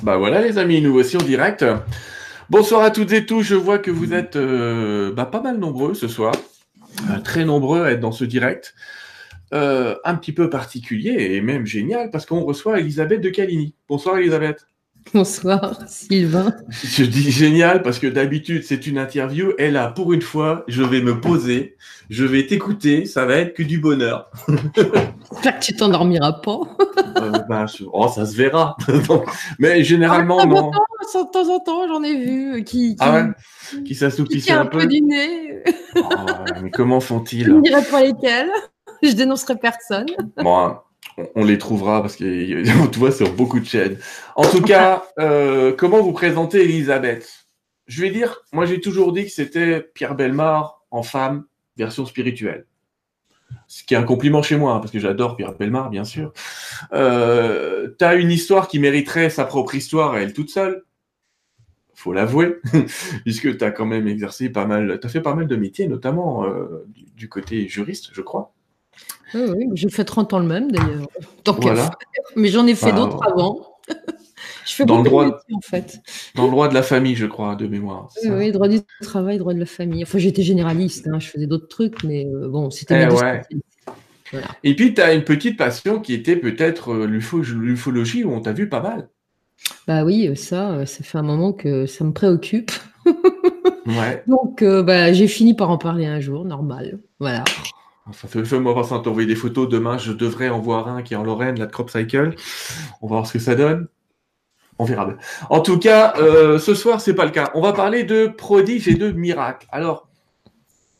Bah voilà les amis, nous voici en direct. Bonsoir à toutes et tous, je vois que vous êtes euh, bah, pas mal nombreux ce soir, Euh, très nombreux à être dans ce direct. Euh, un petit peu particulier et même génial parce qu'on reçoit Elisabeth de Caligny. Bonsoir Elisabeth. Bonsoir Sylvain. Je dis génial parce que d'habitude c'est une interview et là pour une fois je vais me poser, je vais t'écouter, ça va être que du bonheur. J'espère que tu t'endormiras pas. Euh, je- oh, ça se verra. Mais généralement Ah, non. en temps, De temps en temps, j'en ai vu euh, qui, qui, Ah ouais? Qui tient un un peu. peu? du nez. Oh, mais comment Je font-ils ne dirai pas lesquels. Je dénoncerai personne. Bon, hein, on- les trouvera parce qu'on te voit sur beaucoup de chaînes. En tout cas, euh, comment vous présentez Elisabeth? Je vais dire, moi j'ai toujours dit que c'était Pierre Belmar en femme, version spirituelle. Ce qui est un compliment chez moi, hein, parce que j'adore Pierre Belmar, bien sûr. Euh, tu as une histoire qui mériterait sa propre histoire à elle toute seule? Faut l'avouer, puisque tu as quand même exercé pas mal, tu as fait pas mal de métiers, notamment euh, du côté juriste, je crois. Oui, oui, j'ai fait 30 ans le même d'ailleurs. Tant qu'à Voilà. faire. Mais j'en ai fait d'autres ouais. avant. Je fais Dans le beaucoup droit- de métiers en fait. Dans le droit de la famille, je crois, de mémoire. Oui, oui, droit du travail, droit de la famille. Enfin, j'étais généraliste, hein, je faisais d'autres trucs, mais euh, bon, c'était Eh ouais. Voilà. Et puis, tu as une petite passion qui était peut-être euh, l'ufo- l'ufologie, où on t'a vu pas mal. Bah oui, euh, ça, euh, ça fait un moment que ça me préoccupe. Ouais. Donc, euh, bah, j'ai fini par en parler un jour, normal. Voilà. Enfin, fais- fais-moi voir ça, des photos. Demain, je devrais en voir un qui est en Lorraine, la Crop Cycle. On va voir ce que ça donne. On verra. En tout cas, euh, ce soir, c'est pas le cas. On va parler de prodige et de miracle. Alors,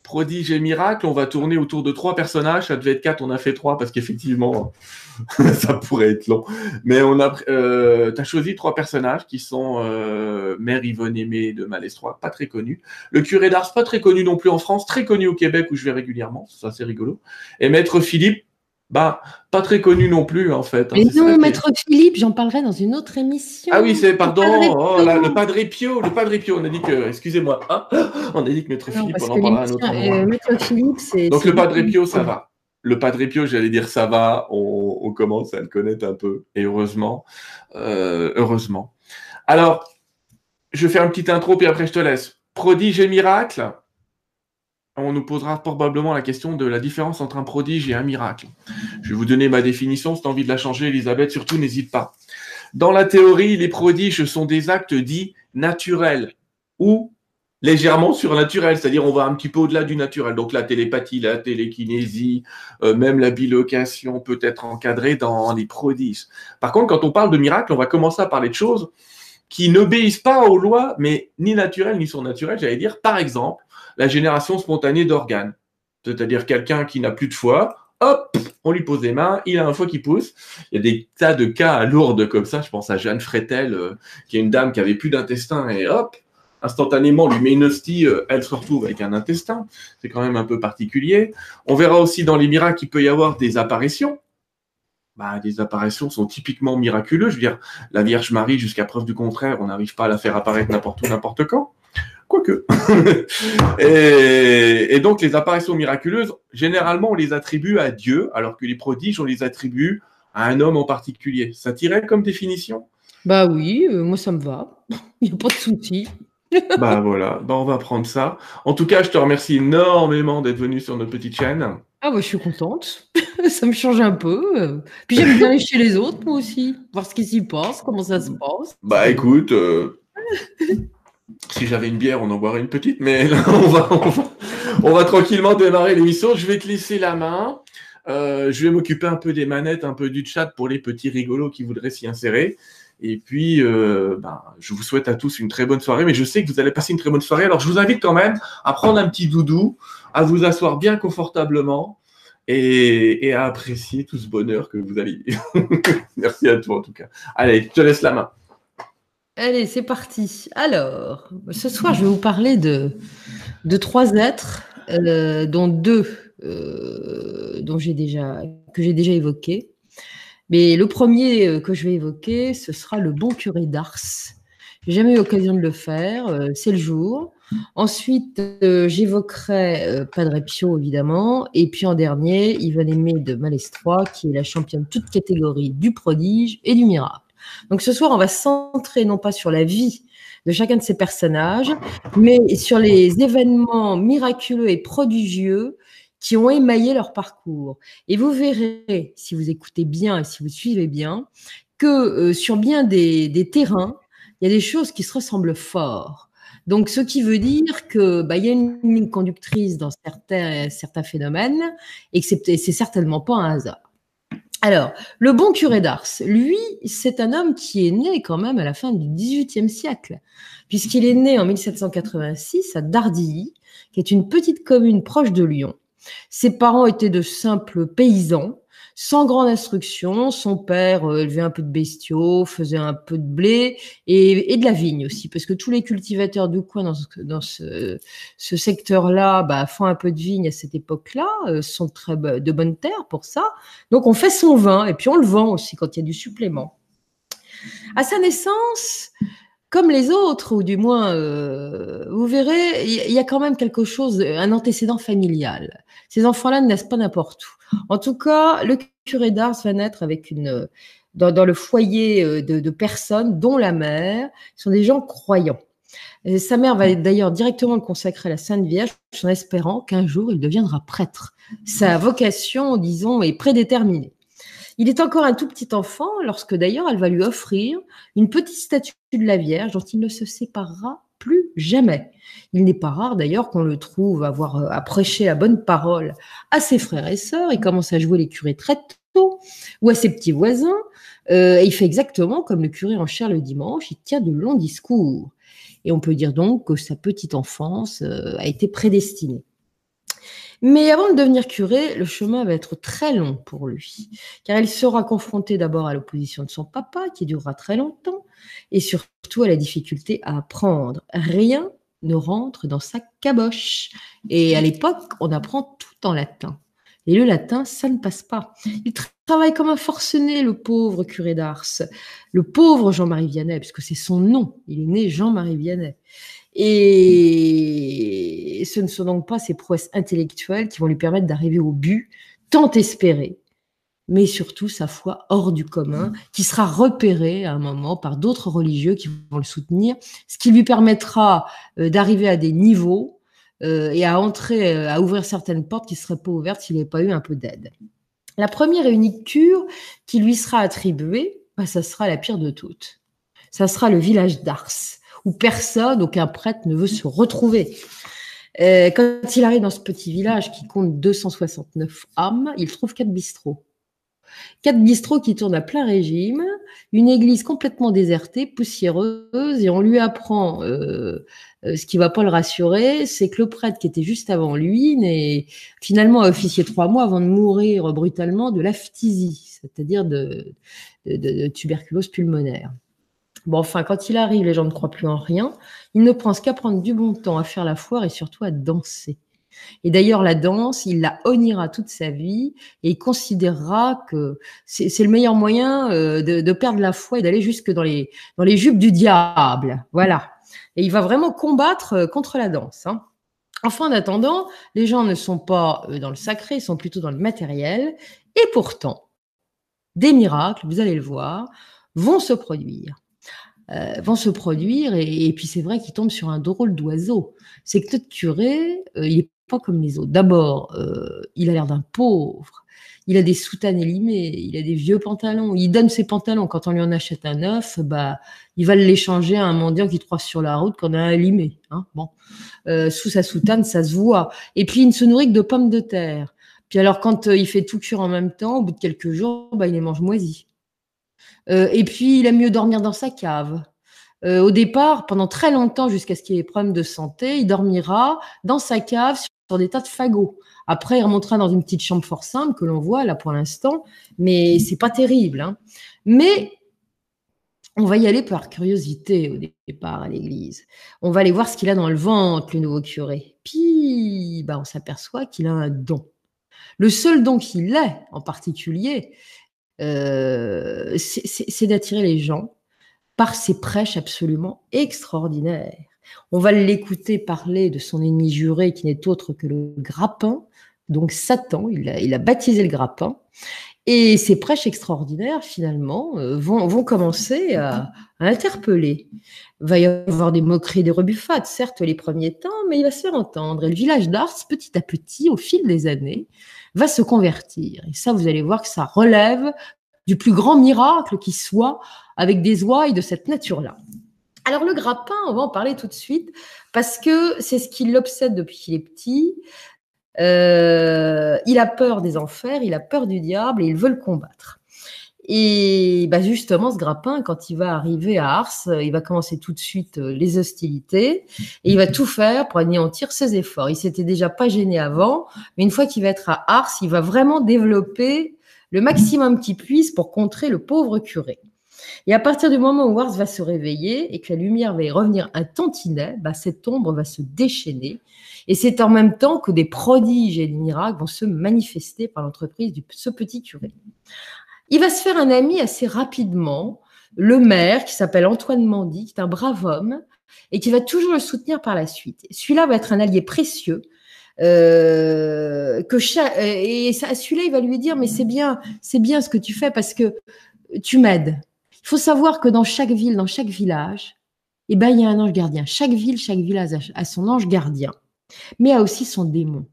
prodige et miracle, on va tourner autour de trois personnages. Ça devait être quatre, on a fait trois parce qu'effectivement, ça pourrait être long. Mais on a, euh, t'as choisi trois personnages qui sont euh, Mère Yvonne Aimée de Malestroit, pas très connu. Le curé d'Ars, pas très connu non plus en France, très connu au Québec où je vais régulièrement, ça c'est rigolo. Et Maître Philippe, bah pas très connu non plus en fait. hein, Mais non, Maître Philippe, j'en parlerai dans une autre émission. Ah oui, c'est pardon, Padre oh, là, le Padre Pio, le Padre Pio, on a dit que, excusez-moi, hein, on a dit que Maître Non, Philippe, on en parlera à un autre euh, Maître Philippe, c'est. Donc le Padre Pio, ça va. Le Padre Pio, j'allais dire ça va, on, on commence à le connaître un peu, et heureusement, euh, heureusement. Alors, je vais faire une petite intro, puis après je te laisse. Prodige et miracle, on nous posera probablement la question de la différence entre un prodige et un miracle. Je vais vous donner ma définition, si tu as envie de la changer, Elisabeth, surtout n'hésite pas. Dans la théorie, les prodiges sont des actes dits naturels ou légèrement surnaturels, c'est-à-dire on va un petit peu au-delà du naturel. Donc la télépathie, la télékinésie, euh, même la bilocation peut être encadrée dans les prodiges. Par contre, quand on parle de miracle, on va commencer à parler de choses qui n'obéissent pas aux lois, mais ni naturelles ni surnaturelles, j'allais dire. Par exemple, la génération spontanée d'organes. C'est-à-dire quelqu'un qui n'a plus de foie, hop, on lui pose les mains, il a un foie qui pousse. Il y a des tas de cas à Lourdes comme ça. Je pense à Jeanne Frétel, euh, qui est une dame qui avait plus d'intestin et hop, instantanément, lui met une hostie, euh, elle se retrouve avec un intestin. C'est quand même un peu particulier. On verra aussi dans les miracles qu'il peut y avoir des apparitions. Bah, des apparitions sont typiquement miraculeuses. Je veux dire, la Vierge Marie, jusqu'à preuve du contraire, on n'arrive pas à la faire apparaître n'importe où, n'importe quand. Quoique. et, et donc, les apparitions miraculeuses, généralement, on les attribue à Dieu, alors que les prodiges, on les attribue à un homme en particulier. Ça tirait comme définition? Bah oui, euh, moi ça me va. Il n'y a pas de souci. Bah voilà, bah, on va prendre ça. En tout cas, je te remercie énormément d'être venu sur notre petite chaîne. Ah bah je suis contente. ça me change un peu. Puis j'aime bien aller chez les autres, moi aussi. Voir ce qui s'y passe, comment ça se passe. Bah écoute, euh, si j'avais une bière, on en boirait une petite, mais là, on va, tranquillement démarrer l'émission. Je vais te laisser la main. Euh, je vais m'occuper un peu des manettes, un peu du chat pour les petits rigolos qui voudraient s'y insérer. Et puis, euh, ben, je vous souhaite à tous une très bonne soirée, mais je sais que vous allez passer une très bonne soirée. Alors, je vous invite quand même à prendre un petit doudou, à vous asseoir bien confortablement et, à apprécier tout ce bonheur que vous allez. Merci à toi en tout cas. Allez, je te laisse la main. Allez, c'est parti. Alors, ce soir, je vais vous parler de, trois êtres, euh, dont deux euh, dont j'ai déjà, que j'ai déjà évoqués. Mais le premier euh, que je vais évoquer, ce sera le bon curé d'Ars. J'ai jamais eu l'occasion de le faire, c'est le jour. Ensuite, j'évoquerai Padre Pio, évidemment. Et puis en dernier, Yvonne Aimée de Malestroit, qui est la championne de toute catégorie du prodige et du miracle. Donc ce soir, on va centrer non pas sur la vie de chacun de ces personnages, mais sur les événements miraculeux et prodigieux qui ont émaillé leur parcours. Et vous verrez, si vous écoutez bien et si vous suivez bien, que euh, sur bien des, terrains, il y a des choses qui se ressemblent fort. Donc, ce qui veut dire que bah, il y a une ligne conductrice dans certains, certains phénomènes et c'est certainement pas un hasard. Alors, le bon curé d'Ars, lui, c'est un homme qui est né quand même à la fin du XVIIIe siècle, puisqu'il est né en 1786 à Dardilly, qui est une petite commune proche de Lyon. Ses parents étaient de simples paysans, sans grande instruction. Son père euh, élevait un peu de bestiaux, faisait un peu de blé et, de la vigne aussi, parce que tous les cultivateurs du coin dans ce, secteur-là bah, font un peu de vigne à cette époque-là, euh, sont très de bonnes terres pour ça. Donc on fait son vin et puis on le vend aussi quand il y a du supplément. À sa naissance, comme les autres, ou du moins, euh, vous verrez, il y, a quand même quelque chose, un antécédent familial. Ces enfants-là ne naissent pas n'importe où. En tout cas, le curé d'Ars va naître avec une, dans, le foyer euh, de, personnes, dont la mère, sont des gens croyants. sa mère va d'ailleurs directement le consacrer à la Sainte Vierge en espérant qu'un jour il deviendra prêtre. Sa vocation, disons, est prédéterminée. Il est encore un tout petit enfant lorsque d'ailleurs elle va lui offrir une petite statue de la Vierge dont il ne se séparera plus jamais. Il n'est pas rare d'ailleurs qu'on le trouve avoir euh, à prêcher la bonne parole à ses frères et sœurs. Il commence à jouer les curés très tôt ou à ses petits voisins. Euh, il fait exactement comme le curé en chair le dimanche. Il tient de longs discours. Et on peut dire donc que sa petite enfance euh, a été prédestinée. Mais avant de devenir curé, le chemin va être très long pour lui, car il sera confronté d'abord à l'opposition de son papa, qui durera très longtemps, et surtout à la difficulté à apprendre. Rien ne rentre dans sa caboche. Et à l'époque, on apprend tout en latin. Et le latin, ça ne passe pas. Il travaille comme un forcené, le pauvre curé d'Ars, le pauvre Jean-Marie Vianney, puisque c'est son nom. Il est né Jean-Marie Vianney. Et ce ne sont donc pas ces prouesses intellectuelles qui vont lui permettre d'arriver au but tant espéré, mais surtout sa foi hors du commun, qui sera repérée à un moment par d'autres religieux qui vont le soutenir, ce qui lui permettra euh, d'arriver à des niveaux euh, et à entrer, euh, à ouvrir certaines portes qui ne seraient pas ouvertes s'il n'avait pas eu un peu d'aide. La première et unique cure qui lui sera attribuée, bah, ça sera la pire de toutes. Ça sera le village d'Ars où personne, aucun prêtre ne veut se retrouver. Euh, quand il arrive dans ce petit village qui compte 269 âmes, il trouve quatre bistrots. Quatre bistrots qui tournent à plein régime, une église complètement désertée, poussiéreuse, et on lui apprend euh, euh, ce qui va pas le rassurer, c'est que le prêtre qui était juste avant lui n'est finalement officié trois mois avant de mourir brutalement de l'aphthysie, c'est-à-dire de, de tuberculose pulmonaire. Bon, enfin, quand il arrive, les gens ne croient plus en rien. Il ne pense qu'à prendre du bon temps, à faire la foire et surtout à danser. Et d'ailleurs, la danse, il la honnira toute sa vie et il considérera que c'est le meilleur moyen euh, de, perdre la foi et d'aller jusque dans les, jupes du diable. Voilà. Et il va vraiment combattre euh, contre la danse. Hein. Enfin, en attendant, les gens ne sont pas euh, dans le sacré, ils sont plutôt dans le matériel. Et pourtant, des miracles, vous allez le voir, vont se produire. Euh, vont se produire. Et, puis c'est vrai qu'il tombe sur un drôle d'oiseau. C'est que notre curé, euh, il n'est pas comme les autres. D'abord, euh, il a l'air d'un pauvre. Il a des soutanes élimées, il a des vieux pantalons. Il donne ses pantalons. Quand on lui en achète un neuf, bah, il va l'échanger à un mendiant qui croise sur la route qu'on a un limé. Hein bon. sous sa soutane, ça se voit. Et puis, il ne se nourrit que de pommes de terre. Puis alors, quand il fait tout cuire en même temps, au bout de quelques jours, bah, il les mange moisis. Euh, et puis, il aime mieux dormir dans sa cave. Euh, au départ, pendant très longtemps, jusqu'à ce qu'il ait des problèmes de santé, il dormira dans sa cave sur des tas de fagots. Après, il remontera dans une petite chambre fort simple que l'on voit là pour l'instant, mais c'est pas terrible. Hein. Mais on va y aller par curiosité au départ à l'église. On va aller voir ce qu'il a dans le ventre, le nouveau curé. Puis, bah, on s'aperçoit qu'il a un don. Le seul don qu'il ait en particulier, euh, c'est d'attirer les gens par ses prêches absolument extraordinaires. On va l'écouter parler de son ennemi juré qui n'est autre que le grappin, donc Satan, il a, il a baptisé le grappin. Et ces prêches extraordinaires, finalement, euh, vont, vont commencer à, interpeller. Il va y avoir des moqueries, des rebuffades, certes, les premiers temps, mais il va se faire entendre. Et le village d'Ars, petit à petit, au fil des années, va se convertir. Et ça, vous allez voir que ça relève du plus grand miracle qui soit avec des ouailles de cette nature-là. Alors le grappin, on va en parler tout de suite, parce que c'est ce qui l'obsède depuis qu'il est petit. Euh, il a peur des enfers, il a peur du diable et il veut le combattre. Et bah justement, ce grappin, quand il va arriver à Ars, il va commencer tout de suite euh, les hostilités et il va tout faire pour anéantir ses efforts. Il s'était déjà pas gêné avant, mais une fois qu'il va être à Ars, il va vraiment développer le maximum qu'il puisse pour contrer le pauvre curé. Et à partir du moment où Ars va se réveiller et que la lumière va y revenir un tantinet, bah cette ombre va se déchaîner et c'est en même temps que des prodiges et des miracles vont se manifester par l'entreprise de ce petit curé. Il va se faire un ami assez rapidement, le maire qui s'appelle Antoine Mandy, qui est un brave homme et qui va toujours le soutenir par la suite. Celui-là va être un allié précieux. Euh, que et celui-là, il va lui dire mais c'est bien, c'est bien ce que tu fais parce que tu m'aides. Il faut savoir que dans chaque ville, dans chaque village, eh ben, il y a un ange gardien. Chaque ville, chaque village a son ange gardien mais a aussi son démon.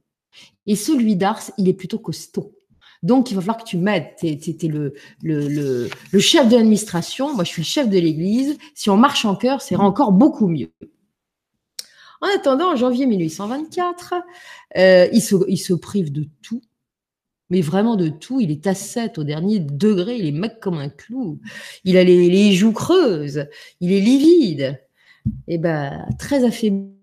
Et celui d'Ars, il est plutôt costaud. Donc, il va falloir que tu m'aides. Tu es, le, le, chef de l'administration, moi je suis le chef de l'Église. Si on marche en cœur, c'est encore beaucoup mieux. En attendant, en janvier 1824, euh, il, se, il se prive de tout, mais vraiment de tout. Il est à 7 au dernier degré, il est mec comme un clou. Il a les, les joues creuses, il est livide. Et eh ben, très affaibli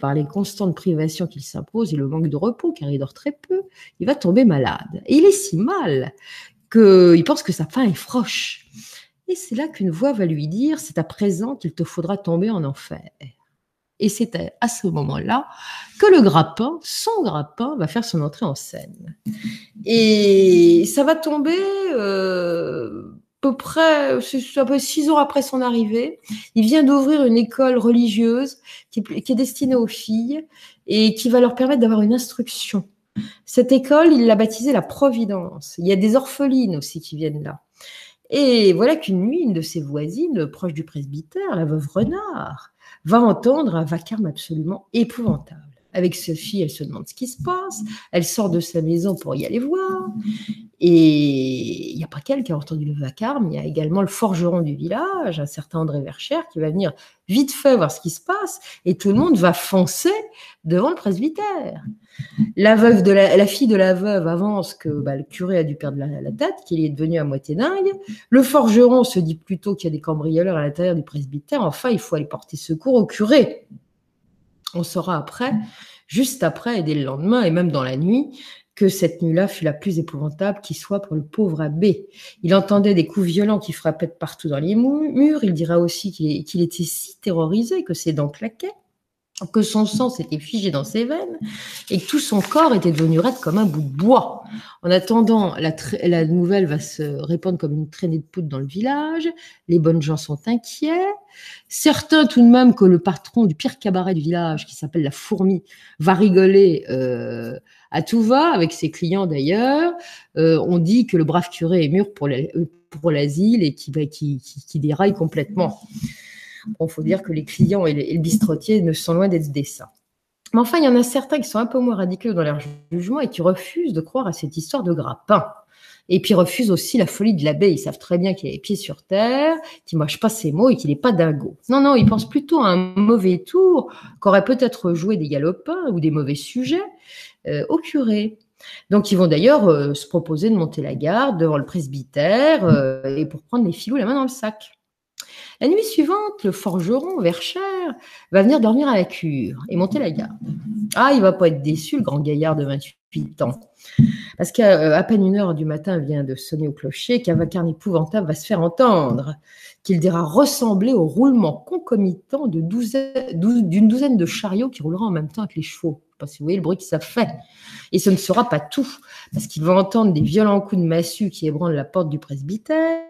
par les constantes privations qu'il s'impose et le manque de repos, car il dort très peu, il va tomber malade. Et il est si mal qu'il pense que sa faim est froche. Et c'est là qu'une voix va lui dire, c'est à présent qu'il te faudra tomber en enfer. Et c'est à ce moment-là que le grappin, son grappin, va faire son entrée en scène. Et ça va tomber euh, peu près, c'est peu six ans après son arrivée. Il vient d'ouvrir une école religieuse qui est, destinée aux filles et qui va leur permettre d'avoir une instruction. Cette école, il l'a baptisée la Providence. Il y a des orphelines aussi qui viennent là. Et voilà qu'une nuit, une de ses voisines, proche du presbytère, la veuve Renard, va entendre un vacarme absolument épouvantable. Avec Sophie, elle se demande ce qui se passe. Elle sort de sa maison pour y aller voir. Et il n'y a pas qu'elle qui a entendu le vacarme, il y a également le forgeron du village, un certain André Verchère, qui va venir vite fait voir ce qui se passe. Et tout le monde va foncer devant le presbytère. La, veuve de la, fille de la veuve avance que bah, le curé a dû perdre la, la tête, qu'il est devenu à moitié dingue. Le forgeron se dit plutôt qu'il y a des cambrioleurs à l'intérieur du presbytère. Enfin, il faut aller porter secours au curé. On saura après, juste après et dès le lendemain, et même dans la nuit, que cette nuit-là fut la plus épouvantable qui soit pour le pauvre abbé. Il entendait des coups violents qui frappaient partout dans les murs. Il dira aussi qu'il était si terrorisé que ses dents claquaient que son sang s'était figé dans ses veines et que tout son corps était devenu raide comme un bout de bois. En attendant, la, nouvelle va se répandre comme une traînée de poudre dans le village. Les bonnes gens sont inquiets. Certains, tout de même, que le patron du pire cabaret du village, qui s'appelle la Fourmi, va rigoler euh, à tout va, avec ses clients d'ailleurs. Euh, on dit que le brave curé est mûr pour l'asile et qui, qui déraille complètement. Il faut dire que les clients et, le bistrotier ne sont loin d'être des saints. Mais enfin, il y en a certains qui sont un peu moins radicaux dans leur jugement et qui refusent de croire à cette histoire de grappin. Et puis refusent aussi la folie de l'abbé. Ils savent très bien qu'il a les pieds sur terre, qu'il ne mâche pas ses mots et qu'il n'est pas dingo. Non, non, ils pensent plutôt à un mauvais tour qu'aurait peut-être joué des galopins ou des mauvais sujets euh, au curé. Donc, ils vont d'ailleurs euh, se proposer de monter la garde devant le presbytère euh, et pour prendre les filous la main dans le sac. La nuit suivante, le forgeron, Verchère, va venir dormir à la cure et monter la garde. Ah, il va pas être déçu, le grand gaillard de 28 ans. Parce qu'à peine une heure du matin vient de sonner au clocher qu'un vacarme épouvantable va se faire entendre, qu'il dira ressembler au roulement concomitant d'une douzaine, de chariots qui rouleront en même temps avec les chevaux. Si vous voyez le bruit que ça fait. Et ce ne sera pas tout, parce qu'il va entendre des violents coups de massue qui ébranlent la porte du presbytère,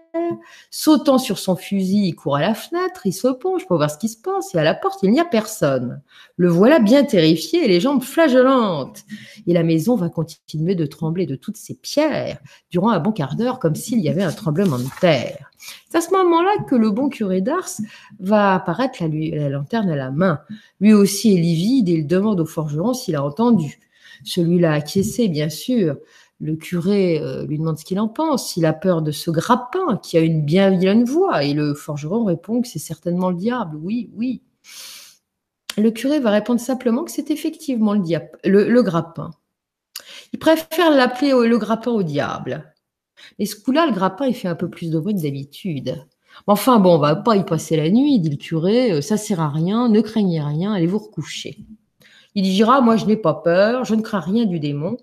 Sautant sur son fusil, il court à la fenêtre, il se penche pour voir ce qui se passe, et à la porte, il n'y a personne. Le voilà bien terrifié les jambes flageolantes. Et la maison va continuer de trembler de toutes ses pierres durant un bon quart d'heure, comme s'il y avait un tremblement de terre. C'est à ce moment-là que le bon curé d'Ars va apparaître la, la lanterne à la main. Lui aussi est livide et il demande au forgeron s'il a entendu. Celui-là acquiescé, bien sûr. Le curé euh, lui demande ce qu'il en pense, s'il a peur de ce grappin qui a une bien vilaine voix. Et le forgeron répond que c'est certainement le diable. Oui, oui. Le curé va répondre simplement que c'est effectivement le, diable, le, grappin. Il préfère l'appeler le grappin au diable. Mais ce coup-là, le grappin, il fait un peu plus de bruit que d'habitude. Enfin bon, on va pas y passer la nuit, dit le curé, euh, ça sert à rien, ne craignez rien, allez vous recoucher. Il dira, moi je n'ai pas peur, je ne crains rien du démon,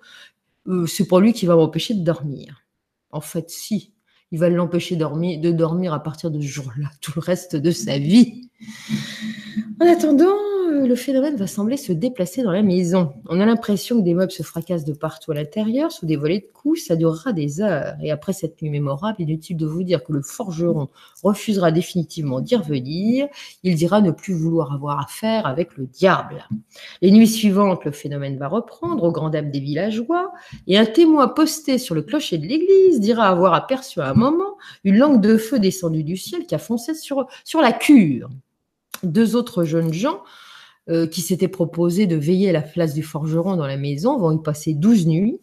euh, c'est pour lui qui va m'empêcher de dormir. En fait, si, il va l'empêcher de dormir à partir de ce jour-là, tout le reste de sa vie. En attendant, euh, le phénomène va sembler se déplacer dans la maison. On a l'impression que des meubles se fracassent de partout à l'intérieur, sous des volets de coups, ça durera des heures. Et après cette nuit mémorable, inutile de vous dire que le forgeron refusera définitivement d'y revenir. Il dira ne plus vouloir avoir affaire avec le diable. Les nuits suivantes, le phénomène va reprendre aux grandes dames des villageois, et un témoin posté sur le clocher de l'église dira avoir aperçu à un moment une langue de feu descendue du ciel qui a foncé sur, sur la cure. Deux autres jeunes gens euh, qui s'étaient proposés de veiller à la place du forgeron dans la maison vont y passer douze nuits.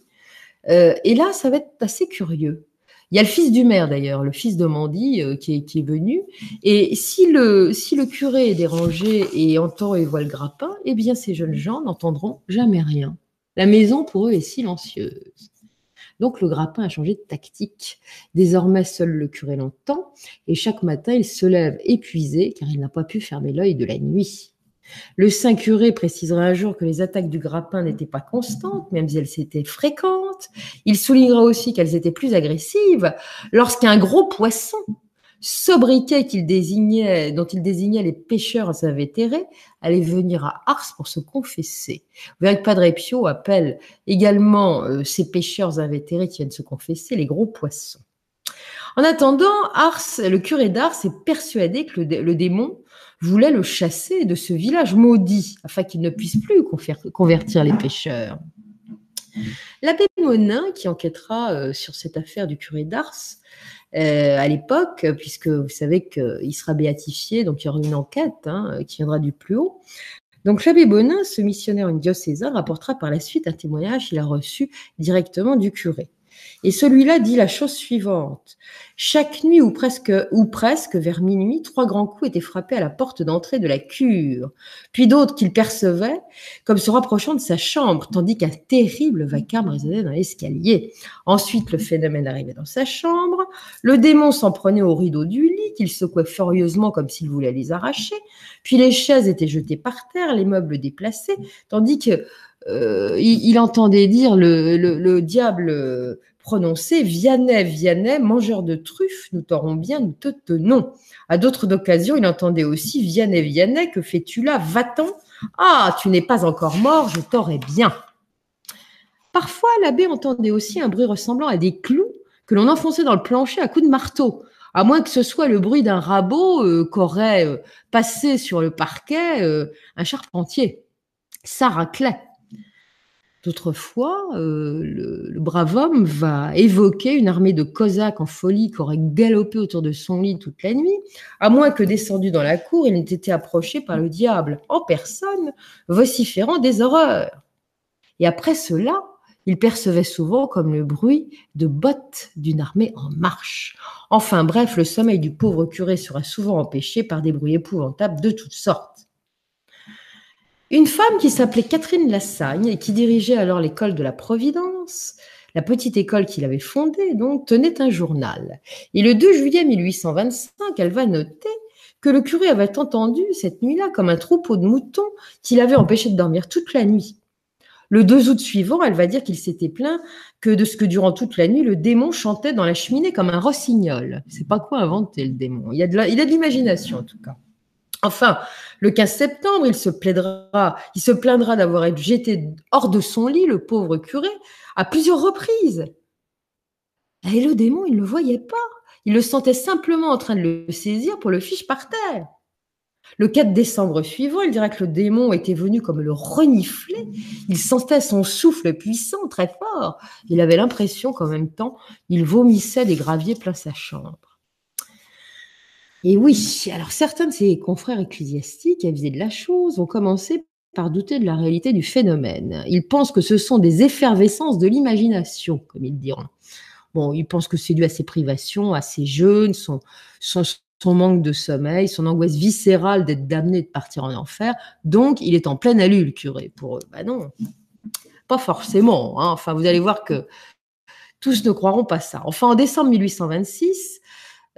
Euh, et là, ça va être assez curieux. Il y a le fils du maire d'ailleurs, le fils de Mandy euh, qui, est, venu. Et si le, si le curé est dérangé et entend et voit le grappin, eh bien ces jeunes gens n'entendront jamais rien. La maison pour eux est silencieuse. Donc le grappin a changé de tactique. Désormais, seul le curé l'entend et chaque matin, il se lève épuisé car il n'a pas pu fermer l'œil de la nuit. Le saint curé précisera un jour que les attaques du grappin n'étaient pas constantes, même si elles étaient fréquentes. Il soulignera aussi qu'elles étaient plus agressives lorsqu'un gros poisson sobriquet qu'il désignait, dont il désignait les pêcheurs invétérés, allait venir à Ars pour se confesser. Vous verrez que Padre Pio appelle également euh, ces pêcheurs invétérés qui viennent se confesser les gros poissons. En attendant, Ars, le curé d'Ars est persuadé que le, démon voulait le chasser de ce village maudit afin qu'il ne puisse plus convertir les pêcheurs. L'abbé Monin, qui enquêtera euh, sur cette affaire du curé d'Ars, euh, à l'époque, puisque vous savez qu'il sera béatifié, donc il y aura une enquête hein, qui viendra du plus haut. Donc l'abbé Bonin, ce missionnaire diocésain, rapportera par la suite un témoignage qu'il a reçu directement du curé. Et celui-là dit la chose suivante. Chaque nuit ou presque, ou presque vers minuit, trois grands coups étaient frappés à la porte d'entrée de la cure, puis d'autres qu'il percevait comme se rapprochant de sa chambre, tandis qu'un terrible vacarme résonnait dans l'escalier. Ensuite, le phénomène arrivait dans sa chambre, le démon s'en prenait au rideau du lit, qu'il secouait furieusement comme s'il voulait les arracher, puis les chaises étaient jetées par terre, les meubles déplacés, tandis que euh, il, entendait dire le, le diable prononcer Vianney, Vianney, mangeur de truffes, nous t'aurons bien, nous te tenons. À d'autres occasions, il entendait aussi Vianney, Vianney, que fais-tu là? Va-t'en Ah, tu n'es pas encore mort, je t'aurai bien. Parfois, l'abbé entendait aussi un bruit ressemblant à des clous que l'on enfonçait dans le plancher à coups de marteau, à moins que ce soit le bruit d'un rabot euh, qu'aurait euh, passé sur le parquet euh, un charpentier. Ça raclait. D'autres fois, euh, le, brave homme va évoquer une armée de Cosaques en folie qui aurait galopé autour de son lit toute la nuit, à moins que descendu dans la cour, il n'ait été approché par le diable en personne, vociférant des horreurs. Et après cela, il percevait souvent comme le bruit de bottes d'une armée en marche. Enfin bref, le sommeil du pauvre curé sera souvent empêché par des bruits épouvantables de toutes sortes. Une femme qui s'appelait Catherine Lassagne et qui dirigeait alors l'école de la Providence, la petite école qu'il avait fondée, tenait un journal. Et le 2 juillet 1825, elle va noter que le curé avait entendu cette nuit-là comme un troupeau de moutons qui l'avait empêché de dormir toute la nuit. Le 2 août suivant, elle va dire qu'il s'était plaint que de ce que durant toute la nuit, le démon chantait dans la cheminée comme un rossignol. C'est pas quoi inventer le démon. Il y a de l'imagination en tout cas. Enfin, le 15 septembre, il se plaindra, il se plaindra d'avoir été jeté hors de son lit, le pauvre curé, à plusieurs reprises. Et le démon, il ne le voyait pas. Il le sentait simplement en train de le saisir pour le fiche par terre. Le 4 décembre suivant, il dirait que le démon était venu comme le renifler. Il sentait son souffle puissant, très fort. Il avait l'impression qu'en même temps, il vomissait des graviers plein sa chambre. Et oui, alors certains de ses confrères ecclésiastiques, avisés de la chose, ont commencé par douter de la réalité du phénomène. Ils pensent que ce sont des effervescences de l'imagination, comme ils diront. Bon, ils pensent que c'est dû à ses privations, à ses jeûnes, son, manque de sommeil, son angoisse viscérale d'être damné de partir en enfer. Donc, il est en pleine allure, le curé, pour eux. Ben non, pas forcément. Hein. Enfin, vous allez voir que tous ne croiront pas ça. Enfin, en décembre 1826,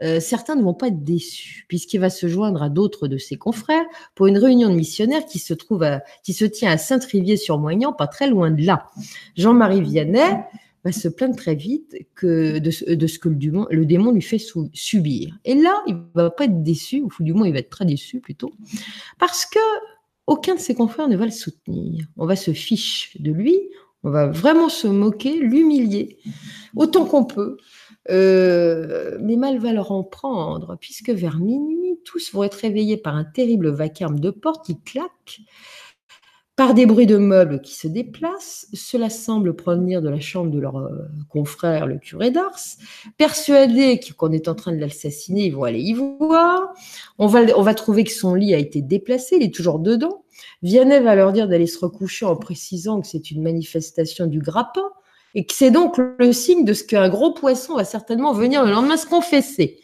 euh, certains ne vont pas être déçus, puisqu'il va se joindre à d'autres de ses confrères pour une réunion de missionnaires qui se, trouve qui se tient à Saint-Trivier-sur-Moignan, pas très loin de là. Jean-Marie Vianney va se plaindre très vite de, ce que le démon, lui fait subir. Et là, il va pas être déçu, ou du moins il va être très déçu plutôt, parce que aucun de ses confrères ne va le soutenir. On va se fiche de lui, on va vraiment se moquer, l'humilier, autant qu'on peut. Euh, mais mal va leur en prendre, puisque vers minuit, tous vont être réveillés par un terrible vacarme de porte qui claque par des bruits de meubles qui se déplacent, cela semble provenir de la chambre de leur euh, confrère, le curé d'Ars. Persuadés qu'on est en train de l'assassiner, ils vont aller y voir. On va, on va trouver que son lit a été déplacé, il est toujours dedans. Vianney va leur dire d'aller se recoucher en précisant que c'est une manifestation du grappin et que c'est donc le signe de ce qu'un gros poisson va certainement venir le lendemain se confesser.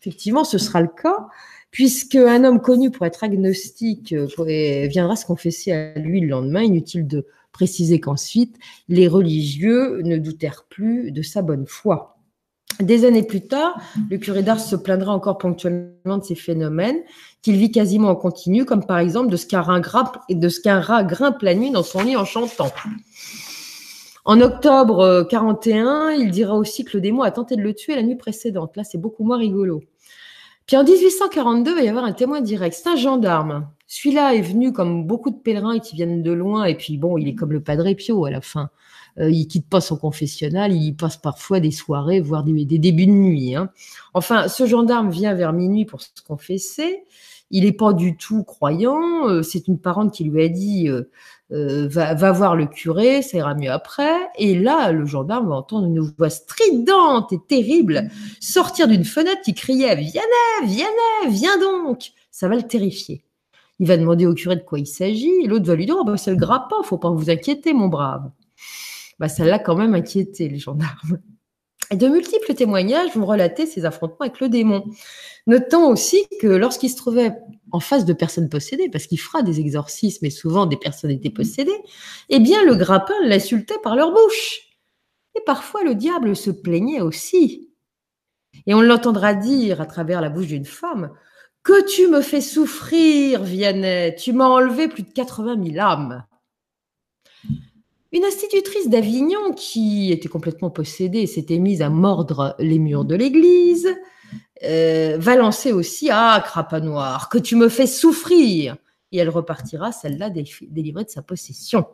Effectivement, ce sera le cas puisque un homme connu pour être agnostique euh, viendra se confesser à lui le lendemain. Inutile de préciser qu'ensuite, les religieux ne doutèrent plus de sa bonne foi. Des années plus tard, le curé d'Ars se plaindra encore ponctuellement de ces phénomènes qu'il vit quasiment en continu, comme par exemple de ce qu'un rat, grimpe la nuit dans son lit en chantant. En octobre 41, euh, il dira aussi que le démon a tenté de le tuer la nuit précédente. Là, c'est beaucoup moins rigolo. Puis en 1842, il va y avoir un témoin direct. C'est un gendarme. Celui-là est venu comme beaucoup de pèlerins qui viennent de loin. Et puis bon, il est comme le Padre Pio à la fin. Euh, il quitte pas son confessionnal. Il passe parfois des soirées, voire des, débuts de nuit. Hein. Enfin, ce gendarme vient vers minuit pour se confesser. Il n'est pas du tout croyant. Euh, c'est une parente qui lui a dit euh, euh, va, voir le curé, ça ira mieux après. Et là, le gendarme va entendre une voix stridente et terrible sortir d'une fenêtre qui criait Viens, viens, viens donc Ça va le terrifier. Il va demander au curé de quoi il s'agit, et l'autre va lui dire oh, bah, C'est le grappin, faut pas vous inquiéter, mon brave. Bah, ça l'a quand même inquiété, les gendarmes. De multiples témoignages vont relater ses affrontements avec le démon. Notant aussi que lorsqu'il se trouvait en face de personnes possédées, parce qu'il fera des exorcismes et souvent des personnes étaient possédées, eh bien le grappin l'insultait par leur bouche. Et parfois le diable se plaignait aussi. Et on l'entendra dire à travers la bouche d'une femme Que tu me fais souffrir, Vianney, tu m'as enlevé plus de 80 000 âmes. Une institutrice d'Avignon qui était complètement possédée s'était mise à mordre les murs de l'église, euh, va lancer aussi Ah, crapa noir, que tu me fais souffrir Et elle repartira, celle-là, délivrée de sa possession.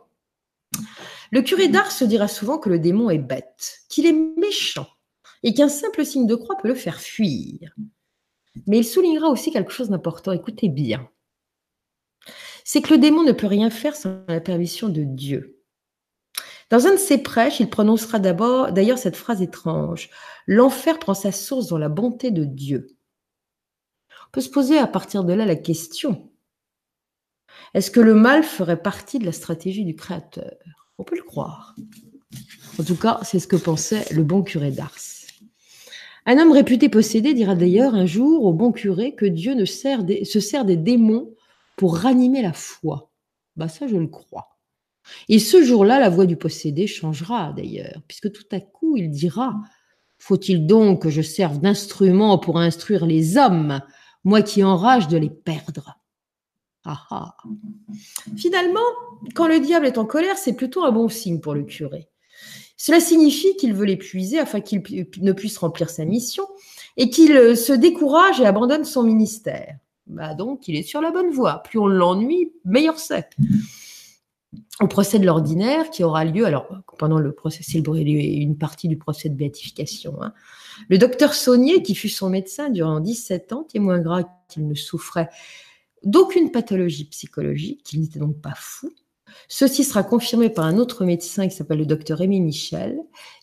Le curé d'Ars se dira souvent que le démon est bête, qu'il est méchant, et qu'un simple signe de croix peut le faire fuir. Mais il soulignera aussi quelque chose d'important, écoutez bien. C'est que le démon ne peut rien faire sans la permission de Dieu. Dans un de ses prêches, il prononcera d'abord, d'ailleurs, cette phrase étrange L'enfer prend sa source dans la bonté de Dieu. On peut se poser à partir de là la question est-ce que le mal ferait partie de la stratégie du Créateur? On peut le croire. En tout cas, c'est ce que pensait le bon curé d'Ars. Un homme réputé possédé dira d'ailleurs un jour au bon curé que Dieu se sert des démons pour ranimer la foi. Bah ça, je le crois. Et ce jour-là, la voix du possédé changera d'ailleurs, puisque tout à coup, il dira Faut-il donc que je serve d'instrument pour instruire les hommes, moi qui enrage de les perdre? Ah, ah. Finalement, quand le diable est en colère, c'est plutôt un bon signe pour le curé. Cela signifie qu'il veut l'épuiser afin qu'il ne puisse remplir sa mission et qu'il se décourage et abandonne son ministère. Bah donc, il est sur la bonne voie. Plus on l'ennuie, meilleur c'est. Au procès de l'ordinaire qui aura lieu, alors pendant le procès, c'est une partie du procès de béatification. Hein. Le docteur Saunier, qui fut son médecin durant 17 ans, témoignera qu'il ne souffrait d'aucune pathologie psychologique, qu'il n'était donc pas fou. Ceci sera confirmé par un autre médecin qui s'appelle le docteur Rémi Michel,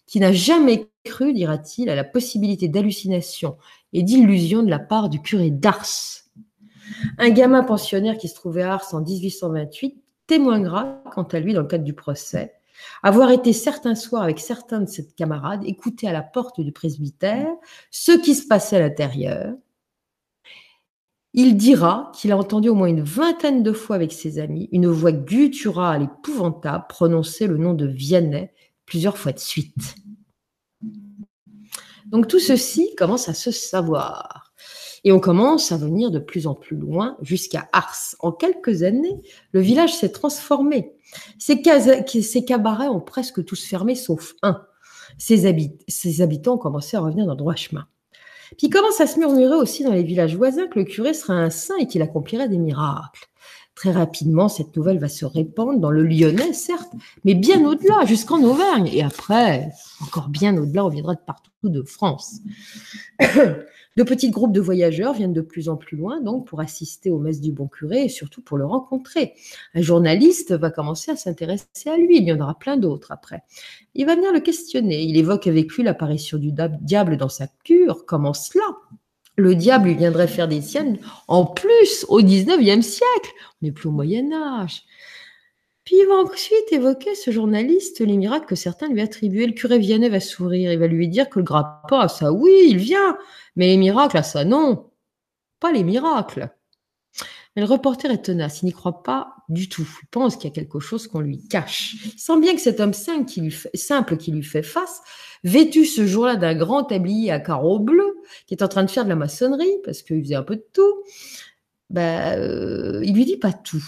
qui n'a jamais cru, dira-t-il, à la possibilité d'hallucination et d'illusion de la part du curé d'Ars. Un gamin pensionnaire qui se trouvait à Ars en 1828 témoignera, quant à lui, dans le cadre du procès, avoir été certains soirs avec certains de ses camarades, écouter à la porte du presbytère ce qui se passait à l'intérieur. Il dira qu'il a entendu au moins une vingtaine de fois avec ses amis une voix gutturale épouvantable prononcer le nom de Vianney plusieurs fois de suite. Donc tout ceci commence à se savoir. Et on commence à venir de plus en plus loin jusqu'à Ars. En quelques années, le village s'est transformé. Ses, cabarets ont presque tous fermé, sauf un. Ses, habitants ont commencé à revenir dans le droit chemin. Puis commence à se murmurer aussi dans les villages voisins que le curé serait un saint et qu'il accomplirait des miracles. Très rapidement, cette nouvelle va se répandre dans le Lyonnais, certes, mais bien au-delà, jusqu'en Auvergne. Et après, encore bien au-delà, on viendra de partout de France. De petits groupes de voyageurs viennent de plus en plus loin, donc, pour assister aux messes du bon curé et surtout pour le rencontrer. Un journaliste va commencer à s'intéresser à lui. Il y en aura plein d'autres après. Il va venir le questionner. Il évoque avec lui l'apparition du diable dans sa cure. Comment cela? Le diable lui viendrait faire des siennes en plus au 19e siècle. On n'est plus au Moyen Âge. Puis il va ensuite évoquer ce journaliste les miracles que certains lui attribuaient. Le curé Vianney va sourire, il va lui dire que le grappin, ça oui, il vient, mais les miracles, ça non. Pas les miracles. Mais le reporter est tenace, il n'y croit pas du tout. Il pense qu'il y a quelque chose qu'on lui cache. Il sent bien que cet homme simple qui lui fait, face, vêtu ce jour-là d'un grand tablier à carreaux bleus, qui est en train de faire de la maçonnerie, parce qu'il faisait un peu de tout, ben, euh, il lui dit pas tout.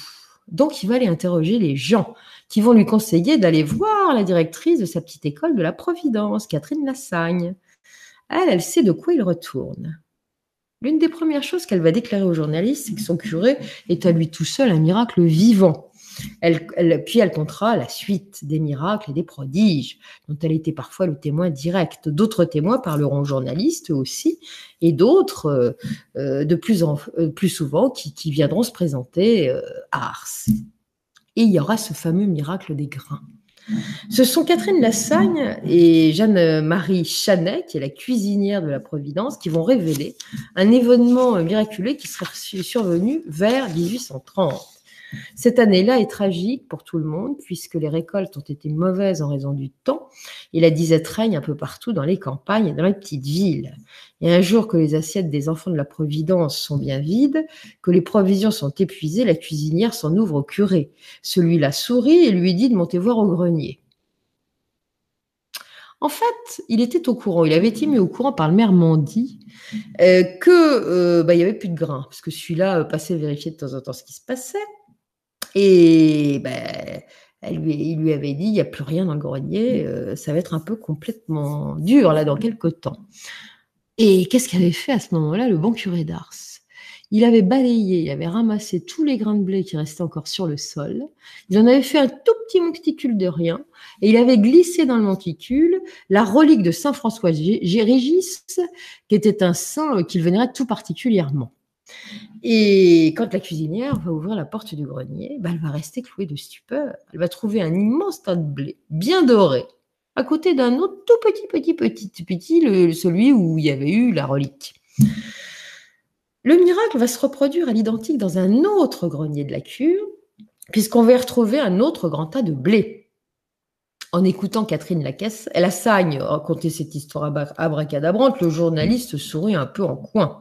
Donc, il va aller interroger les gens qui vont lui conseiller d'aller voir la directrice de sa petite école de la Providence, Catherine Lassagne. Elle, elle sait de quoi il retourne. L'une des premières choses qu'elle va déclarer aux journalistes, c'est que son curé est à lui tout seul un miracle vivant. Elle, puis elle comptera la suite des miracles et des prodiges, dont elle était parfois le témoin direct. D'autres témoins parleront aux journalistes aussi, et d'autres, euh, euh, de plus, en, euh, plus souvent, qui, viendront se présenter à Ars. Et il y aura ce fameux miracle des grains. Ce sont Catherine Lassagne et Jeanne-Marie Chanet, qui est la cuisinière de la Providence, qui vont révéler un événement miraculeux qui sera survenu vers 1830. Cette année-là est tragique pour tout le monde puisque les récoltes ont été mauvaises en raison du temps et la disette règne un peu partout dans les campagnes et dans les petites villes. Et un jour que les assiettes des enfants de la Providence sont bien vides, que les provisions sont épuisées, la cuisinière s'en ouvre au curé. Celui-là sourit et lui dit de monter voir au grenier. En fait, il était au courant, il avait été mis au courant par le maire Mandy euh, que euh, bah, il y avait plus de grains, parce que celui-là euh, passait vérifier de temps en temps ce qui se passait. Et ben, elle lui, il lui avait dit, il n'y a plus rien dans le grenier, euh, ça va être un peu complètement dur là dans quelques temps. Et qu'est-ce qu'avait fait à ce moment-là le bon curé d'Ars? Il avait balayé, il avait ramassé tous les grains de blé qui restaient encore sur le sol. Il en avait fait un tout petit monticule de rien et il avait glissé dans le monticule la relique de Saint François Gérigis, qui était un saint qu'il vénérait tout particulièrement. Et quand la cuisinière va ouvrir la porte du grenier, bah, elle va rester clouée de stupeur. Elle va trouver un immense tas de blé, bien doré, à côté d'un autre tout petit, petit, petit, petit, celui où il y avait eu la relique. Le miracle va se reproduire à l'identique dans un autre grenier de la cure, puisqu'on va retrouver un autre grand tas de blé en écoutant Catherine Lacasse, elle assagne raconter cette histoire abracadabrante, le journaliste sourit un peu en coin.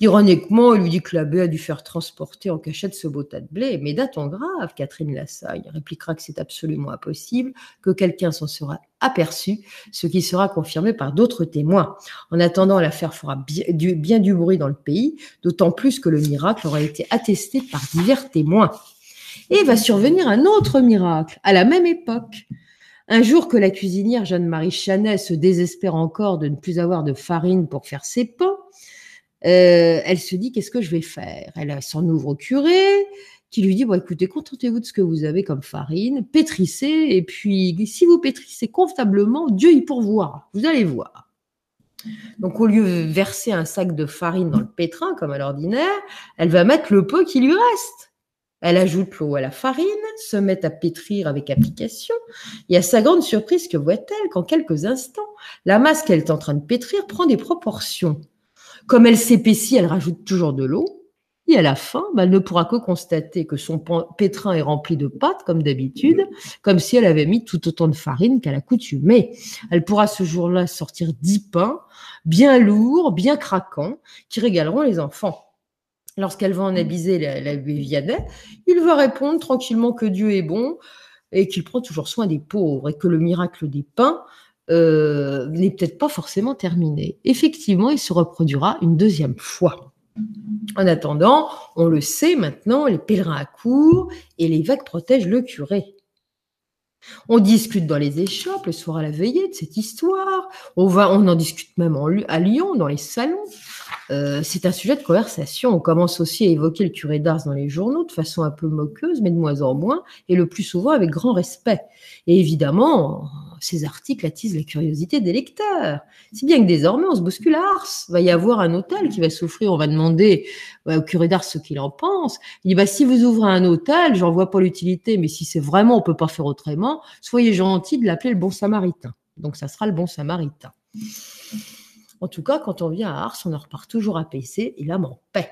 Ironiquement, il lui dit que l'abbé a dû faire transporter en cachette ce beau tas de blé. Mais datons grave, Catherine Lassagne répliquera que c'est absolument impossible, que quelqu'un s'en sera aperçu, ce qui sera confirmé par d'autres témoins. En attendant, l'affaire fera bien du bruit dans le pays, d'autant plus que le miracle aura été attesté par divers témoins. Et va survenir un autre miracle, à la même époque. Un jour que la cuisinière Jeanne-Marie Chanet se désespère encore de ne plus avoir de farine pour faire ses pains, euh, elle se dit qu'est-ce que je vais faire? Elle s'en ouvre au curé, qui lui dit écoutez, contentez-vous de ce que vous avez comme farine, pétrissez, et puis si vous pétrissez confortablement, Dieu y pourvoira. Vous allez voir. Donc, au lieu de verser un sac de farine dans le pétrin, comme à l'ordinaire, elle va mettre le peu qui lui reste. Elle ajoute l'eau à la farine, se met à pétrir avec application, et à sa grande surprise, que voit-elle qu'en quelques instants, la masse qu'elle est en train de pétrir prend des proportions. Comme elle s'épaissit, elle rajoute toujours de l'eau, et à la fin, bah, elle ne pourra que constater que son pétrin est rempli de pâte, comme d'habitude, comme si elle avait mis tout autant de farine qu'à l'accoutumée. Elle pourra ce jour-là sortir dix pains, bien lourds, bien craquants, qui régaleront les enfants. Lorsqu'elle va en abiser la, la Vianney, il va répondre tranquillement que Dieu est bon et qu'il prend toujours soin des pauvres et que le miracle des pains euh, n'est peut-être pas forcément terminé. Effectivement, il se reproduira une deuxième fois. En attendant, on le sait maintenant, les pèlerins accourent et l'évêque protège le curé. On discute dans les échoppes le soir à la veillée de cette histoire. On, va, on en discute même à Lyon, dans les salons. Euh, c'est un sujet de conversation. On commence aussi à évoquer le curé d'Ars dans les journaux de façon un peu moqueuse, mais de moins en moins, et le plus souvent avec grand respect. Et évidemment, ces articles attisent la curiosité des lecteurs. Si bien que désormais, on se bouscule à Ars. Il va y avoir un hôtel qui va s'offrir. On va demander au curé d'Ars ce qu'il en pense. Il dit, bah, si vous ouvrez un hôtel, j'en vois pas l'utilité, mais si c'est vraiment, on peut pas faire autrement, soyez gentil de l'appeler le bon samaritain. Donc, ça sera le bon samaritain. En tout cas, quand on vient à Ars, on en repart toujours apaisé et l'âme en paix.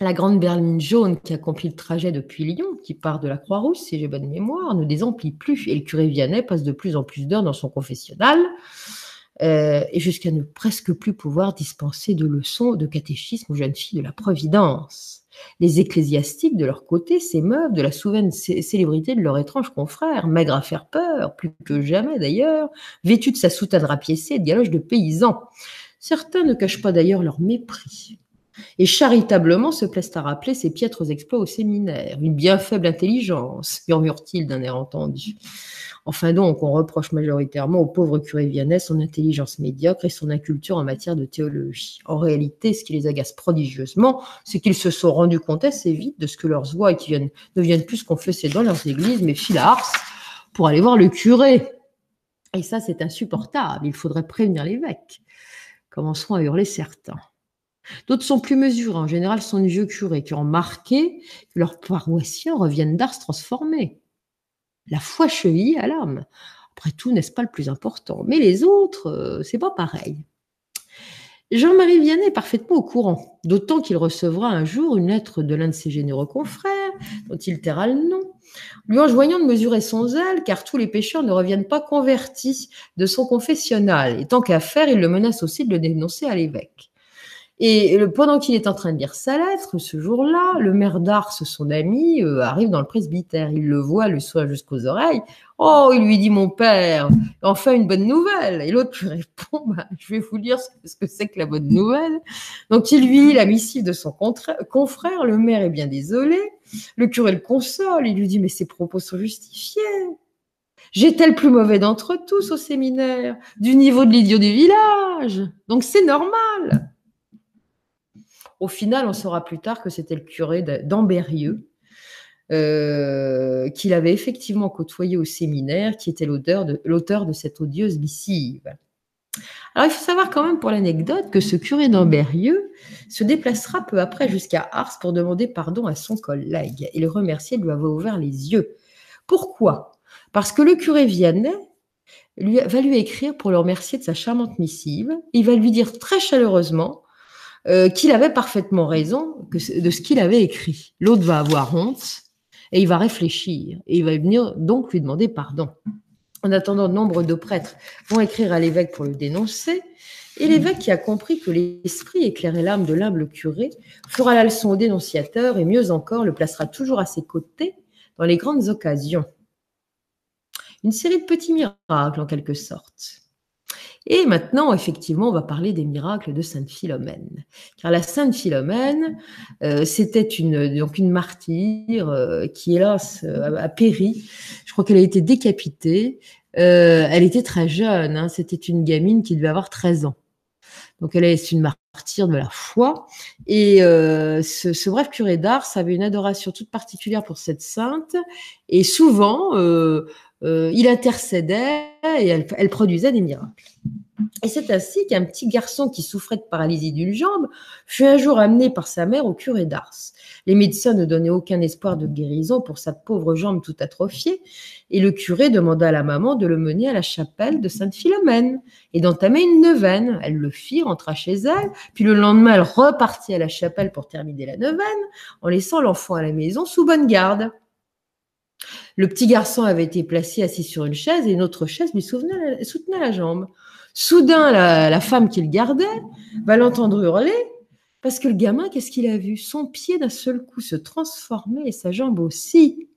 La grande berline jaune qui accomplit le trajet depuis Lyon, qui part de la Croix-Rousse, si j'ai bonne mémoire, ne désemplit plus. Et le curé Vianney passe de plus en plus d'heures dans son confessionnal, euh, et jusqu'à ne presque plus pouvoir dispenser de leçons de catéchisme aux jeunes filles de la Providence. Les ecclésiastiques, de leur côté, s'émeuvent de la souveraine célébrité de leur étrange confrère, maigre à faire peur, plus que jamais d'ailleurs, vêtu de sa soutane rapiécée et de galoches de paysans. Certains ne cachent pas d'ailleurs leur mépris et charitablement se plaisent à rappeler ses piètres exploits au séminaire, une bien faible intelligence, murmure-t-il d'un air entendu. Enfin donc, on reproche majoritairement au pauvre curé Vianney son intelligence médiocre et son inculture en matière de théologie. En réalité, ce qui les agace prodigieusement, c'est qu'ils se sont rendus compte assez vite de ce que leurs voix qui viennent, ne viennent plus confesser dans leurs églises, mais filent pour aller voir le curé. Et ça, c'est insupportable. Il faudrait prévenir l'évêque. Commenceront à hurler certains. D'autres sont plus mesurés. En général, sont des vieux curés qui ont marqué que leurs paroissiens reviennent d'Ars transformés. La foi cheville à l'âme. Après tout, n'est-ce pas le plus important? Mais les autres, euh, c'est pas pareil. Jean-Marie Vianney est parfaitement au courant, d'autant qu'il recevra un jour une lettre de l'un de ses généreux confrères, dont il taira le nom, lui enjoignant de mesurer son zèle, car tous les pécheurs ne reviennent pas convertis de son confessionnal, et tant qu'à faire, il le menace aussi de le dénoncer à l'évêque. Et pendant qu'il est en train de lire sa lettre, ce jour-là, le maire d'Ars, son ami, euh, arrive dans le presbytère. Il le voit, le soin jusqu'aux oreilles. Oh, il lui dit, mon père, enfin une bonne nouvelle. Et l'autre lui répond, bah, je vais vous lire ce que c'est que la bonne nouvelle. Donc il lui lit la missive de son confrère. Le maire est bien désolé. Le curé le console. Il lui dit, mais ses propos sont justifiés. J'étais le plus mauvais d'entre tous au séminaire, du niveau de l'idiot du village. Donc c'est normal. Au final, on saura plus tard que c'était le curé d'Ambérieux, euh, qu'il avait effectivement côtoyé au séminaire, qui était l'auteur de, cette odieuse missive. Alors, il faut savoir quand même pour l'anecdote que ce curé d'Ambérieux se déplacera peu après jusqu'à Ars pour demander pardon à son collègue et le remercier de lui avoir ouvert les yeux. Pourquoi? Parce que le curé Vianney lui, va lui écrire pour le remercier de sa charmante missive. Il va lui dire très chaleureusement euh, qu'il avait parfaitement raison de ce qu'il avait écrit. L'autre va avoir honte et il va réfléchir et il va venir donc lui demander pardon. En attendant, nombre de prêtres vont écrire à l'évêque pour le dénoncer. Et l'évêque qui a compris que l'esprit éclairait l'âme de l'humble curé fera la leçon au dénonciateur et mieux encore le placera toujours à ses côtés dans les grandes occasions. Une série de petits miracles en quelque sorte. Et maintenant, effectivement, on va parler des miracles de Sainte Philomène. Car la Sainte Philomène, euh, c'était une, donc une martyre euh, qui, hélas, euh, a, péri. Je crois qu'elle a été décapitée. elle était très jeune, hein. c'était une gamine qui devait avoir 13 ans. Donc elle est une martyre martyr de la foi. Et euh, ce, bref curé d'Ars avait une adoration toute particulière pour cette sainte. Et souvent, il intercédait et elle produisait des miracles. Et c'est ainsi qu'un petit garçon qui souffrait de paralysie d'une jambe fut un jour amené par sa mère au curé d'Ars. Les médecins ne donnaient aucun espoir de guérison pour sa pauvre jambe tout atrophiée, et le curé demanda à la maman de le mener à la chapelle de Sainte-Philomène et d'entamer une neuvaine. Elle le fit, rentra chez elle, puis le lendemain, elle repartit à la chapelle pour terminer la neuvaine, en laissant l'enfant à la maison sous bonne garde. Le petit garçon avait été placé assis sur une chaise et une autre chaise lui soutenait la jambe. Soudain, la, femme qu'il gardait va l'entendre hurler parce que le gamin, qu'est-ce qu'il a vu? Son pied d'un seul coup se transformer et sa jambe aussi.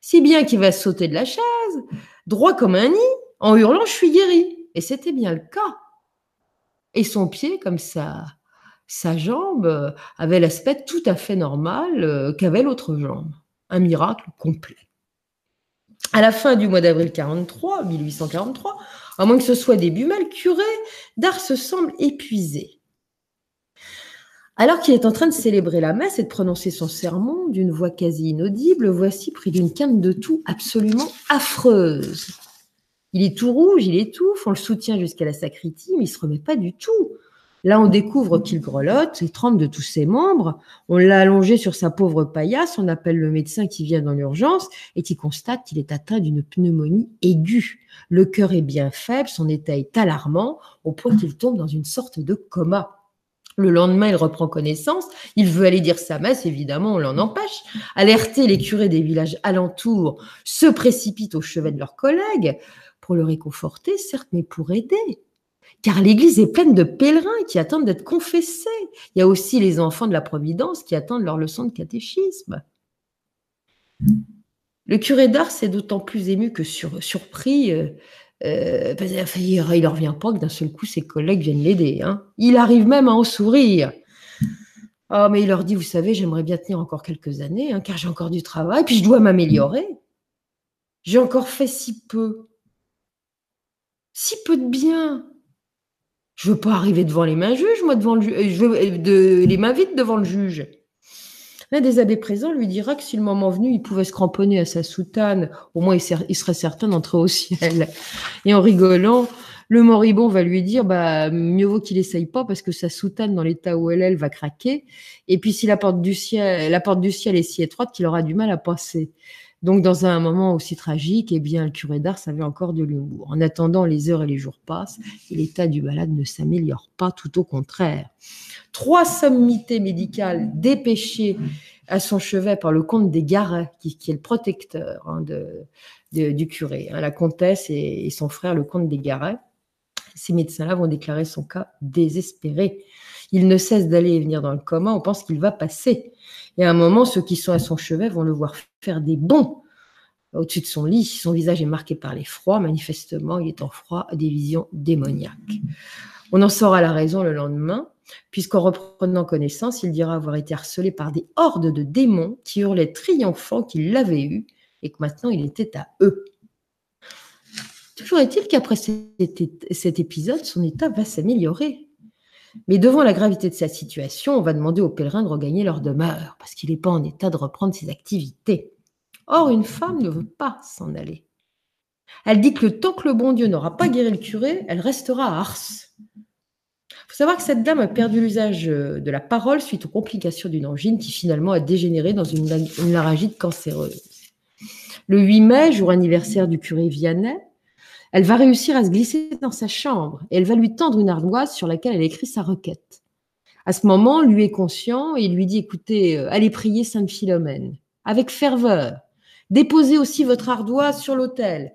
Si bien qu'il va sauter de la chaise, droit comme un nid, en hurlant Je suis guéri. Et c'était bien le cas. Et son pied, comme sa jambe, avait l'aspect tout à fait normal euh, qu'avait l'autre jambe. Un miracle complet. À la fin du mois d'avril 43, 1843, à moins que ce soit début mal, curé d'Ars se semble épuisé. Alors qu'il est en train de célébrer la messe et de prononcer son sermon d'une voix quasi inaudible, voici pris d'une quinte de tout absolument affreuse. Il est tout rouge, il étouffe, on le soutient jusqu'à la sacritie, mais il se remet pas du tout. Là, on découvre qu'il grelotte, il tremble de tous ses membres. On l'a allongé sur sa pauvre paillasse. On appelle le médecin qui vient dans l'urgence et qui constate qu'il est atteint d'une pneumonie aiguë. Le cœur est bien faible, son état est alarmant au point qu'il tombe dans une sorte de coma. Le lendemain, il reprend connaissance. Il veut aller dire sa messe, évidemment, on l'en empêche. Alerter les curés des villages alentours se précipitent au chevet de leurs collègues pour le réconforter, certes, mais pour aider car l'Église est pleine de pèlerins qui attendent d'être confessés. Il y a aussi les enfants de la Providence qui attendent leur leçon de catéchisme. Le curé d'Ars est d'autant plus ému que surpris. Euh, euh, il ne revient pas que d'un seul coup ses collègues viennent l'aider. Hein. Il arrive même à en sourire. Oh, mais il leur dit, vous savez, j'aimerais bien tenir encore quelques années, hein, car j'ai encore du travail, puis je dois m'améliorer. J'ai encore fait si peu. Si peu de bien. Je veux pas arriver devant les mains juges, devant le euh, les mains vides devant le juge. L'un des abbés présents lui dira que si le moment venu, il pouvait se cramponner à sa soutane, au moins il, serait certain d'entrer au ciel. Et en rigolant, le moribond va lui dire, bah, mieux vaut qu'il essaye pas parce que sa soutane, dans l'état où elle est, elle va craquer. Et puis si la porte du ciel, la porte du ciel est si étroite qu'il aura du mal à passer. Donc, dans un moment aussi tragique, eh bien, le curé d'Ars avait encore de l'humour. En attendant, les heures et les jours passent et l'état du malade ne s'améliore pas, tout au contraire. Trois sommités médicales dépêchées à son chevet par le comte des Garais, qui, est le protecteur hein, du curé, hein, la comtesse et, son frère, le comte des Garais. Ces médecins-là vont déclarer son cas désespéré. Il ne cesse d'aller et venir dans le coma, on pense qu'il va passer. Et à un moment, ceux qui sont à son chevet vont le voir faire des bonds au-dessus de son lit. Son visage est marqué par l'effroi. Manifestement, il est en froid des visions démoniaques. On en saura la raison le lendemain, puisqu'en reprenant connaissance, il dira avoir été harcelé par des hordes de démons qui hurlaient triomphant qu'il l'avait eu et que maintenant il était à eux. Toujours est-il qu'après cet épisode, son état va s'améliorer. Mais devant la gravité de sa situation, on va demander aux pèlerins de regagner leur demeure, parce qu'il n'est pas en état de reprendre ses activités. Or, une femme ne veut pas s'en aller. Elle dit que temps que le bon Dieu n'aura pas guéri le curé, elle restera à Ars. Il faut savoir que cette dame a perdu l'usage euh, de la parole suite aux complications d'une angine qui finalement a dégénéré dans une, une laryngite cancéreuse. Le 8 mai, jour anniversaire du curé Vianney, elle va réussir à se glisser dans sa chambre et elle va lui tendre une ardoise sur laquelle elle écrit sa requête. À ce moment, lui est conscient et il lui dit écoutez, euh, allez prier Sainte Philomène avec ferveur. Déposez aussi votre ardoise sur l'autel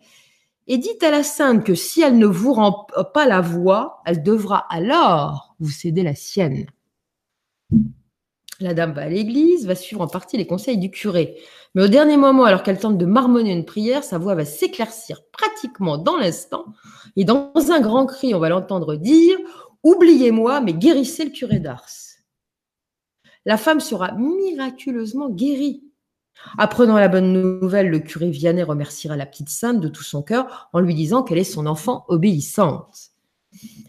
et dites à la sainte que si elle ne vous rend pas la voix, elle devra alors vous céder la sienne. La dame va à l'église, va suivre en partie les conseils du curé. Mais au dernier moment, alors qu'elle tente de marmonner une prière, sa voix va s'éclaircir pratiquement dans l'instant. Et dans un grand cri, on va l'entendre dire Oubliez-moi, mais guérissez le curé d'Ars. La femme sera miraculeusement guérie. Apprenant la bonne nouvelle, le curé Vianney remerciera la petite sainte de tout son cœur en lui disant qu'elle est son enfant obéissante.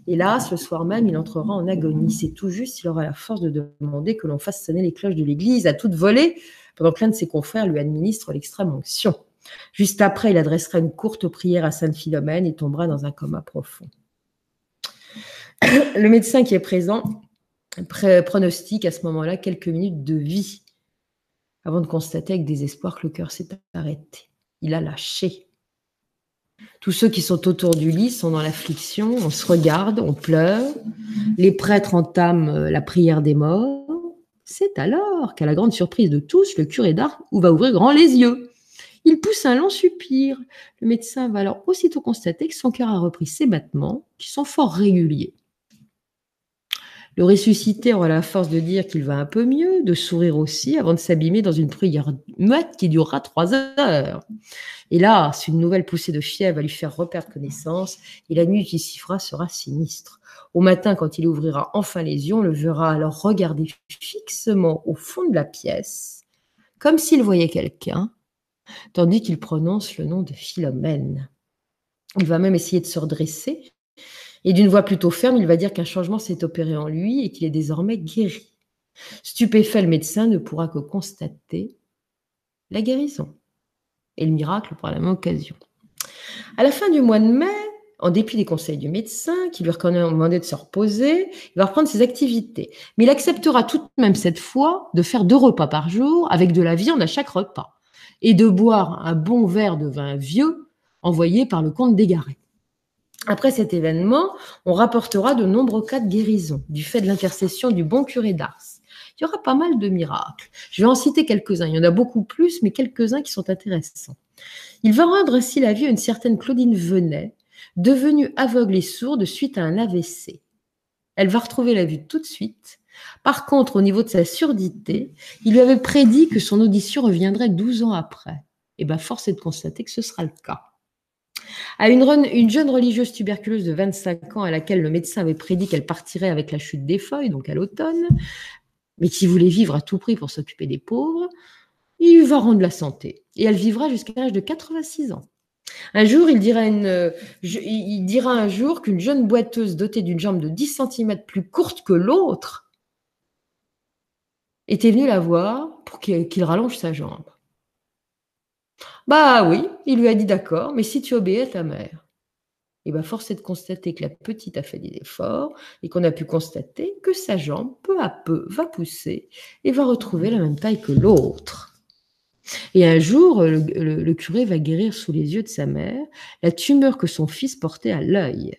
Hélas, le soir même, il entrera en agonie. C'est tout juste s'il aura la force de demander que l'on fasse sonner les cloches de l'église à toute volée, pendant que l'un de ses confrères lui administre l'extrême onction. Juste après, il adressera une courte prière à Sainte Philomène et tombera dans un coma profond. Le médecin qui est présent pronostique à ce moment-là quelques minutes de vie avant de constater avec désespoir que le cœur s'est arrêté. Il a lâché. Tous ceux qui sont autour du lit sont dans l'affliction, on se regarde, on pleure, les prêtres entament euh, la prière des morts. C'est alors qu'à la grande surprise de tous, le curé d'Ars va ouvrir grand les yeux. Il pousse un long soupir. Le médecin va alors aussitôt constater que son cœur a repris ses battements, qui sont fort réguliers. Le ressuscité aura la force de dire qu'il va un peu mieux, de sourire aussi, avant de s'abîmer dans une prière muette qui durera trois heures. Là, une nouvelle poussée de fièvre va lui faire reperdre connaissance, et la nuit qui s'y fera sera sinistre. Au matin, quand il ouvrira enfin les yeux, on le verra alors regarder fixement au fond de la pièce, comme s'il voyait quelqu'un, tandis qu'il prononce le nom de Philomène. Il va même essayer de se redresser, et d'une voix plutôt ferme, il va dire qu'un changement s'est opéré en lui et qu'il est désormais guéri. Stupéfait, le médecin ne pourra que constater la guérison et le miracle par la même occasion. À la fin du mois de mai, en dépit des conseils du médecin qui lui recommandait de se reposer, il va reprendre ses activités. Mais il acceptera tout de même cette fois de faire deux repas par jour avec de la viande à chaque repas et de boire un bon verre de vin vieux envoyé par le comte d'Égaré. Après cet événement, on rapportera de nombreux cas de guérison du fait de l'intercession du bon curé d'Ars. Il y aura pas mal de miracles. Je vais en citer quelques-uns. Il y en a beaucoup plus, mais quelques-uns qui sont intéressants. Il va rendre ainsi la vie à une certaine Claudine Venet, devenue aveugle et sourde suite à un AVC. Elle va retrouver la vue tout de suite. Par contre, au niveau de sa surdité, il lui avait prédit que son audition reviendrait 12 ans après. Et bien, force est de constater que ce sera le cas. À une, jeune religieuse tuberculeuse de 25 ans à laquelle le médecin avait prédit qu'elle partirait avec la chute des feuilles, donc à l'automne, mais qui voulait vivre à tout prix pour s'occuper des pauvres, il va rendre la santé. Et elle vivra jusqu'à l'âge de 86 ans. Un jour, il dira, il dira un jour qu'une jeune boiteuse dotée d'une jambe de 10 cm plus courte que l'autre était venue la voir pour qu'il rallonge sa jambe. Bah oui, il lui a dit d'accord, mais si tu obéis à ta mère. Et bien, force est de constater que la petite a fait des efforts et qu'on a pu constater que sa jambe, peu à peu, va pousser et va retrouver la même taille que l'autre. Et un jour, le, curé va guérir sous les yeux de sa mère la tumeur que son fils portait à l'œil.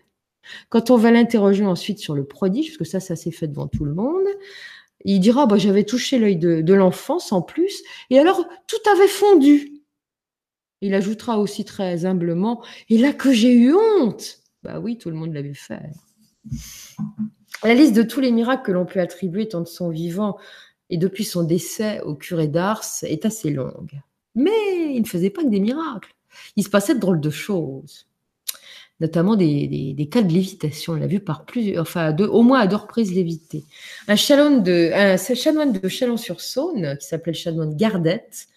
Quand on va l'interroger ensuite sur le prodige, parce que ça, ça s'est fait devant tout le monde, il dira bah, J'avais touché l'œil de, de l'enfant sans plus, et alors tout avait fondu. Il ajoutera aussi très humblement Et là que j'ai eu honte Bah oui, tout le monde l'a vu faire. La liste de tous les miracles que l'on peut attribuer tant de son vivant et depuis son décès au curé d'Ars est assez longue. Mais il ne faisait pas que des miracles. Il se passait de drôles de choses, notamment des, cas de lévitation. On l'a vu par plusieurs, enfin, au moins à deux reprises léviter. Un chanoine de, un chanoine de Chalon-sur-Saône, qui s'appelait le chanoine Gardette,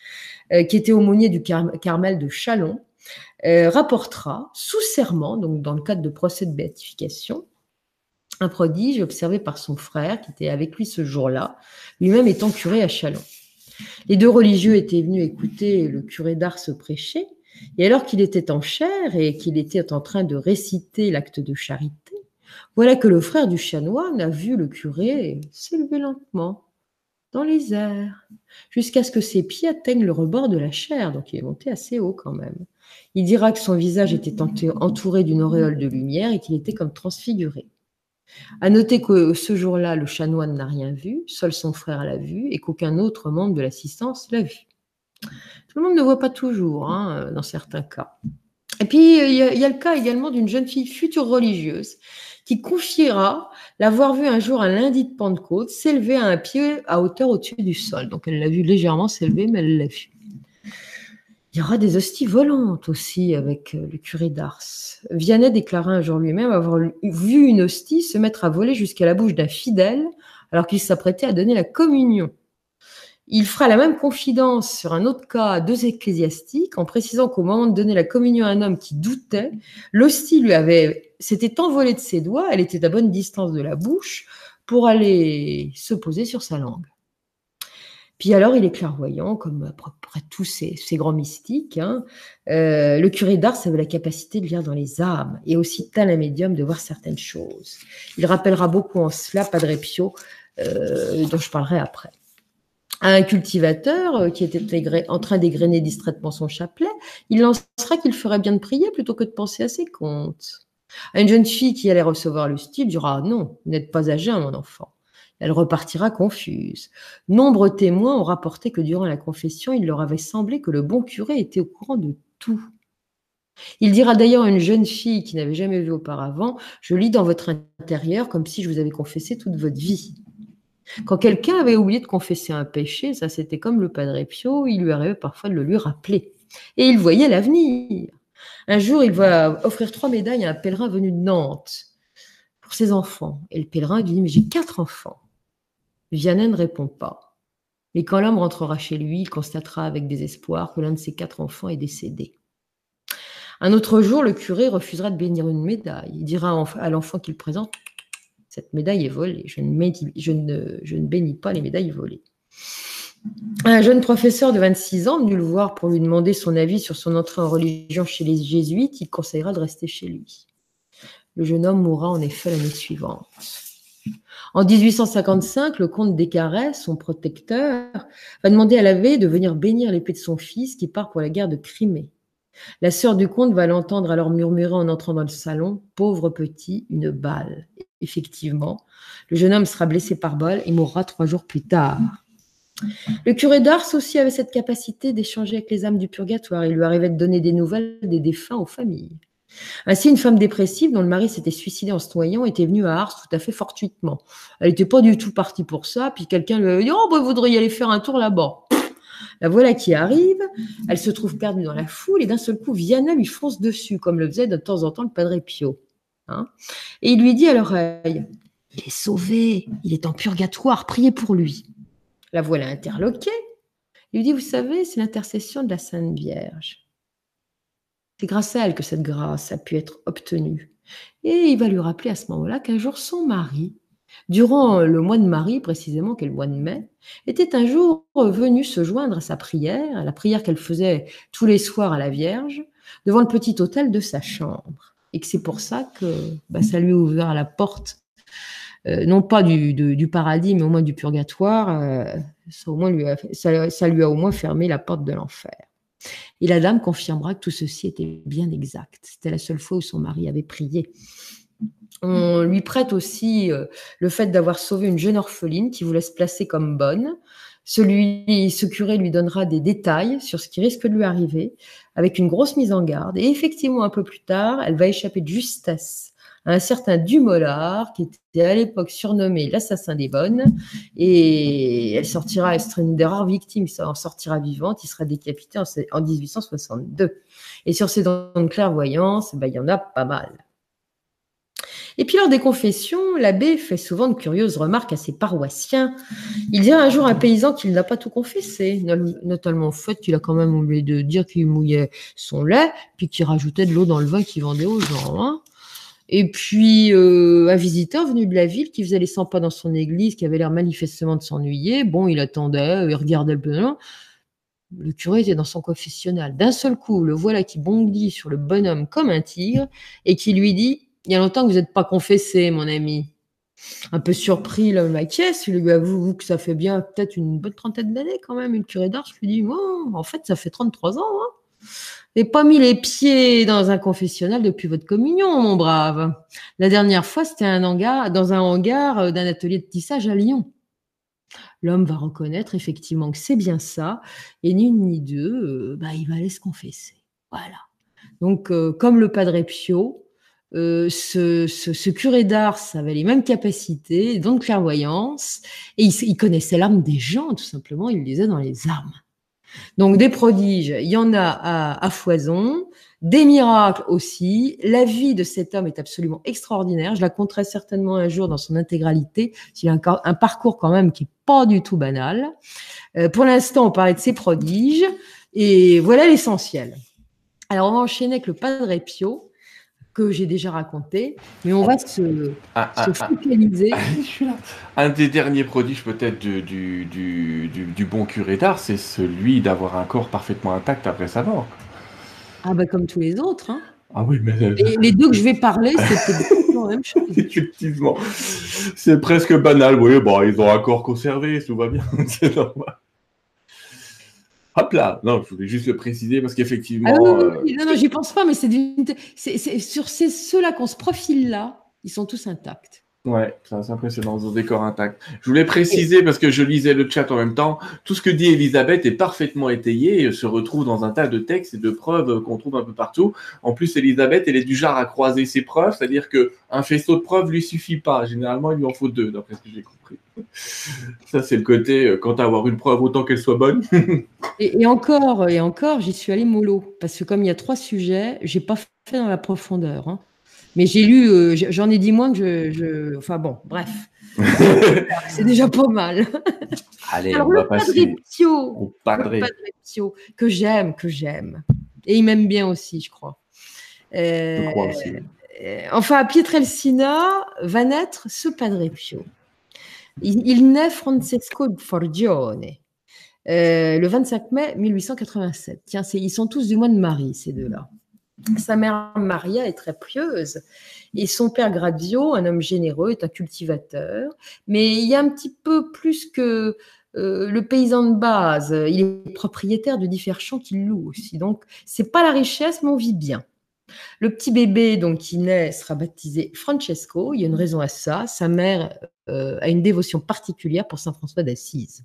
qui était aumônier du Carmel de Chalon, euh, rapportera sous serment, donc dans le cadre de procès de béatification, un prodige observé par son frère qui était avec lui ce jour-là, lui-même étant curé à Chalon. Les deux religieux étaient venus écouter le curé d'Ars se prêcher, et alors qu'il était en chair et qu'il était en train de réciter l'acte de charité, voilà que le frère du chanoine a vu le curé s'élever lentement dans les airs, jusqu'à ce que ses pieds atteignent le rebord de la chair, donc il est monté assez haut quand même. Il dira que son visage était entouré d'une auréole de lumière et qu'il était comme transfiguré. À noter que ce jour-là, le chanoine n'a rien vu, seul son frère l'a vu et qu'aucun autre membre de l'assistance l'a vu. Tout le monde ne voit pas toujours, hein, dans certains cas. Et puis, il y, a, le cas également d'une jeune fille future religieuse qui confiera l'avoir vu un jour un lundi de Pentecôte s'élever à un pied à hauteur au-dessus du sol. Donc elle l'a vu légèrement s'élever, mais elle l'a vu. Il y aura des hosties volantes aussi avec euh, le curé d'Ars. Vianney déclara un jour lui-même avoir vu une hostie se mettre à voler jusqu'à la bouche d'un fidèle alors qu'il s'apprêtait à donner la communion. Il fera la même confidence sur un autre cas à deux ecclésiastiques en précisant qu'au moment de donner la communion à un homme qui doutait, l'hostie lui avait s'était envolée de ses doigts, elle était à bonne distance de la bouche pour aller se poser sur sa langue. Puis alors, il est clairvoyant, comme à peu près tous ces, grands mystiques. Hein. Euh, le curé d'Ars avait la capacité de lire dans les âmes et aussi tel un médium de voir certaines choses. Il rappellera beaucoup en cela Padre Pio, euh, dont je parlerai après un cultivateur euh, qui était en train d'égrener distraitement son chapelet, il lancera qu'il ferait bien de prier plutôt que de penser à ses comptes. À une jeune fille qui allait recevoir le style dira Non, vous n'êtes pas âgé, mon enfant. Elle repartira confuse. Nombre témoins ont rapporté que durant la confession, il leur avait semblé que le bon curé était au courant de tout. Il dira d'ailleurs à une jeune fille qui n'avait jamais vu auparavant Je lis dans votre intérieur comme si je vous avais confessé toute votre vie. Quand quelqu'un avait oublié de confesser un péché, ça c'était comme le Padre Pio, il lui arrivait parfois de le lui rappeler. Et il voyait l'avenir. Un jour, il va offrir trois médailles à un pèlerin venu de Nantes pour ses enfants. Et le pèlerin lui dit, mais j'ai quatre enfants. Vianney ne répond pas. Mais quand l'homme rentrera chez lui, il constatera avec désespoir que l'un de ses quatre enfants est décédé. Un autre jour, le curé refusera de bénir une médaille. Il dira à l'enfant qu'il présente cette médaille est volée. Je ne, bénis pas les médailles volées. Un jeune professeur de 26 ans venu le voir pour lui demander son avis sur son entrée en religion chez les jésuites, il conseillera de rester chez lui. Le jeune homme mourra en effet l'année suivante. En 1855, le comte Descarrés, son protecteur, va demander à l'abbé de venir bénir l'épée de son fils qui part pour la guerre de Crimée. La sœur du comte va l'entendre alors murmurer en entrant dans le salon Pauvre petit, une balle. Effectivement, le jeune homme sera blessé par balle et mourra trois jours plus tard. Le curé d'Ars aussi avait cette capacité d'échanger avec les âmes du purgatoire. Il lui arrivait de donner des nouvelles des défunts aux familles. Ainsi, une femme dépressive dont le mari s'était suicidé en se noyant était venue à Ars tout à fait fortuitement. Elle n'était pas du tout partie pour ça, puis quelqu'un lui avait dit Oh, bah, vous voudriez aller faire un tour là-bas. La voilà qui arrive, elle se trouve perdue dans la foule et d'un seul coup, Viana lui fonce dessus, comme le faisait de temps en temps le Padre Pio. Hein. et il lui dit à l'oreille Il est sauvé, il est en purgatoire, priez pour lui. La voilà interloquée. Il lui dit Vous savez, c'est l'intercession de la Sainte Vierge. C'est grâce à elle que cette grâce a pu être obtenue. Et il va lui rappeler à ce moment-là qu'un jour, son mari durant le mois de Marie, précisément, qui est le mois de mai, était un jour venu se joindre à sa prière, à la prière qu'elle faisait tous les soirs à la Vierge, devant le petit hôtel de sa chambre. Et que c'est pour ça que bah, ça lui a ouvert la porte, euh, non pas du, paradis, mais au moins du purgatoire. Euh, au moins ça lui a au moins fermé la porte de l'enfer. Et la dame confirmera que tout ceci était bien exact. C'était la seule fois où son mari avait prié. On lui prête aussi euh, le fait d'avoir sauvé une jeune orpheline qui voulait se placer comme bonne. Celui, ce curé lui donnera des détails sur ce qui risque de lui arriver, avec une grosse mise en garde. Et effectivement, un peu plus tard, elle va échapper de justesse à un certain Dumollard, qui était à l'époque surnommé l'assassin des bonnes. Et elle sortira, elle sera une des rares victimes, en sortira vivante. Il sera décapité en, 1862. Et sur ces dons de clairvoyance, ben, il y en a pas mal. Et puis lors des confessions, l'abbé fait souvent de curieuses remarques à ses paroissiens. Il dira un jour un paysan qu'il n'a pas tout confessé, notamment au fait qu'il a quand même oublié de dire qu'il mouillait son lait, puis qu'il rajoutait de l'eau dans le vin qu'il vendait aux gens. Hein. Et puis, euh, un visiteur venu de la ville qui faisait les 100 pas dans son église, qui avait l'air manifestement de s'ennuyer. Bon, il attendait, il regardait le bonhomme. Le curé était dans son confessionnal. D'un seul coup, le voilà qui bondit sur le bonhomme comme un tigre et qui lui dit il y a longtemps que vous n'êtes pas confessé, mon ami. Un peu surpris, l'homme acquiesce. Il lui avoue que ça fait bien peut-être une bonne trentaine d'années quand même. Une curé d'Ars lui dit oh, En fait, ça fait 33 ans. Hein. Vous pas mis les pieds dans un confessionnal depuis votre communion, mon brave. La dernière fois, c'était un hangar, dans un hangar euh, d'un atelier de tissage à Lyon. L'homme va reconnaître effectivement que c'est bien ça, et ni une ni deux, euh, bah, il va aller se confesser. Voilà. Donc, euh, comme le Padre Pio, euh, ce, curé d'Ars avait les mêmes capacités, donc clairvoyance, et il, connaissait l'âme des gens, tout simplement, il lisait dans les âmes. Donc des prodiges, il y en a à, foison, des miracles aussi. La vie de cet homme est absolument extraordinaire. Je la compterai certainement un jour dans son intégralité. Il a un, un parcours quand même qui est pas du tout banal. Euh, pour l'instant, on parlait de ses prodiges et voilà l'essentiel. Alors on va enchaîner avec le Padre Pio que j'ai déjà raconté, mais on va se, ah, ah, ah. focaliser. Un des derniers prodiges peut-être du, du, du, bon curé d'art, c'est celui d'avoir un corps parfaitement intact après sa mort. Ah bah comme tous les autres. Hein. Ah oui, mais... Et les deux que je vais parler, c'est la même chose. Effectivement. C'est presque banal. Oui, bon, ils ont un corps conservé, tout va bien, c'est normal. Hop là Non, je voulais juste le préciser parce qu'effectivement. Ah euh, non, non, j'y pense pas, mais c'est sur ces, ceux-là qu'on se profile là, ils sont tous intacts. Ouais, c'est impressionnant, des corps intacts. Je voulais préciser, parce que je lisais le chat en même temps, tout ce que dit Elisabeth est parfaitement étayé et se retrouve dans un tas de textes et de preuves qu'on trouve un peu partout. En plus, Elisabeth, elle est du genre à croiser ses preuves, c'est-à-dire qu'un faisceau de preuves lui suffit pas. Généralement, il lui en faut deux, d'après ce que j'ai compris. Ça, c'est le côté, euh, quant à avoir une preuve, autant qu'elle soit bonne. et, encore, et encore, j'y suis allée mollo, parce que comme il y a trois sujets, j'ai pas fait dans la profondeur. Hein. Mais j'ai lu, euh, j'en ai dit moins que je, Enfin bon, bref. c'est déjà pas mal. Allez, on va passer au Padre. Pio, que j'aime, que j'aime. Et il m'aime bien aussi, je crois. Euh, je crois aussi. Euh, enfin, à Pietrelcina va naître ce Padre Pio. Il, naît Francesco Forgione le 25 mai 1887. Tiens, ils sont tous du mois de Marie, ces deux-là. Sa mère Maria est très pieuse et son père Grazio, un homme généreux, est un cultivateur. Mais il y a un petit peu plus que euh, le paysan de base. Il est propriétaire de différents champs qu'il loue aussi. Donc, c'est pas la richesse, mais on vit bien. Le petit bébé donc qui naît sera baptisé Francesco. Il y a une raison à ça. Sa mère euh, a une dévotion particulière pour Saint François d'Assise.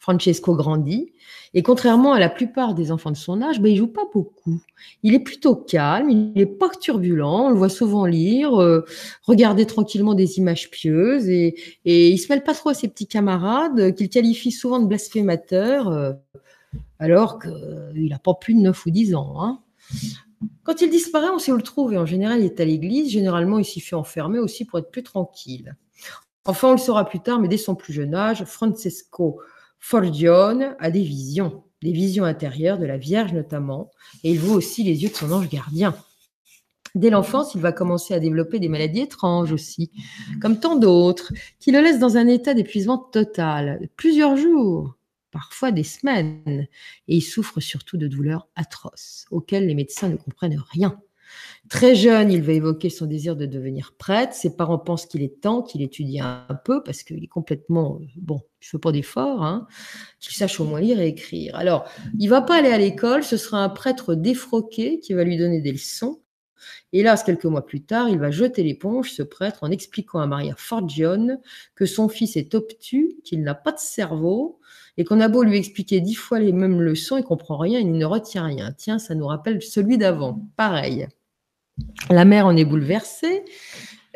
Francesco grandit et contrairement à la plupart des enfants de son âge, ben, il joue pas beaucoup. Il est plutôt calme, il n'est pas turbulent, on le voit souvent lire, euh, regarder tranquillement des images pieuses et, et il se mêle pas trop à ses petits camarades qu'il qualifie souvent de blasphémateurs euh, alors qu'il n'a pas plus de 9 ou 10 ans. Hein. Quand il disparaît, on sait où le trouver. En général, il est à l'église. Généralement, il s'y fait enfermer aussi pour être plus tranquille. Enfin, on le saura plus tard, mais dès son plus jeune âge, Francesco Forgione a des visions, des visions intérieures de la Vierge notamment, et il voit aussi les yeux de son ange gardien. Dès l'enfance, il va commencer à développer des maladies étranges aussi, comme tant d'autres, qui le laissent dans un état d'épuisement total, plusieurs jours, parfois des semaines, et il souffre surtout de douleurs atroces, auxquelles les médecins ne comprennent rien. Très jeune, il va évoquer son désir de devenir prêtre. Ses parents pensent qu'il est temps qu'il étudie un peu parce qu'il est complètement, bon, je fais pas d'effort, hein, qu'il sache au moins lire et écrire. Alors, il va pas aller à l'école, ce sera un prêtre défroqué qui va lui donner des leçons. Hélas, quelques mois plus tard, il va jeter l'éponge, ce prêtre, en expliquant à Maria Forgione que son fils est obtus, qu'il n'a pas de cerveau, et qu'on a beau lui expliquer dix fois les mêmes leçons, il comprend rien, il ne retient rien. Tiens, ça nous rappelle celui d'avant. Pareil. La mère en est bouleversée.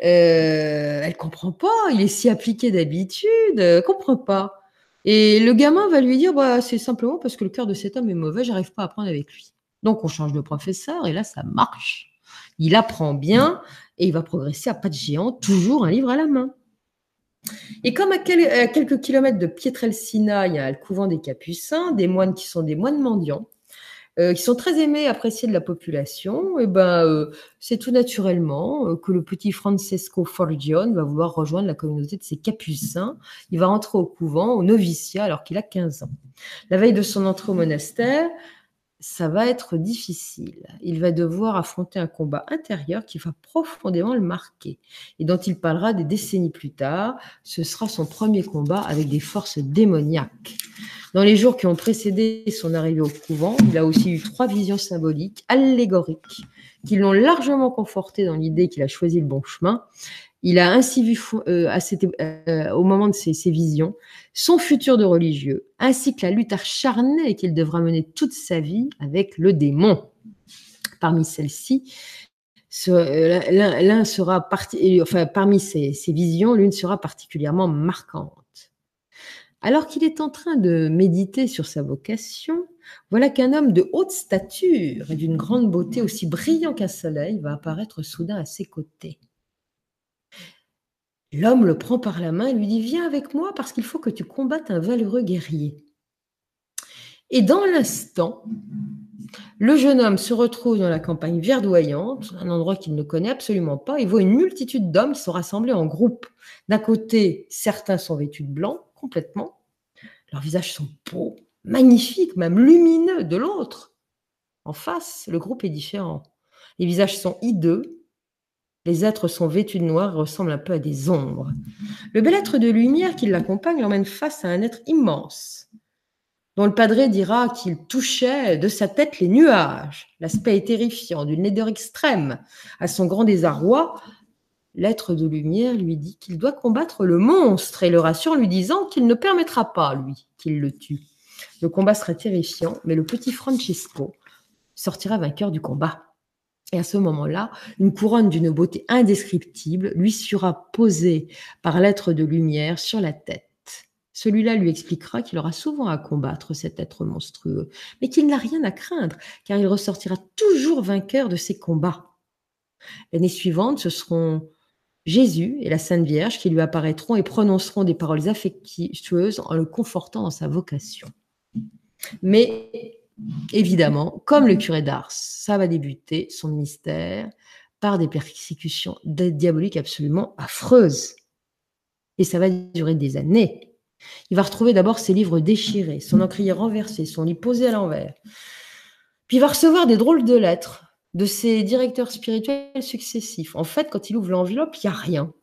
Euh, elle comprend pas. Il est si appliqué d'habitude. Elle comprend pas. Et le gamin va lui dire bah, c'est simplement parce que le cœur de cet homme est mauvais, j'arrive pas à apprendre avec lui. Donc on change de professeur et là ça marche. Il apprend bien et il va progresser à pas de géant, toujours un livre à la main. Et comme à, quelques kilomètres de Pietrelcina, il y a le couvent des Capucins, des moines qui sont des moines mendiants, euh, qui sont très aimés et appréciés de la population, et ben, euh, c'est tout naturellement euh, que le petit Francesco Forgione va vouloir rejoindre la communauté de ses capucins. Il va rentrer au couvent, au noviciat, alors qu'il a 15 ans. La veille de son entrée au monastère, ça va être difficile. Il va devoir affronter un combat intérieur qui va profondément le marquer et dont il parlera des décennies plus tard. Ce sera son premier combat avec des forces démoniaques. Dans les jours qui ont précédé son arrivée au couvent, il a aussi eu trois visions symboliques, allégoriques, qui l'ont largement conforté dans l'idée qu'il a choisi le bon chemin. Il a ainsi vu euh, euh, au moment de ses, visions son futur de religieux, ainsi que la lutte acharnée qu'il devra mener toute sa vie avec le démon. Parmi celles-ci, euh, sera parmi ces, ces visions, l'une sera particulièrement marquante. Alors qu'il est en train de méditer sur sa vocation, voilà qu'un homme de haute stature et d'une grande beauté aussi brillant qu'un soleil va apparaître soudain à ses côtés. L'homme le prend par la main et lui dit Viens avec moi parce qu'il faut que tu combattes un valeureux guerrier. Et dans l'instant, le jeune homme se retrouve dans la campagne verdoyante, un endroit qu'il ne connaît absolument pas. Il voit une multitude d'hommes se rassembler en groupe. D'un côté, certains sont vêtus de blanc, complètement. Leurs visages sont beaux, magnifiques, même lumineux. De l'autre, en face, le groupe est différent. Les visages sont hideux. Les êtres sont vêtus de noir et ressemblent un peu à des ombres. Le bel être de lumière qui l'accompagne l'emmène face à un être immense, dont le padré dira qu'il touchait de sa tête les nuages. L'aspect est terrifiant, d'une laideur extrême. À son grand désarroi, l'être de lumière lui dit qu'il doit combattre le monstre et le rassure en lui disant qu'il ne permettra pas, lui, qu'il le tue. Le combat serait terrifiant, mais le petit Francesco sortira vainqueur du combat. Et à ce moment-là, une couronne d'une beauté indescriptible lui sera posée par l'être de lumière sur la tête. Celui-là lui expliquera qu'il aura souvent à combattre cet être monstrueux, mais qu'il n'a rien à craindre, car il ressortira toujours vainqueur de ses combats. L'année suivante, ce seront Jésus et la Sainte Vierge qui lui apparaîtront et prononceront des paroles affectueuses en le confortant dans sa vocation. Mais évidemment, comme le curé d'Ars, ça va débuter son ministère par des persécutions diaboliques absolument affreuses. Et ça va durer des années. Il va retrouver d'abord ses livres déchirés, son encrier renversé, son lit posé à l'envers. Puis il va recevoir des drôles de lettres de ses directeurs spirituels successifs. En fait, quand il ouvre l'enveloppe, il n'y a rien.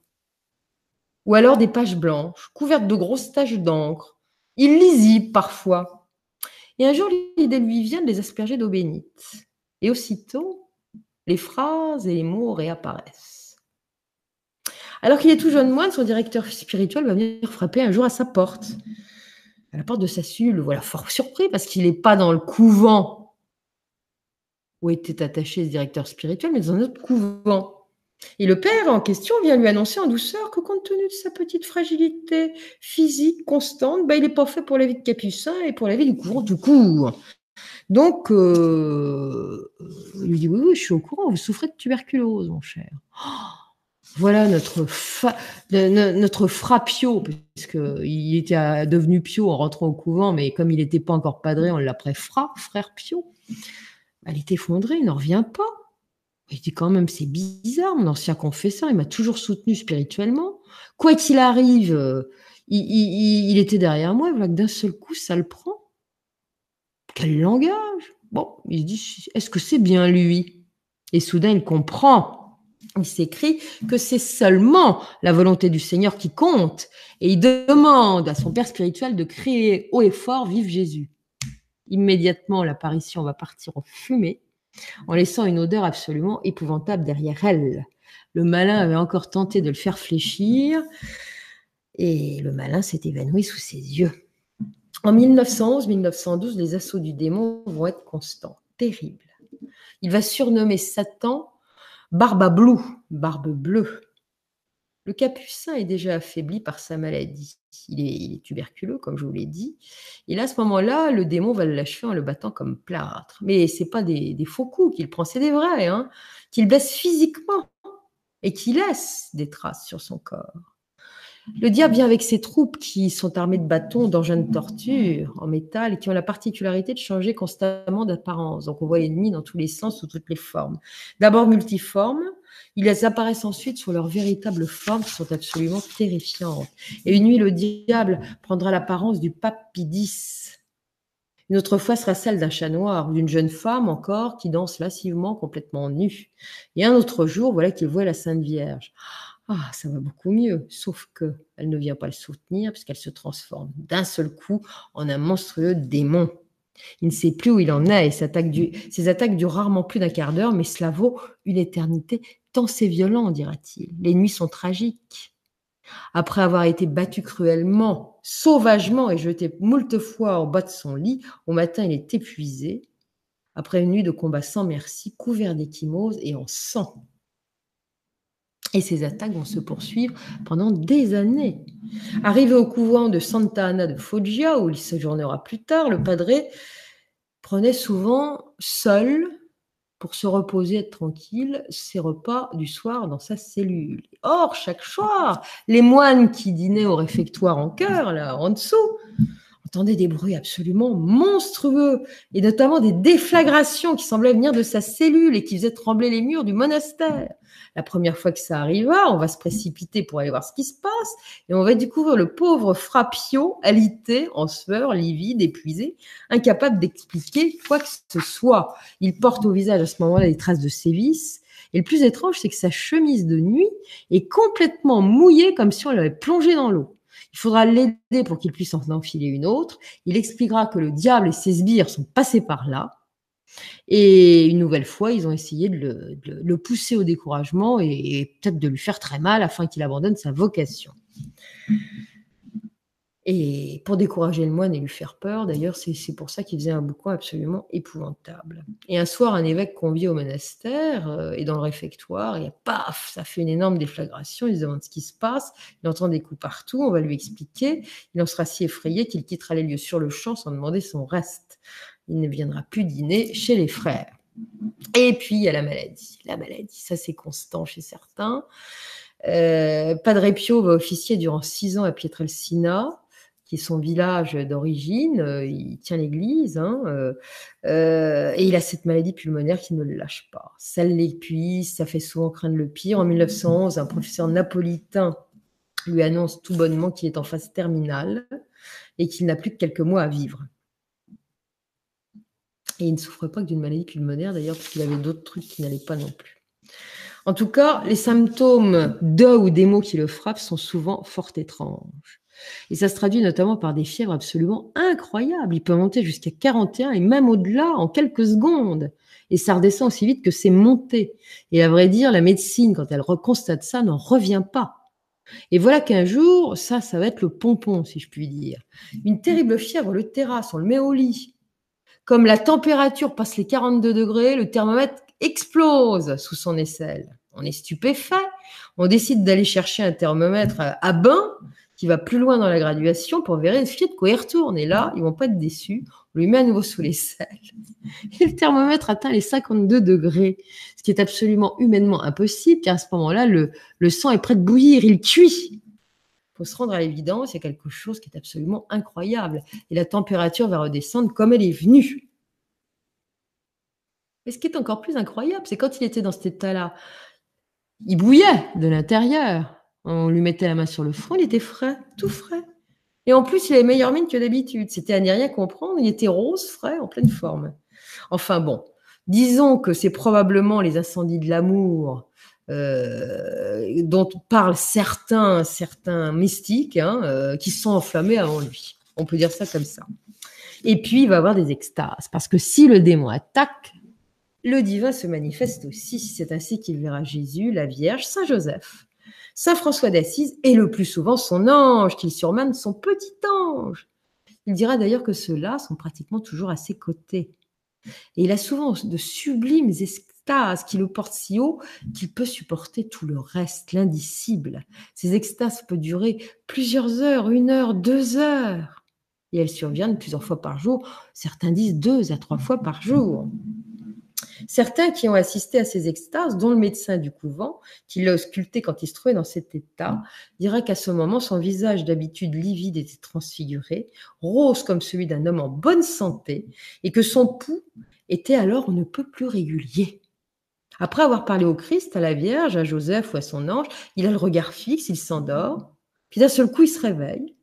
Ou alors des pages blanches, couvertes de grosses taches d'encre, illisibles parfois. Et un jour, l'idée lui vient de les asperger d'eau bénite. Et aussitôt, les phrases et les mots réapparaissent. Alors qu'il est tout jeune moine, son directeur spirituel va venir frapper un jour à sa porte. À la porte de sa cellule, le voilà fort surpris parce qu'il n'est pas dans le couvent où était attaché ce directeur spirituel, mais dans un autre couvent. Et le père en question vient lui annoncer en douceur que compte tenu de sa petite fragilité physique constante, bah, il n'est pas fait pour la vie de capucin et pour la vie du couvent tout court. Donc, euh, il lui dit oui, oui, je suis au courant, vous souffrez de tuberculose, mon cher. voilà notre, notre frapio, puisqu'il était devenu pio en rentrant au couvent, mais comme il n'était pas encore padré, on l'appelait fra, frère pio elle est effondrée, il n'en revient pas. Il dit quand même, c'est bizarre, mon ancien confesseur, il m'a toujours soutenu spirituellement. Quoi qu'il arrive, euh, il, était derrière moi, voilà que d'un seul coup, ça le prend. Quel langage Bon, il dit, est-ce que c'est bien lui? Et soudain, il comprend. Il s'écrit que c'est seulement la volonté du Seigneur qui compte. Et il demande à son père spirituel de crier haut et fort, vive Jésus immédiatement l'apparition va partir en fumée, en laissant une odeur absolument épouvantable derrière elle. Le malin avait encore tenté de le faire fléchir, et le malin s'est évanoui sous ses yeux. En 1911-1912, les assauts du démon vont être constants, terribles. Il va surnommer Satan Barbe barbe bleue. Le capucin est déjà affaibli par sa maladie. Il est, tuberculeux, comme je vous l'ai dit. Et là, à ce moment-là, le démon va le lâcher en le battant comme plâtre. Mais ce n'est pas des, faux coups qu'il prend, c'est des vrais, hein, qu'il blesse physiquement et qui laisse des traces sur son corps. Le diable vient avec ses troupes qui sont armées de bâtons, d'engins de torture en métal et qui ont la particularité de changer constamment d'apparence. Donc on voit l'ennemi dans tous les sens, sous toutes les formes. D'abord multiforme, ils apparaissent ensuite sous leur véritable forme qui sont absolument terrifiantes. Et une nuit, le diable prendra l'apparence du pape Pidis. Une autre fois sera celle d'un chat noir ou d'une jeune femme encore qui danse lascivement complètement nue. Et un autre jour, voilà qu'il voit la Sainte Vierge. Ah, ça va beaucoup mieux, sauf que elle ne vient pas le soutenir puisqu'elle se transforme d'un seul coup en un monstrueux démon. Il ne sait plus où il en est et ses attaques, durent rarement plus d'un quart d'heure, mais cela vaut une éternité tant c'est violent, dira-t-il. Les nuits sont tragiques. Après avoir été battu cruellement, sauvagement et jeté moult fois en bas de son lit, au matin il est épuisé, après une nuit de combat sans merci, couvert d'échymoses et en sang. Et ces attaques vont se poursuivre pendant des années. Arrivé au couvent de Santa Anna de Foggia, où il séjournera plus tard, le padré prenait souvent seul, pour se reposer, être tranquille, ses repas du soir dans sa cellule. Or, chaque soir, les moines qui dînaient au réfectoire en chœur, là, en dessous, entendait des bruits absolument monstrueux, et notamment des déflagrations qui semblaient venir de sa cellule et qui faisaient trembler les murs du monastère. La première fois que ça arriva, on va se précipiter pour aller voir ce qui se passe, et on va découvrir le pauvre Frappio, alité, en sueur, livide, épuisé, incapable d'expliquer quoi que ce soit. Il porte au visage à ce moment-là des traces de sévices, et le plus étrange, c'est que sa chemise de nuit est complètement mouillée comme si on l'avait plongée dans l'eau. Il faudra l'aider pour qu'il puisse en enfiler une autre. Il expliquera que le diable et ses sbires sont passés par là. Et une nouvelle fois, ils ont essayé de le, pousser au découragement et peut-être de lui faire très mal afin qu'il abandonne sa vocation. Et pour décourager le moine et lui faire peur, d'ailleurs, c'est pour ça qu'il faisait un boucan absolument épouvantable. Et un soir, un évêque convie au monastère euh, et dans le réfectoire, et paf, ça fait une énorme déflagration. Il se demande ce qui se passe. Il entend des coups partout. On va lui expliquer. Il en sera si effrayé qu'il quittera les lieux sur le champ sans demander son reste. Il ne viendra plus dîner chez les frères. Et puis, il y a la maladie. La maladie, ça c'est constant chez certains. Euh, Padre Pio va officier durant six ans à Pietrelcina qui est son village d'origine. Euh, il tient l'église hein, euh, euh, et il a cette maladie pulmonaire qui ne le lâche pas. Ça l'épuise, ça fait souvent craindre le pire. En 1911, un professeur napolitain lui annonce tout bonnement qu'il est en phase terminale et qu'il n'a plus que quelques mois à vivre. Et il ne souffre pas que d'une maladie pulmonaire d'ailleurs, parce qu'il avait d'autres trucs qui n'allaient pas non plus. En tout cas, les symptômes de ou des mots qui le frappent sont souvent fort étranges. Et ça se traduit notamment par des fièvres absolument incroyables. Il peut monter jusqu'à 41 et même au-delà en quelques secondes. Et ça redescend aussi vite que c'est monté. Et à vrai dire, la médecine, quand elle reconstate ça, n'en revient pas. Et voilà qu'un jour, ça, ça va être le pompon, si je puis dire. Une terrible fièvre le terrasse, on le met au lit. Comme la température passe les 42 degrés, le thermomètre explose sous son aisselle. On est stupéfait. On décide d'aller chercher un thermomètre à bain qui va plus loin dans la graduation pour vérifier de quoi il retourne. Et là, ils vont pas être déçus. On lui met à nouveau sous les selles. Et le thermomètre atteint les 52 degrés, ce qui est absolument humainement impossible, car à ce moment-là, le, sang est prêt de bouillir, il cuit. Il faut se rendre à l'évidence, il y a quelque chose qui est absolument incroyable. Et la température va redescendre comme elle est venue. Et ce qui est encore plus incroyable, c'est quand il était dans cet état-là, il bouillait de l'intérieur. On lui mettait la main sur le front, il était frais, tout frais. Et en plus, il avait meilleure mine que d'habitude. C'était à n'y rien comprendre. Il était rose, frais, en pleine forme. Enfin bon, disons que c'est probablement les incendies de l'amour euh, dont parlent certains, certains mystiques hein, euh, qui sont enflammés avant lui. On peut dire ça comme ça. Et puis, il va avoir des extases. Parce que si le démon attaque, le divin se manifeste aussi. C'est ainsi qu'il verra Jésus, la Vierge, Saint Joseph. Saint François d'Assise est le plus souvent son ange, qu'il surmane son petit ange. Il dira d'ailleurs que ceux-là sont pratiquement toujours à ses côtés. Et il a souvent de sublimes extases qui le portent si haut qu'il peut supporter tout le reste, l'indicible. Ces extases peuvent durer plusieurs heures, une heure, deux heures. Et elles surviennent plusieurs fois par jour. Certains disent deux à trois fois par jour. Certains qui ont assisté à ces extases, dont le médecin du couvent, qui l'a ausculté quand il se trouvait dans cet état, dira qu'à ce moment, son visage d'habitude livide était transfiguré, rose comme celui d'un homme en bonne santé, et que son pouls était alors on ne peut plus régulier. Après avoir parlé au Christ, à la Vierge, à Joseph ou à son ange, il a le regard fixe, il s'endort, puis d'un seul coup il se réveille,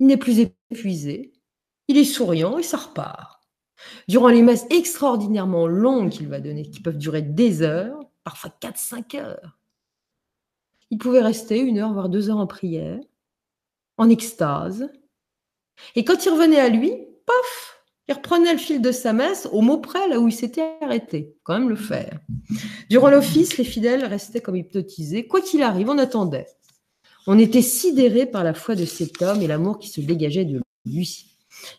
il n'est plus épuisé, il est souriant et ça repart. Durant les messes extraordinairement longues qu'il va donner, qui peuvent durer des heures, parfois 4-5 heures, il pouvait rester une heure, voire deux heures en prière, en extase. Et quand il revenait à lui, paf, il reprenait le fil de sa messe au mot près, là où il s'était arrêté. Quand même le faire. Durant l'office, les fidèles restaient comme hypnotisés. Quoi qu'il arrive, on attendait. On était sidéré par la foi de cet homme et l'amour qui se dégageait de lui.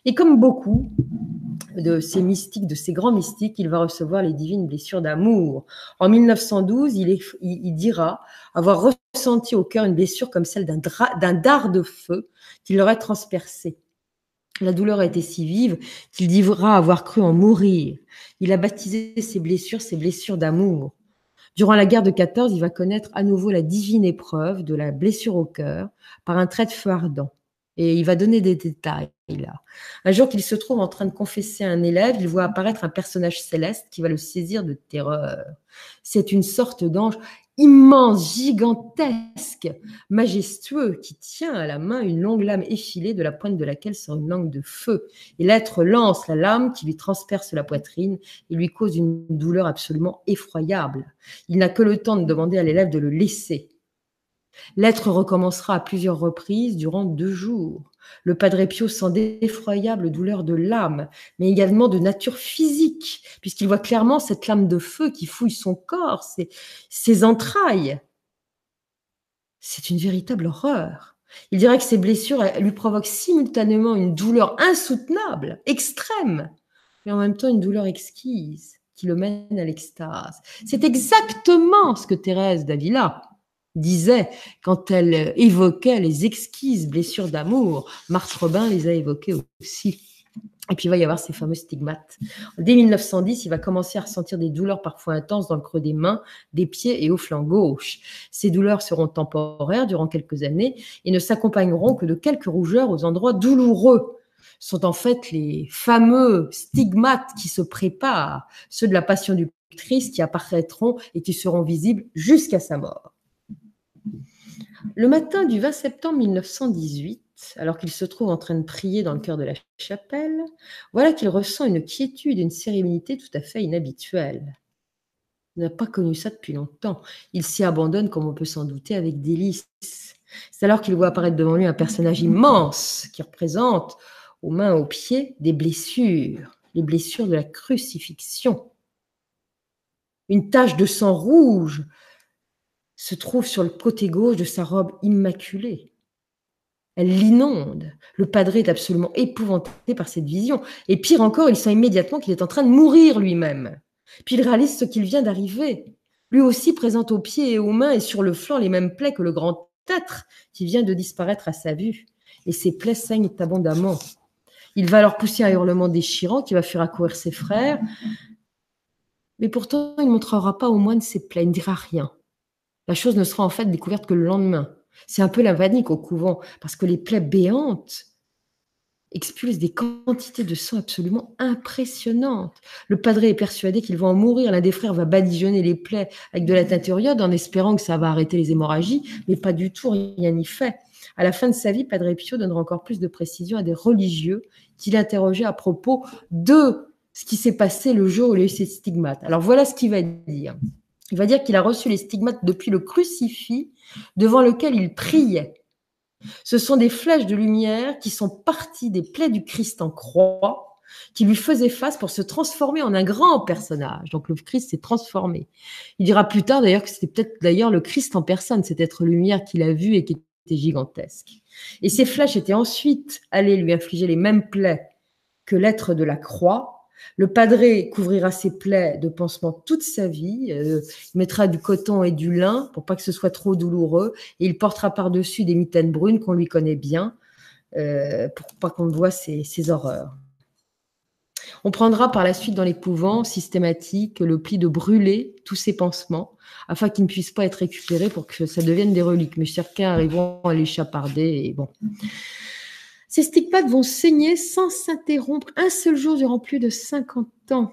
Et comme beaucoup, de ces mystiques, de ces grands mystiques, il va recevoir les divines blessures d'amour. En 1912, il, dira avoir ressenti au cœur une blessure comme celle d'un dard de feu qui l'aurait transpercé. La douleur a été si vive qu'il dira avoir cru en mourir. Il a baptisé ses blessures ses blessures d'amour. Durant la guerre de 14, il va connaître à nouveau la divine épreuve de la blessure au cœur par un trait de feu ardent. Et il va donner des détails Un jour qu'il se trouve en train de confesser à un élève, il voit apparaître un personnage céleste qui va le saisir de terreur. C'est une sorte d'ange immense, gigantesque, majestueux, qui tient à la main une longue lame effilée de la pointe de laquelle sort une langue de feu. Et l'être lance la lame qui lui transperce la poitrine et lui cause une douleur absolument effroyable. Il n'a que le temps de demander à l'élève de le laisser. L'être recommencera à plusieurs reprises durant deux jours. Le Padre Pio sent d'effroyables douleurs de l'âme, mais également de nature physique, puisqu'il voit clairement cette lame de feu qui fouille son corps, ses, entrailles. C'est une véritable horreur. Il dirait que ces blessures lui provoquent simultanément une douleur insoutenable, extrême, mais en même temps une douleur exquise qui le mène à l'extase. C'est exactement ce que Thérèse d'Avila disait quand elle évoquait les exquises blessures d'amour. Marthe Robin les a évoquées aussi. Et puis il va y avoir ces fameux stigmates. Dès 1910, il va commencer à ressentir des douleurs parfois intenses dans le creux des mains, des pieds et au flanc gauche. Ces douleurs seront temporaires durant quelques années et ne s'accompagneront que de quelques rougeurs aux endroits douloureux. Sont en fait les fameux stigmates qui se préparent, ceux de la passion du Christ qui apparaîtront et qui seront visibles jusqu'à sa mort. Le matin du 20 septembre 1918, alors qu'il se trouve en train de prier dans le cœur de la chapelle, voilà qu'il ressent une quiétude, une sérénité tout à fait inhabituelle. Il n'a pas connu ça depuis longtemps. Il s'y abandonne, comme on peut s'en douter, avec délice. C'est alors qu'il voit apparaître devant lui un personnage immense qui représente, aux mains, aux pieds, des blessures, les blessures de la crucifixion. Une tache de sang rouge se trouve sur le côté gauche de sa robe immaculée. Elle l'inonde. Le padre est absolument épouvanté par cette vision. Et pire encore, il sent immédiatement qu'il est en train de mourir lui-même. Puis il réalise ce qu'il vient d'arriver. Lui aussi présente aux pieds et aux mains et sur le flanc les mêmes plaies que le grand être qui vient de disparaître à sa vue. Et ses plaies saignent abondamment. Il va alors pousser un hurlement déchirant qui va faire accourir ses frères. Mais pourtant, il ne montrera pas au moine ses plaies, il ne dira rien. La chose ne sera en fait découverte que le lendemain. C'est un peu la panique au couvent, parce que les plaies béantes expulsent des quantités de sang absolument impressionnantes. Le padre est persuadé qu'il va en mourir. L'un des frères va badigeonner les plaies avec de la teinture en espérant que ça va arrêter les hémorragies, mais pas du tout, rien n'y fait. À la fin de sa vie, Padre Pio donnera encore plus de précision à des religieux qu'il interrogeait à propos de ce qui s'est passé le jour où il a eu ses stigmates. Alors voilà ce qu'il va dire. Il va dire qu'il a reçu les stigmates depuis le crucifix devant lequel il priait. Ce sont des flèches de lumière qui sont parties des plaies du Christ en croix, qui lui faisaient face pour se transformer en un grand personnage. Donc le Christ s'est transformé. Il dira plus tard d'ailleurs que c'était peut-être d'ailleurs le Christ en personne, cet être lumière qu'il a vu et qui était gigantesque. Et ces flèches étaient ensuite allées lui infliger les mêmes plaies que l'être de la croix, le padré couvrira ses plaies de pansements toute sa vie. Euh, il mettra du coton et du lin pour pas que ce soit trop douloureux. Et il portera par-dessus des mitaines brunes qu'on lui connaît bien euh, pour pas qu'on voit ses, horreurs. On prendra par la suite dans les couvents systématiques le pli de brûler tous ces pansements afin qu'ils ne puissent pas être récupérés pour que ça devienne des reliques. Mais certains arriveront à les chaparder et bon. Ces stigmates vont saigner sans s'interrompre un seul jour durant plus de 50 ans.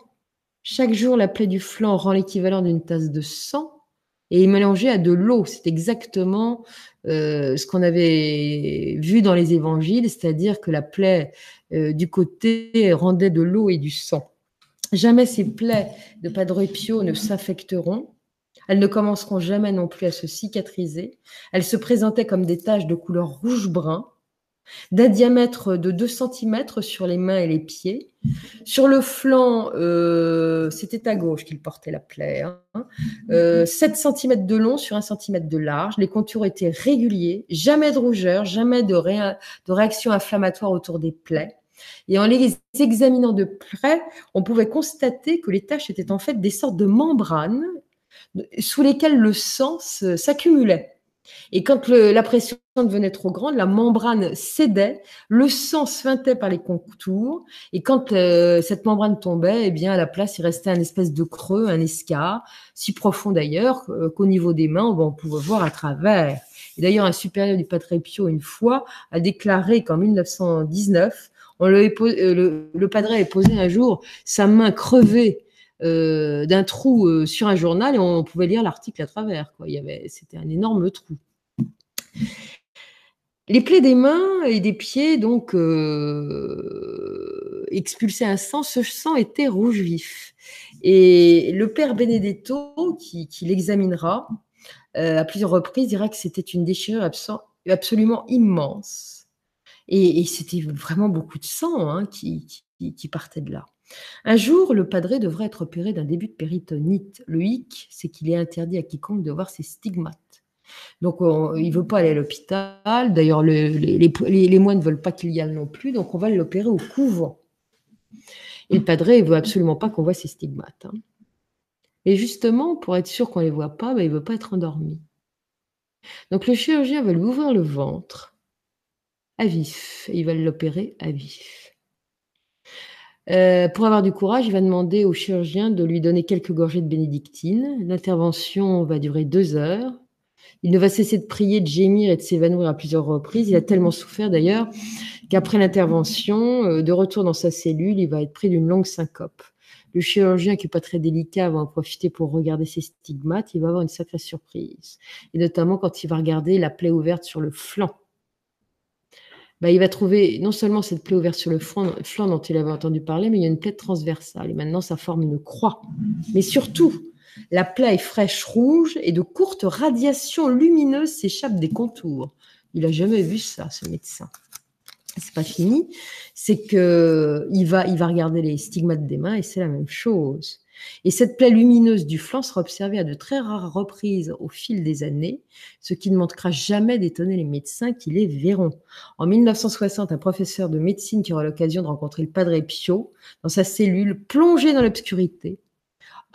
Chaque jour, la plaie du flanc rend l'équivalent d'une tasse de sang et est mélangée à de l'eau. C'est exactement euh, ce qu'on avait vu dans les évangiles, c'est-à-dire que la plaie euh, du côté rendait de l'eau et du sang. Jamais ces plaies de Padre Pio ne s'affecteront. Elles ne commenceront jamais non plus à se cicatriser. Elles se présentaient comme des taches de couleur rouge-brun d'un diamètre de 2 cm sur les mains et les pieds. Sur le flanc, euh, c'était à gauche qu'il portait la plaie. 7 hein. euh, cm de long sur 1 cm de large. Les contours étaient réguliers, jamais de rougeur, jamais de, de réaction inflammatoire autour des plaies. Et en les examinant de près, on pouvait constater que les taches étaient en fait des sortes de membranes sous lesquelles le sang s'accumulait. Et quand la pression devenait trop grande, la membrane cédait, le sang suintait par les contours, et quand euh, cette membrane tombait, eh bien à la place il restait un espèce de creux, un escar, si profond d'ailleurs euh, qu'au niveau des mains, on pouvait voir à travers. Et d'ailleurs, un supérieur du Padre Pio, une fois, a déclaré qu'en 1919, on le, euh, le, Padre avait posé un jour sa main crevée d'un trou sur un journal et on pouvait lire l'article à travers. Quoi. Y avait, c'était un énorme trou. Les plaies des mains et des pieds, donc, euh, expulsaient un sang. Ce sang était rouge vif. Et le père Benedetto, qui, l'examinera euh, à plusieurs reprises, dira que c'était une déchirure absolument immense. Et, c'était vraiment beaucoup de sang hein, qui, partait de là. Un jour, le padré devrait être opéré d'un début de péritonite. Le hic, c'est qu'il est interdit à quiconque de voir ses stigmates. Donc, il ne veut pas aller à l'hôpital. D'ailleurs, les, moines ne veulent pas qu'il y aille non plus. Donc, on va l'opérer au couvent. Et le padré ne veut absolument pas qu'on voit ses stigmates. Hein. Et justement, pour être sûr qu'on ne les voit pas, ben, il ne veut pas être endormi. Donc, le chirurgien va lui ouvrir le ventre à vif. Il va l'opérer à vif. Euh, pour avoir du courage, il va demander au chirurgien de lui donner quelques gorgées de bénédictine. L'intervention va durer deux heures. Il ne va cesser de prier, de gémir et de s'évanouir à plusieurs reprises. Il a tellement souffert d'ailleurs qu'après l'intervention, euh, de retour dans sa cellule, il va être pris d'une longue syncope. Le chirurgien, qui n'est pas très délicat, va en profiter pour regarder ses stigmates. Il va avoir une sacrée surprise. Et notamment quand il va regarder la plaie ouverte sur le flanc. Bah, il va trouver non seulement cette plaie ouverte sur le flanc, dont il avait entendu parler, mais il y a une plaie transversale. Et maintenant, ça forme une croix. Mais surtout, la plaie est fraîche rouge et de courtes radiations lumineuses s'échappent des contours. Il n'a jamais vu ça, ce médecin. C'est pas fini, c'est que il va, il va regarder les stigmates des mains et c'est la même chose. Et cette plaie lumineuse du flanc sera observée à de très rares reprises au fil des années, ce qui ne manquera jamais d'étonner les médecins qui les verront. En 1960, un professeur de médecine qui aura l'occasion de rencontrer le Padre Pio dans sa cellule, plongé dans l'obscurité,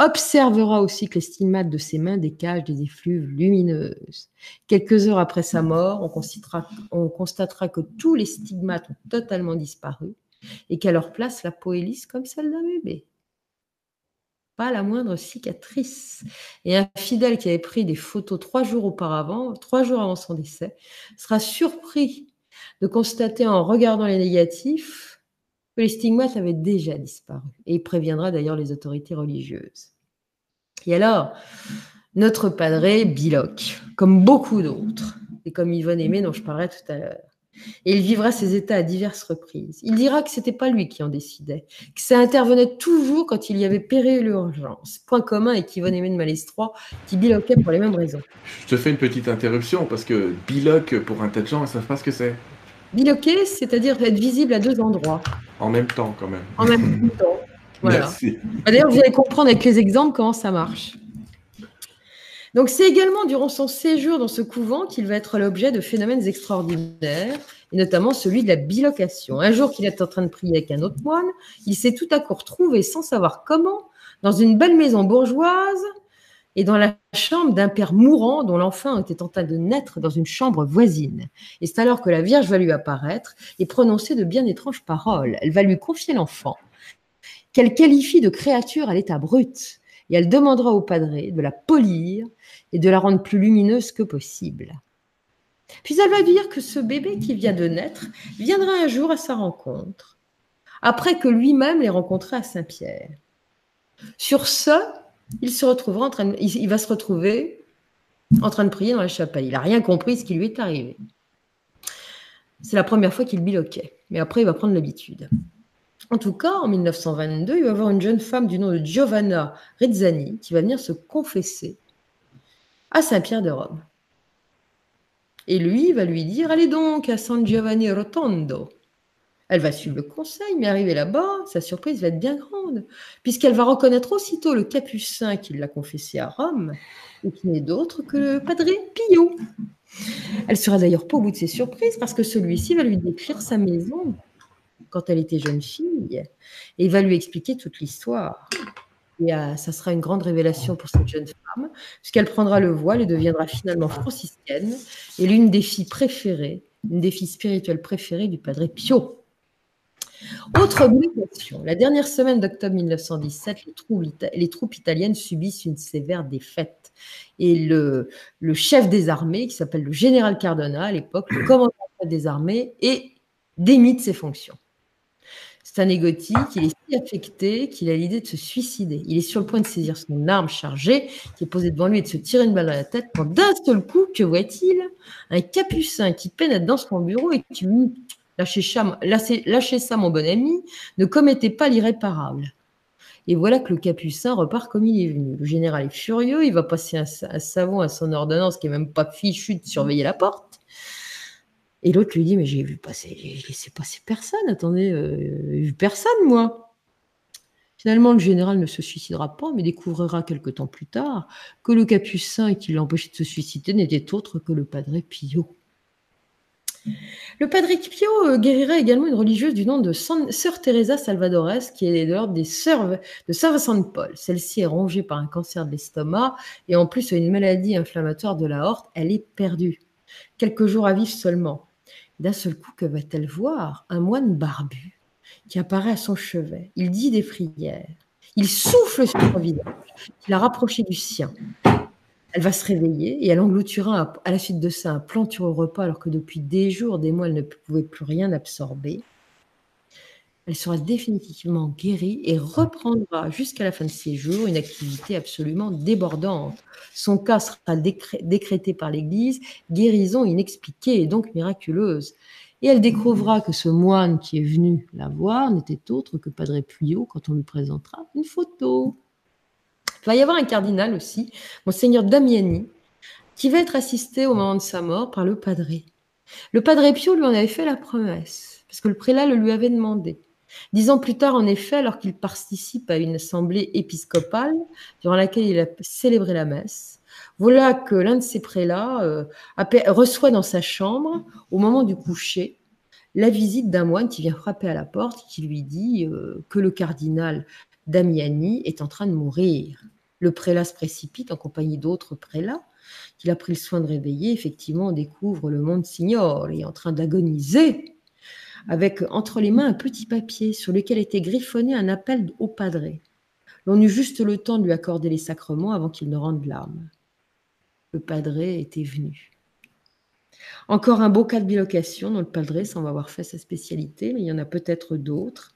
observera aussi que les stigmates de ses mains décagent des effluves lumineuses. Quelques heures après sa mort, on, constatera, que tous les stigmates ont totalement disparu et qu'à leur place, la peau est lisse comme celle d'un bébé. Pas la moindre cicatrice. Et un fidèle qui avait pris des photos trois jours auparavant, trois jours avant son décès, sera surpris de constater en regardant les négatifs les stigmates avaient déjà disparu. Et il préviendra d'ailleurs les autorités religieuses. Et alors, notre padre Biloc, comme beaucoup d'autres, et comme Yvonne Aimé dont je parlerai tout à l'heure, et il vivra ces états à diverses reprises. Il dira que ce n'était pas lui qui en décidait, que ça intervenait toujours quand il y avait péril l'urgence. Point commun avec Yvonne Aimé de Malestroit, qui biloquait pour les mêmes raisons. Je te fais une petite interruption, parce que biloc, pour un tas de gens, ils ne savent pas ce que c'est. Biloquer, c'est-à-dire être visible à deux endroits. En même temps, quand même. En même temps. Voilà. Bah, d'ailleurs, vous allez comprendre avec les exemples comment ça marche. Donc, c'est également durant son séjour dans ce couvent qu'il va être l'objet de phénomènes extraordinaires, et notamment celui de la bilocation. Un jour qu'il est en train de prier avec un autre moine, il s'est tout à coup retrouvé, sans savoir comment, dans une belle maison bourgeoise, et dans la chambre d'un père mourant dont l'enfant était en train de naître dans une chambre voisine. Et c'est alors que la Vierge va lui apparaître et prononcer de bien étranges paroles. Elle va lui confier l'enfant, qu'elle qualifie de créature à l'état brut, et elle demandera au padré de la polir et de la rendre plus lumineuse que possible. Puis elle va dire que ce bébé qui vient de naître viendra un jour à sa rencontre, après que lui-même l'ait rencontré à Saint-Pierre. Sur ce, il se retrouvera en train il, va se retrouver en train de prier dans la chapelle. Il n'a rien compris ce qui lui est arrivé. C'est la première fois qu'il biloquait, mais après il va prendre l'habitude. En tout cas, en 1922, il va avoir une jeune femme du nom de Giovanna Rezzani qui va venir se confesser à Saint-Pierre de Rome. Et lui va lui dire Allez donc à San Giovanni Rotondo. Elle va suivre le conseil, mais arrivée là-bas, sa surprise va être bien grande, puisqu'elle va reconnaître aussitôt le capucin qui l'a confessé à Rome, et qui n'est d'autre que le Padre Pio. Elle sera d'ailleurs pas au bout de ses surprises, parce que celui-ci va lui décrire sa maison. Quand elle était jeune fille, et il va lui expliquer toute l'histoire. Et euh, ça sera une grande révélation pour cette jeune femme, puisqu'elle prendra le voile et deviendra finalement franciscaine, et l'une des filles préférées, une des filles spirituelles préférées du Padre Pio. Autre obligation, la dernière semaine d'octobre 1917, les troupes, italiennes subissent une sévère défaite. Et le, chef des armées, qui s'appelle le général Cardona à l'époque, le commandant des armées, est démis de ses fonctions. C'est un égotique, il est si affecté qu'il a l'idée de se suicider. Il est sur le point de saisir son arme chargée qui est posée devant lui et de se tirer une balle dans la tête quand d'un seul coup, que voit-il? Un capucin qui pénètre dans son bureau et qui lui Lâchez ça, mon bon ami, ne commettez pas l'irréparable. Et voilà que le capucin repart comme il est venu. Le général est furieux, il va passer un, savon à son ordonnance qui n'est même pas fichu de surveiller la porte. Et l'autre lui dit, mais j'ai vu passer, j'ai laissé passer personne, attendez, euh, j'ai vu personne, moi. Finalement, le général ne se suicidera pas, mais découvrira quelque temps plus tard que le capucin qui l'empêchait de se suicider n'était autre que le padre Pio. Le Padre Pio euh, guérira également une religieuse du nom de Sœur Teresa Salvadores, qui est de l'ordre des Sœurs de Saint Vincent de Paul. Celle-ci est rongée par un cancer de l'estomac et en plus une maladie inflammatoire de la horte. Elle est perdue. Quelques jours à vivre seulement. D'un seul coup, que va-t-elle voir Un moine barbu qui apparaît à son chevet? Il dit des prières. Il souffle sur son visage. Il a rapproché du sien. Elle va se réveiller et elle engloutira à la suite de ça un plantureux repas alors que depuis des jours, des mois, elle ne pouvait plus rien absorber. Elle sera définitivement guérie et reprendra jusqu'à la fin de ses jours une activité absolument débordante. Son cas sera décrété par l'Église, guérison inexpliquée et donc miraculeuse. Et elle découvrira que ce moine qui est venu la voir n'était autre que Padre Puyo quand on lui présentera une photo. Il va y avoir un cardinal aussi, Monseigneur Damiani, qui va être assisté au moment de sa mort par le padré. Le padre Pio lui en avait fait la promesse, parce que le prélat le lui avait demandé. Dix ans plus tard, en effet, alors qu'il participe à une assemblée épiscopale durant laquelle il a célébré la messe, voilà que l'un de ses prélats euh, reçoit dans sa chambre, au moment du coucher, la visite d'un moine qui vient frapper à la porte et qui lui dit euh, que le cardinal Damiani est en train de mourir. Le prélat se précipite en compagnie d'autres prélats qu'il a pris le soin de réveiller. Effectivement, on découvre le monde signor est en train d'agoniser avec entre les mains un petit papier sur lequel était griffonné un appel au padré. L'on eut juste le temps de lui accorder les sacrements avant qu'il ne rende l'âme. Le padré était venu. Encore un beau cas de bilocation dans le Padre, sans avoir fait sa spécialité, mais il y en a peut-être d'autres.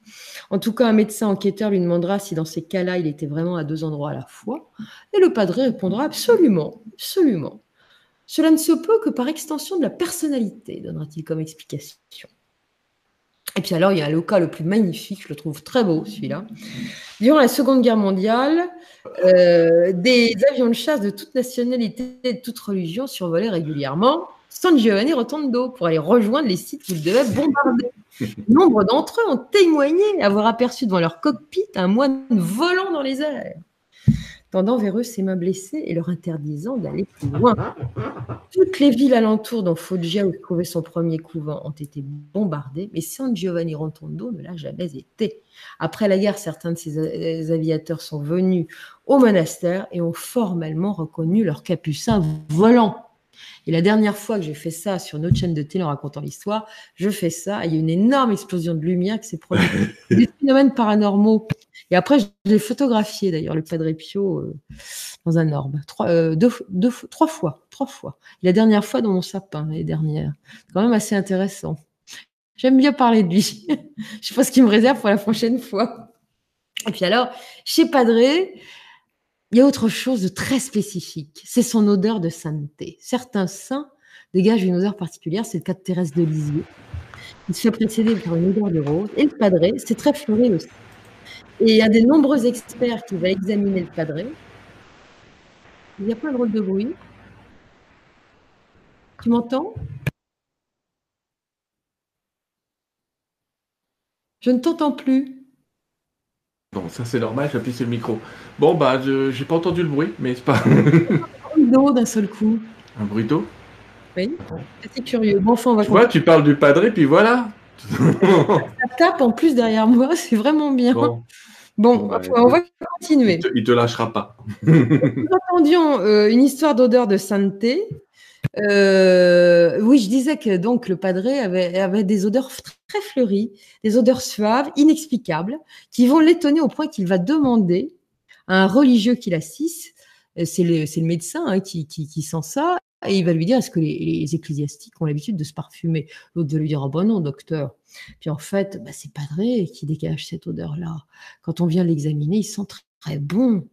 En tout cas, un médecin enquêteur lui demandera si dans ces cas-là, il était vraiment à deux endroits à la fois. Et le Padre répondra absolument, absolument. Cela ne se peut que par extension de la personnalité, donnera-t-il comme explication. Et puis alors, il y a le cas le plus magnifique, je le trouve très beau celui-là. Durant la Seconde Guerre mondiale, euh, des avions de chasse de toute nationalité et de toute religion survolaient régulièrement San Giovanni Rotondo pour aller rejoindre les sites qu'ils devaient bombarder. Nombre d'entre eux ont témoigné avoir aperçu devant leur cockpit un moine volant dans les airs, tendant vers eux ses mains blessées et leur interdisant d'aller plus loin. Toutes les villes alentours dont Foggia où trouvait son premier couvent ont été bombardées, mais San Giovanni Rotondo ne l'a jamais été. Après la guerre, certains de ces aviateurs sont venus au monastère et ont formellement reconnu leur capucin volant. Et la dernière fois que j'ai fait ça sur notre chaîne de télé en racontant l'histoire, je fais ça, il y a une énorme explosion de lumière qui s'est produite. paranormaux. Et après, je l'ai photographié d'ailleurs, le Padre Pio, euh, dans un orbe. Trois, euh, deux, deux, trois fois. Trois fois. La dernière fois dans mon sapin, l'année dernière. Quand même assez intéressant. J'aime bien parler de lui. je sais pas ce qu'il me réserve pour la prochaine fois. Et puis alors, chez Padre, il y a autre chose de très spécifique, c'est son odeur de sainteté. Certains saints dégagent une odeur particulière, c'est le cas de Thérèse de Lisieux. Il se fait précéder par une odeur de rose. Et le padré, c'est très fleuri aussi. Et il y a des nombreux experts qui vont examiner le padré. Il n'y a pas un drôle de bruit. Tu m'entends? Je ne t'entends plus. Bon, ça c'est normal, j'appuie sur le micro. Bon, bah, je j'ai pas entendu le bruit, mais c'est pas. un bruit d'eau d'un seul coup. Un bruit d'eau? Oui, c'est curieux. Bon, enfin, on va Tu vois, tu parles du padré, puis voilà. ça tape en plus derrière moi, c'est vraiment bien. Bon, bah, on va continuer. Il ne te, lâchera pas. Nous attendions euh, une histoire d'odeur de sainteté. Euh, oui, je disais que donc le padré avait, avait des odeurs très fleuries, des odeurs suaves, inexplicables, qui vont l'étonner au point qu'il va demander à un religieux qui l'assiste, euh, c'est le, le, médecin hein, qui, qui, qui, sent ça, et il va lui dire est-ce que les, ecclésiastiques ont l'habitude de se parfumer? L'autre va lui dire oh bon non, docteur. Puis en fait, bah, c'est Padré qui dégage cette odeur-là. Quand on vient l'examiner, il sent très, bon.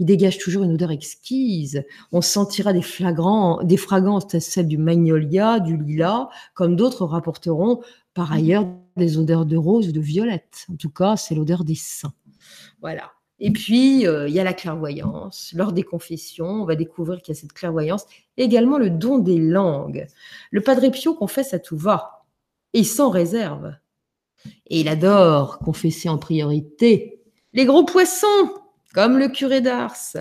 Il dégage toujours une odeur exquise. On sentira des flagrants, des fragrances, celles du magnolia, du lilas, comme d'autres rapporteront par ailleurs des odeurs de rose ou de violette. En tout cas, c'est l'odeur des saints. Voilà. Et puis, euh, il y a la clairvoyance. Lors des confessions, on va découvrir qu'il y a cette clairvoyance. également le don des langues. Le Padre Pio confesse à tout va, et sans réserve. Et il adore confesser en priorité les gros poissons, comme le curé d'Ars.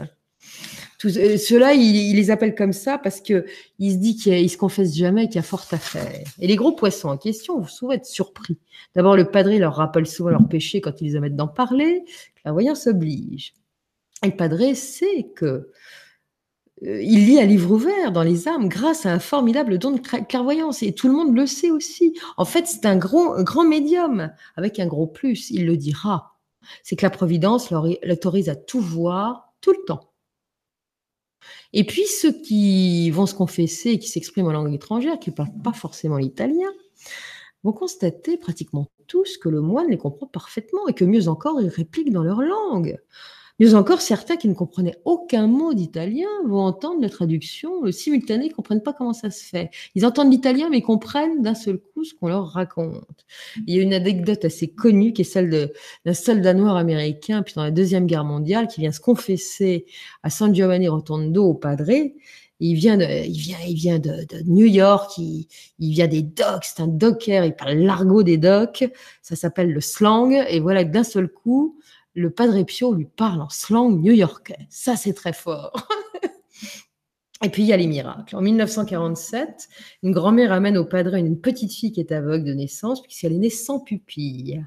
Euh, ceux-là, il, les appelle comme ça parce que il se dit qu'il se confesse jamais qu'il y a fort à faire. Et les gros poissons en question, vous souvent être surpris. D'abord, le padré leur rappelle souvent leurs péchés quand ils omettent d'en parler. La voyance oblige. Et le padré sait que euh, il lit un livre ouvert dans les âmes grâce à un formidable don de clairvoyance. Et tout le monde le sait aussi. En fait, c'est un gros, grand médium avec un gros plus. Il le dira. C'est que la Providence l'autorise à tout voir tout le temps. Et puis ceux qui vont se confesser et qui s'expriment en langue étrangère, qui ne parlent pas forcément l'italien, vont constater pratiquement tous que le moine les comprend parfaitement et que mieux encore, ils répliquent dans leur langue. Mieux encore, certains qui ne comprenaient aucun mot d'italien vont entendre la traduction le simultané, ils ne comprennent pas comment ça se fait. Ils entendent l'italien, mais ils comprennent d'un seul coup ce qu'on leur raconte. Il y a une anecdote assez connue qui est celle d'un soldat noir américain, puis dans la Deuxième Guerre mondiale, qui vient se confesser à San Giovanni Rotondo au Padre. Il vient de, il vient, il vient de, New York, il, il, vient des docks, c'est un docker, il parle l'argot des docks, ça s'appelle le slang, et voilà d'un seul coup, le Padre Pio lui parle en slang new-yorkais. Ça, c'est très fort. Et puis il y a les miracles. En 1947, une grand-mère amène au Padre une petite fille qui est aveugle de naissance, puisqu'elle est née sans pupille.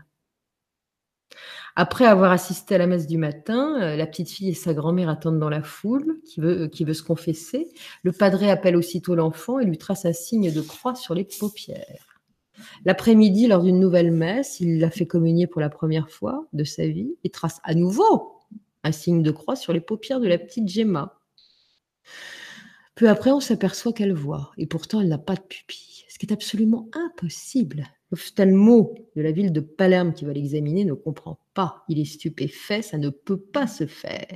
Après avoir assisté à la messe du matin, euh, la petite fille et sa grand-mère attendent dans la foule, qui veut, euh, qui veut se confesser. Le padre appelle aussitôt l'enfant et lui trace un signe de croix sur les paupières. L'après-midi, lors d'une nouvelle messe, il l'a fait communier pour la première fois de sa vie et trace à nouveau un signe de croix sur les paupières de la petite Gemma. Peu après, on s'aperçoit qu'elle voit, et pourtant elle n'a pas de pupille, ce qui est absolument impossible. L'ophtalmo de la ville de Palerme qui va l'examiner ne comprend pas. Il est stupéfait, ça ne peut pas se faire.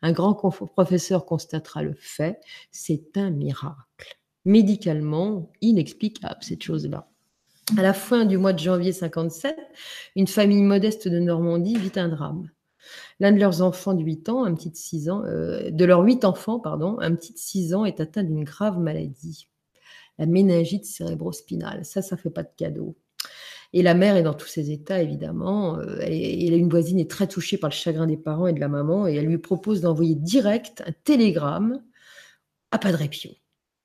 Un grand professeur constatera le fait, c'est un miracle. Médicalement inexplicable, cette chose-là. À la fin du mois de janvier 57, une famille modeste de Normandie vit un drame. L'un de leurs enfants de 8 ans, un petit de 6 ans, euh, de leurs 8 enfants, pardon, un petit de 6 ans est atteint d'une grave maladie, la méningite cérébrospinale. Ça, ça fait pas de cadeau. Et la mère est dans tous ses états, évidemment. Euh, une voisine est très touchée par le chagrin des parents et de la maman, et elle lui propose d'envoyer direct un télégramme à Padre Pio.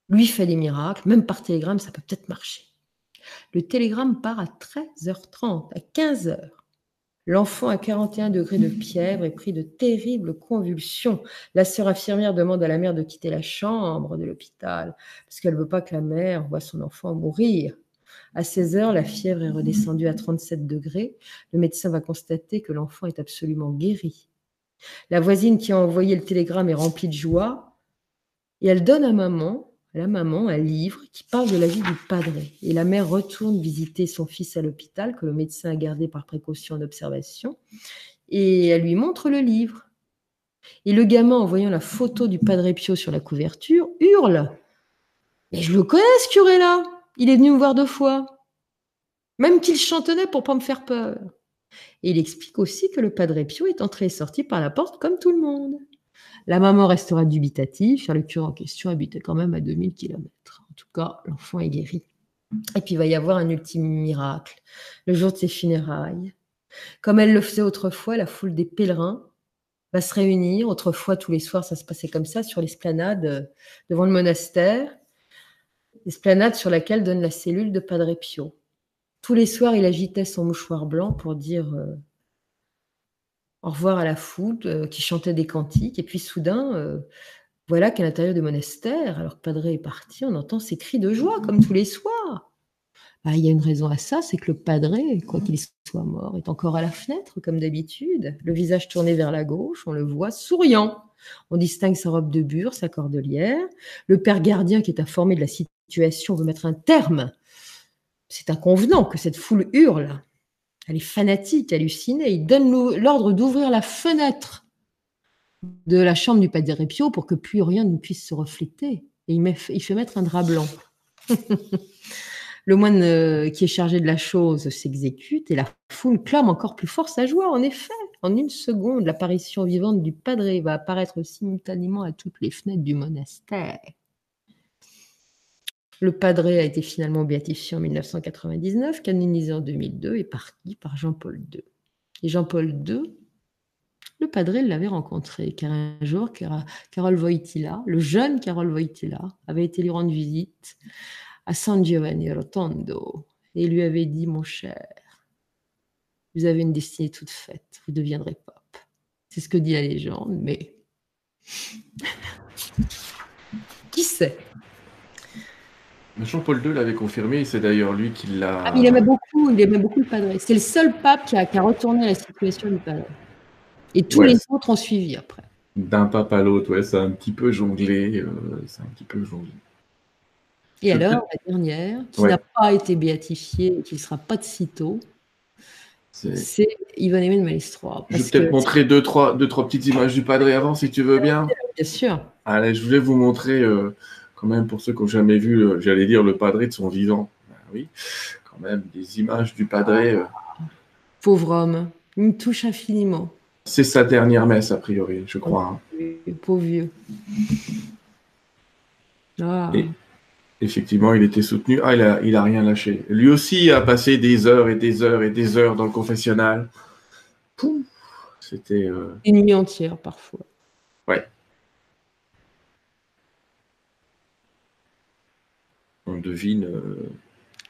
Lui fait des miracles, même par télégramme, ça peut peut-être marcher. Le télégramme part à 13h30, à 15h. L'enfant à 41 degrés de fièvre est pris de terribles convulsions. La sœur infirmière demande à la mère de quitter la chambre de l'hôpital parce qu'elle ne veut pas que la mère voie son enfant mourir. À 16 heures, la fièvre est redescendue à 37 degrés. Le médecin va constater que l'enfant est absolument guéri. La voisine qui a envoyé le télégramme est remplie de joie et elle donne à maman la maman un livre qui parle de la vie du padré. Et la mère retourne visiter son fils à l'hôpital, que le médecin a gardé par précaution d'observation, et elle lui montre le livre. Et le gamin, en voyant la photo du padre Pio sur la couverture, hurle Mais je le connais, ce curé-là Il est venu me voir deux fois. Même qu'il chantonnait pour pas me faire peur. Et il explique aussi que le padre Pio est entré et sorti par la porte comme tout le monde. La maman restera dubitative, car le curé en question habitait quand même à 2000 km. En tout cas, l'enfant est guéri. Et puis il va y avoir un ultime miracle, le jour de ses funérailles. Comme elle le faisait autrefois, la foule des pèlerins va se réunir. Autrefois, tous les soirs, ça se passait comme ça, sur l'esplanade euh, devant le monastère. L'esplanade sur laquelle donne la cellule de Padre Pio. Tous les soirs, il agitait son mouchoir blanc pour dire euh, au revoir à la foule euh, qui chantait des cantiques. Et puis soudain, euh, voilà qu'à l'intérieur du monastère, alors que Padre est parti, on entend ses cris de joie comme tous les soirs. Bah, il y a une raison à ça, c'est que le Padre, quoi qu'il soit mort, est encore à la fenêtre comme d'habitude, le visage tourné vers la gauche, on le voit souriant. On distingue sa robe de bure, sa cordelière. Le père gardien qui est informé de la situation veut mettre un terme. C'est inconvenant que cette foule hurle. Elle est fanatique, hallucinée. Il donne l'ordre d'ouvrir la fenêtre de la chambre du Padre Pio pour que plus rien ne puisse se refléter. Et il, il fait mettre un drap blanc. le moine euh, qui est chargé de la chose s'exécute et la foule clame encore plus fort sa joie. En effet, en une seconde, l'apparition vivante du Padre va apparaître simultanément à toutes les fenêtres du monastère. Le Padre a été finalement béatifié en 1999, canonisé en 2002 et parti par Jean-Paul II. Et Jean-Paul II, le Padre l'avait rencontré, car un jour, Carole Wojtyla, le jeune Carole Wojtyla, avait été lui rendre visite à San Giovanni Rotondo et lui avait dit, mon cher, vous avez une destinée toute faite, vous deviendrez pape. C'est ce que dit la légende, mais qui sait? Jean-Paul II l'avait confirmé, c'est d'ailleurs lui qui l'a. Ah, il aimait beaucoup, il aimait beaucoup le padre. C'est le seul pape qui a, retourné la situation du padre. Et tous les autres ont suivi après. D'un pape à l'autre, ouais, ça a un petit peu jonglé. Euh, un petit peu jonglé. Et alors, la dernière, qui n'a pas été béatifiée et qui ne sera pas de sitôt, c'est Yvonne de Malestroit. Je vais peut-être montrer deux trois, deux, trois petites images du padre avant, si tu veux bien. Bien sûr. Allez, je voulais vous montrer. Euh, quand même, pour ceux qui n'ont jamais vu, euh, j'allais dire, le padré de son vivant. Ben oui, quand même, des images du padré. Euh. Pauvre homme, il me touche infiniment. C'est sa dernière messe, a priori, je crois. Hein. Pauvre vieux. Ah. effectivement, il était soutenu. Ah, il a, il a rien lâché. Lui aussi a passé des heures et des heures et des heures dans le confessionnal. C'était. Euh... Une nuit entière, parfois. Ouais. On devine. Euh,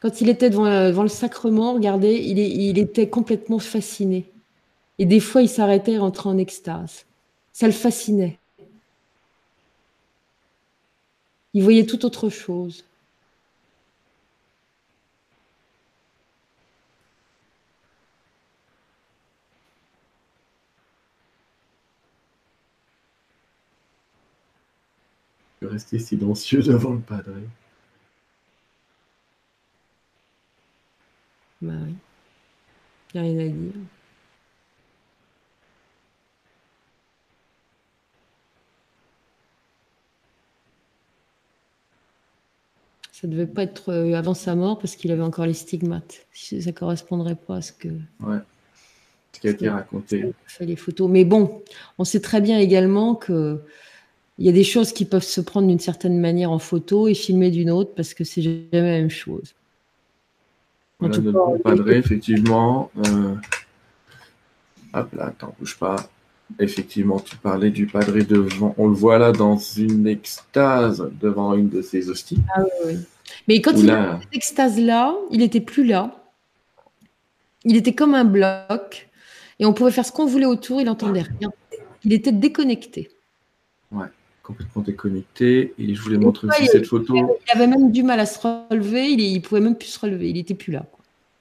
Quand il était devant, le sacrement, regardez, il, était complètement fasciné. Et des fois, il s'arrêtait et rentrait en extase. Ça le fascinait. Il voyait tout autre chose. Rester silencieux devant le padre. Bah oui. Il n'y a rien à dire. Ça devait pas être euh, avant sa mort parce qu'il avait encore les stigmates. Ça ne correspondrait pas à ce que. Ouais. Ce qui a été raconté. Fait les photos. Mais bon, on sait très bien également que il y a des choses qui peuvent se prendre d'une certaine manière en photo et filmer d'une autre parce que c'est jamais la même chose. Voilà notre padre, effectivement. Euh, hop là, attends, bouge pas. Effectivement, tu parlais du padre devant. On le voit là dans une extase devant une de ses hosties. Ah oui, Mais quand il était cette extase-là, il n'était plus là. Il était comme un bloc. Et on pouvait faire ce qu'on voulait autour, il n'entendait rien. Il était déconnecté. Ouais complètement déconnecté. Et je voulais montrer aussi cette photo. Il avait même du mal à se relever, il, ne pouvait même plus se relever, il n'était plus là.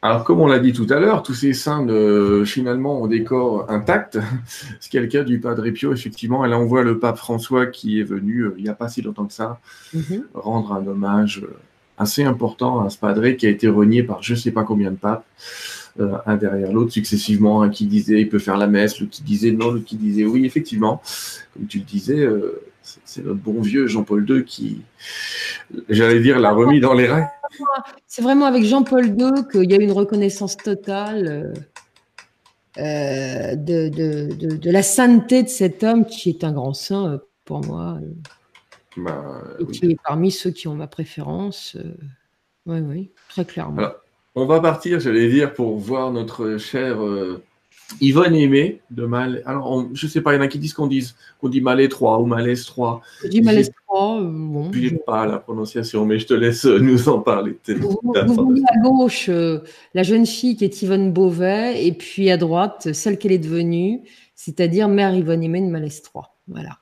Alors, comme on l'a dit tout à l'heure, tous ces saints, finalement, ont des corps intacts. Ce qui est le cas du Padre Pio, effectivement. Et là, on voit le pape François qui est venu, euh, il n'y a pas si longtemps que ça, mhm. rendre un hommage euh, assez important à ce Padre qui a été renié par je ne sais pas combien de papes, euh, un derrière l'autre, successivement. Un qui disait il peut faire la messe, l'autre qui disait non, l'autre qui disait oui, effectivement. Comme tu le disais, c'est notre bon vieux Jean-Paul II qui, j'allais dire, l'a remis dans les rails. C'est vraiment avec Jean-Paul II qu'il y a une reconnaissance totale euh, de, la sainteté de cet homme qui est un grand saint euh, pour moi. Euh, bah, et qui est parmi ceux qui ont ma préférence. oui, oui, très clairement. On va partir, j'allais dire, pour voir notre cher Yvonne Aimé de Mal. Alors, je sais pas, il y en a qui disent qu'on dit, qu'on dit Malais 3 ou Malais 3. Je dis Malais 3. Euh, bon, je n'ai pas la prononciation, mais je te laisse euh, nous en parler. Vous, voyez à gauche euh, la jeune fille qui est Yvonne Beauvais, et puis à droite, celle qu'elle est devenue, c'est-à-dire mère Yvonne Aimé de Malais 3. Voilà.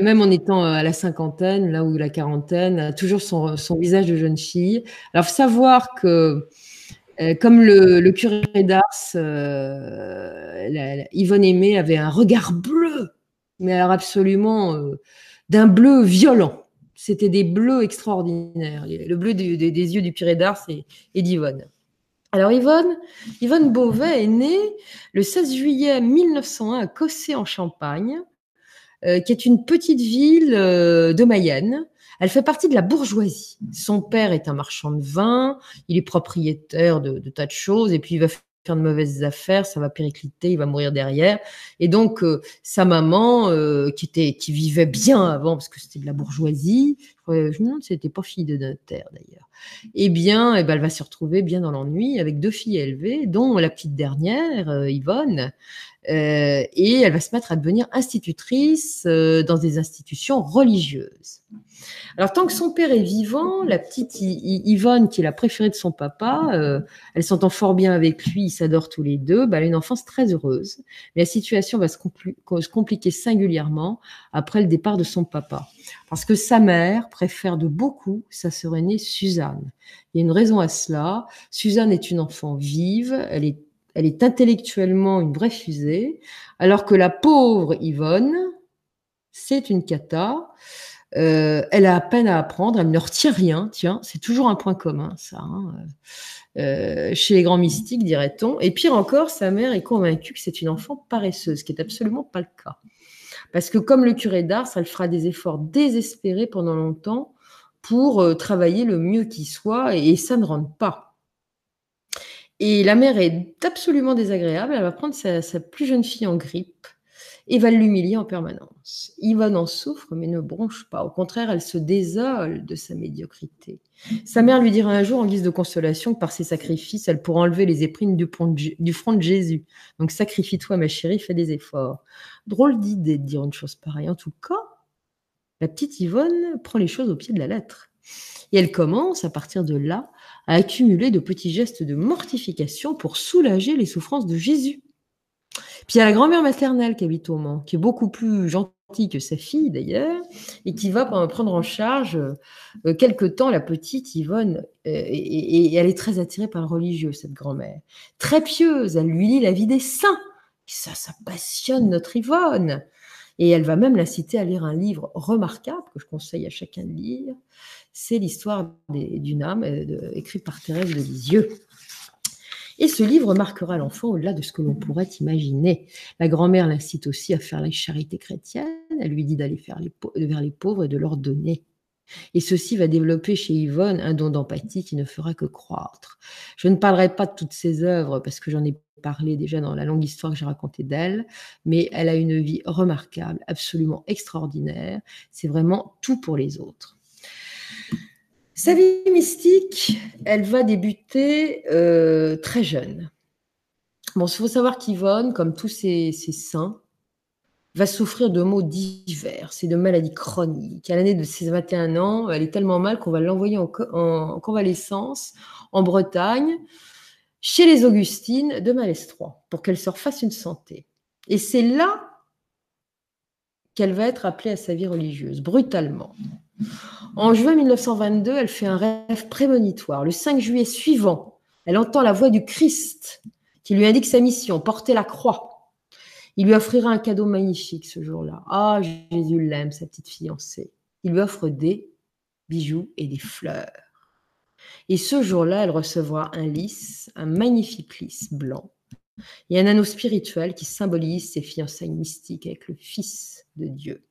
Même en étant à la cinquantaine, là où la quarantaine, toujours son, son visage de jeune fille. Alors, faut savoir que euh, comme le, curé d'Ars, euh, Yvonne Aimé avait un regard bleu, mais alors absolument euh, d'un bleu violent. C'était des bleus extraordinaires, le bleu des, yeux du curé d'Ars et, d'Yvonne. Alors Yvonne, Yvonne Beauvais est née le 16 juillet 1901 à Cossé en Champagne, qui est une petite ville de Mayenne, elle fait partie de la bourgeoisie. Son père est un marchand de vin, il est propriétaire de, tas de choses, et puis il va de mauvaises affaires, ça va péricliter, il va mourir derrière. Et donc, euh, sa maman, euh, qui, était, qui vivait bien avant, parce que c'était de la bourgeoisie, je me demande si elle n'était pas fille de notaire d'ailleurs, eh bien, eh ben, elle va se retrouver bien dans l'ennui avec deux filles élevées, dont la petite dernière, euh, Yvonne, et elle va se mettre à devenir institutrice dans des institutions religieuses. Alors, tant que son père est vivant, la petite Yvonne, qui est la préférée de son papa, euh, elle s'entend fort bien avec lui, ils s'adorent tous les deux, bah, elle a une enfance très heureuse. Mais la situation va se, compliquer singulièrement après le départ de son papa. Parce que sa mère préfère de beaucoup sa sœur aînée Suzanne. Il y a une raison à cela. Suzanne est une enfant vive, elle est, elle est intellectuellement une vraie fusée, alors que la pauvre Yvonne, c'est une cata. Euh, elle a à peine à apprendre, elle ne retient rien. Tiens, c'est toujours un point commun, ça. Hein. Euh, chez les grands mystiques, dirait-on. Et pire encore, sa mère est convaincue que c'est une enfant paresseuse, ce qui est absolument pas le cas. Parce que comme le curé d'Ars, elle fera des efforts désespérés pendant longtemps pour euh, travailler le mieux qui soit, et, ça ne rentre pas. Et la mère est absolument désagréable. Elle va prendre sa plus jeune fille en grippe et va l'humilier en permanence. Yvonne en souffre, mais ne bronche pas. Au contraire, elle se désole de sa médiocrité. Sa mère lui dira un jour, en guise de consolation, que par ses sacrifices, elle pourra enlever les éprines du, front de Jésus. Donc sacrifie-toi, ma chérie, fais des efforts. Drôle d'idée de dire une chose pareille. En tout cas, la petite Yvonne prend les choses au pied de la lettre. Et elle commence, à partir de là, à accumuler de petits gestes de mortification pour soulager les souffrances de Jésus. Puis il y a la grand-mère maternelle qui habite au Mans, qui est beaucoup plus gentille que sa fille d'ailleurs, et qui va prendre en charge euh, quelque temps la petite Yvonne. Euh, et, elle est très attirée par le religieux, cette grand-mère. Très pieuse, elle lui lit la vie des saints. Ça, ça passionne notre Yvonne. Et elle va même l'inciter à lire un livre remarquable que je conseille à chacun de lire. C'est l'histoire d'une âme euh, écrite par Thérèse de Lisieux. Et ce livre marquera l'enfant au-delà de ce que l'on pourrait imaginer. La grand-mère l'incite aussi à faire la charité chrétienne. Elle lui dit d'aller vers les pauvres et de leur donner. Et ceci va développer chez Yvonne un don d'empathie qui ne fera que croître. Je ne parlerai pas de toutes ses œuvres parce que j'en ai parlé déjà dans la longue histoire que j'ai racontée d'elle, mais elle a une vie remarquable, absolument extraordinaire. C'est vraiment tout pour les autres. Sa vie mystique, elle va débuter euh, très jeune. Bon, il faut savoir qu'Yvonne, comme tous ses, saints, va souffrir de maux divers, c'est de maladies chroniques. À l'année de ses 21 ans, elle est tellement mal qu'on va l'envoyer en, convalescence en Bretagne, chez les Augustines de Malestroit, pour qu'elle se refasse une santé. Et c'est là qu'elle va être appelée à sa vie religieuse, brutalement. En juin 1922, elle fait un rêve prémonitoire. Le 5 juillet suivant, elle entend la voix du Christ qui lui indique sa mission, porter la croix. Il lui offrira un cadeau magnifique ce jour-là. Ah, Jésus l'aime, sa petite fiancée. Il lui offre des bijoux et des fleurs. Et ce jour-là, elle recevra un lys, un magnifique lys blanc, et un anneau spirituel qui symbolise ses fiançailles mystiques avec le Fils de Dieu.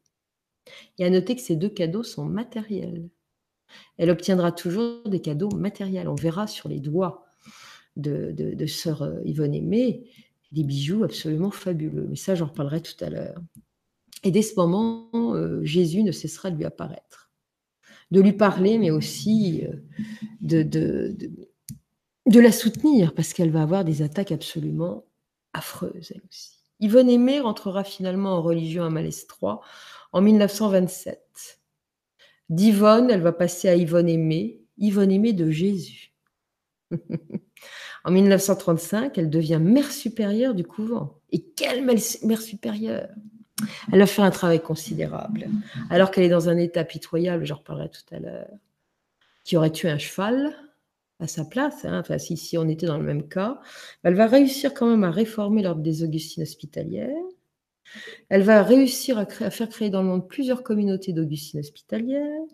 Et à noter que ces deux cadeaux sont matériels. Elle obtiendra toujours des cadeaux matériels. On verra sur les doigts de, de, sœur euh, Yvonne Aimée des bijoux absolument fabuleux. Mais ça, j'en reparlerai tout à l'heure. Et dès ce moment, euh, Jésus ne cessera de lui apparaître, de lui parler, mais aussi euh, de, de la soutenir parce qu'elle va avoir des attaques absolument affreuses, elle aussi. Yvonne Aimée rentrera finalement en religion à Malestroit en 1927. D'Yvonne, elle va passer à Yvonne Aimée, Yvonne Aimée de Jésus. en 1935, elle devient mère supérieure du couvent. Et quelle mère supérieure Elle a fait un travail considérable. Alors qu'elle est dans un état pitoyable, j'en reparlerai tout à l'heure, qui aurait tué un cheval, à sa place, hein, enfin, si, si, on était dans le même cas, elle va réussir quand même à réformer l'ordre des Augustines hospitalières. Elle va réussir à, faire créer dans le monde plusieurs communautés d'Augustines hospitalières.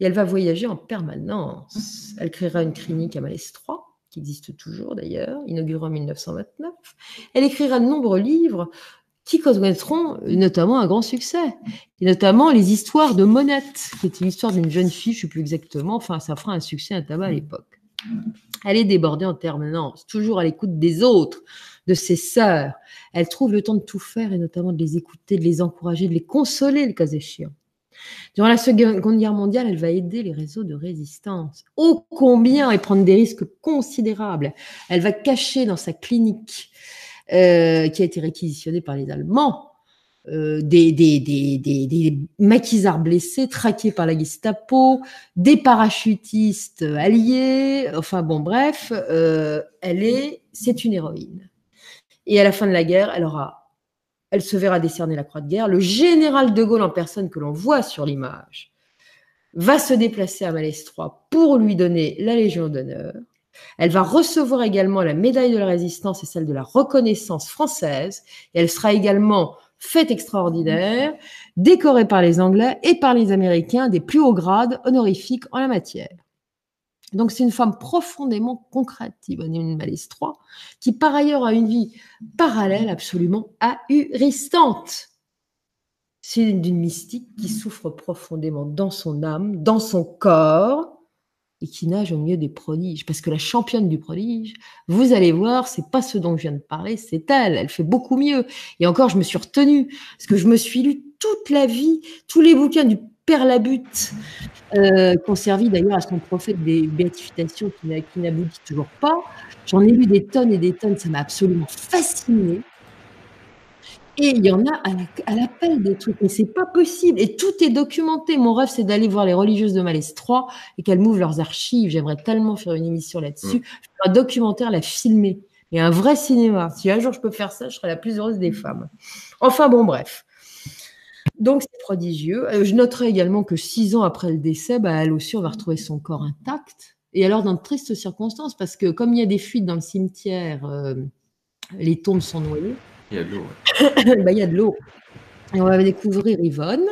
Et elle va voyager en permanence. Elle créera une clinique à Malestroit, qui existe toujours d'ailleurs, inaugurée en 1929. Elle écrira de nombreux livres qui connaîtront notamment un grand succès, et notamment les histoires de Monette, qui est l'histoire d'une jeune fille, je ne sais plus exactement, enfin ça fera un succès à tabac à l'époque. Elle est débordée en permanence, toujours à l'écoute des autres, de ses sœurs. Elle trouve le temps de tout faire et notamment de les écouter, de les encourager, de les consoler le cas échéant. Durant la Seconde Guerre mondiale, elle va aider les réseaux de résistance. Ô combien et prendre des risques considérables. Elle va cacher dans sa clinique euh, qui a été réquisitionné par les Allemands, euh, des, maquisards blessés, traqués par la Gestapo, des parachutistes alliés, enfin bon, bref, euh, elle est, c'est une héroïne. Et à la fin de la guerre, elle se verra décerner la croix de guerre. Le général de Gaulle en personne que l'on voit sur l'image va se déplacer à Malestroit pour lui donner la Légion d'honneur. Elle va recevoir également la médaille de la résistance et celle de la reconnaissance française. Et elle sera également faite extraordinaire, décorée par les Anglais et par les Américains des plus hauts grades honorifiques en la matière. Donc c'est une femme profondément concrète, Yvonne Malestroit, qui par ailleurs a une vie parallèle absolument ahurissante. C'est d'une mystique qui souffre profondément dans son âme, dans son corps, et qui nage au milieu des prodiges. Parce que la championne du prodige, vous allez voir, c'est pas ce dont je viens de parler, c'est elle. Elle fait beaucoup mieux. Et encore, je me suis retenue parce que je me suis lu toute la vie, tous les bouquins du Père Labute, euh, qu'on servit d'ailleurs à son prophète des béatifications qui n'aboutit toujours pas. J'en ai lu des tonnes et des tonnes, ça m'a absolument fasciné. Et il y en a à, l'appel des trucs, mais c'est pas possible. Et tout est documenté. Mon rêve, c'est d'aller voir les religieuses de Malaise 3 et qu'elles m'ouvrent leurs archives. J'aimerais tellement faire une émission là-dessus. Mm. Un documentaire, la filmer. Et un vrai cinéma. Si un jour je peux faire ça, je serai la plus heureuse des femmes. Enfin bon, bref. Donc c'est prodigieux. Euh, je noterai également que six ans après le décès, bah, elle aussi, on va retrouver son corps intact. Et alors dans de tristes circonstances, parce que comme il y a des fuites dans le cimetière, euh, les tombes sont noyées. Il y a de l'eau. Bah, il y a de l'eau. Et on va découvrir Yvonne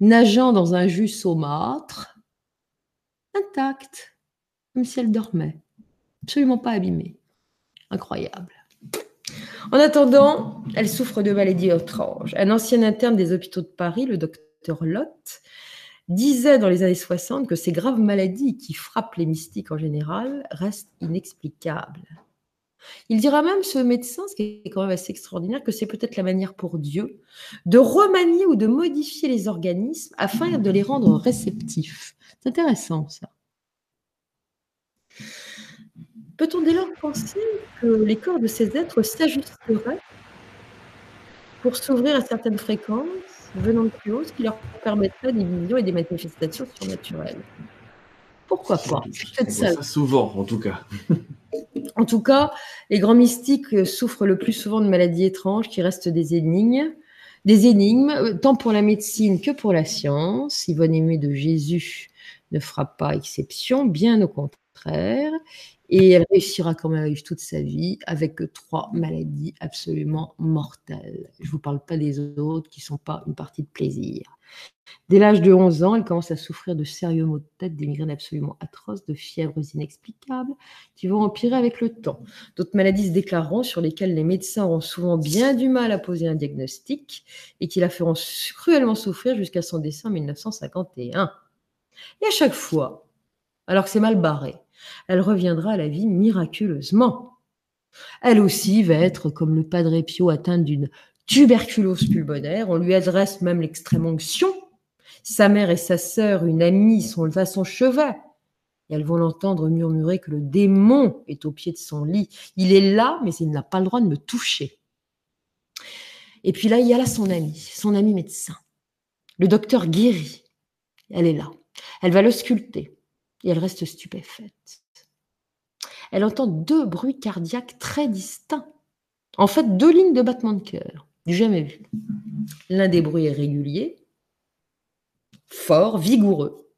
nageant dans un jus saumâtre, intact, comme si elle dormait, absolument pas abîmée. Incroyable. En attendant, elle souffre de maladie étrange. Un ancien interne des hôpitaux de Paris, le docteur Lotte, disait dans les années 60 que ces graves maladies qui frappent les mystiques en général restent inexplicables. Il dira même, ce médecin, ce qui est quand même assez extraordinaire, que c'est peut-être la manière pour Dieu de remanier ou de modifier les organismes afin de les rendre réceptifs. C'est intéressant ça. Peut-on dès lors penser que les corps de ces êtres s'ajusteraient pour s'ouvrir à certaines fréquences venant de plus haut, ce qui leur permettrait des visions et des manifestations surnaturelles? Pourquoi pas? Ça souvent, en tout cas. En tout cas, les grands mystiques souffrent le plus souvent de maladies étranges qui restent des énigmes, des énigmes, tant pour la médecine que pour la science. Yvonne Aimée de Jésus ne fera pas exception, bien au contraire. Et elle réussira quand même à vivre toute sa vie avec trois maladies absolument mortelles. Je ne vous parle pas des autres qui ne sont pas une partie de plaisir. Dès l'âge de 11 ans, elle commence à souffrir de sérieux maux de tête, des migraines absolument atroces, de fièvres inexplicables qui vont empirer avec le temps. D'autres maladies se déclareront sur lesquelles les médecins auront souvent bien du mal à poser un diagnostic et qui la feront cruellement souffrir jusqu'à son décès en 1951. Et à chaque fois, alors que c'est mal barré, elle reviendra à la vie miraculeusement. Elle aussi va être, comme le Padre Pio, atteinte d'une tuberculose pulmonaire. On lui adresse même l'extrême onction. Sa mère et sa sœur, une amie, sont à son chevet. Et elles vont l'entendre murmurer que le démon est au pied de son lit. Il est là, mais il n'a pas le droit de me toucher. Et puis là, il y a là son ami, son ami médecin. Le docteur guérit. Elle est là. Elle va le sculpter. Et elle reste stupéfaite. Elle entend deux bruits cardiaques très distincts. En fait, deux lignes de battement de cœur. Du jamais vu. L'un des bruits est régulier, fort, vigoureux.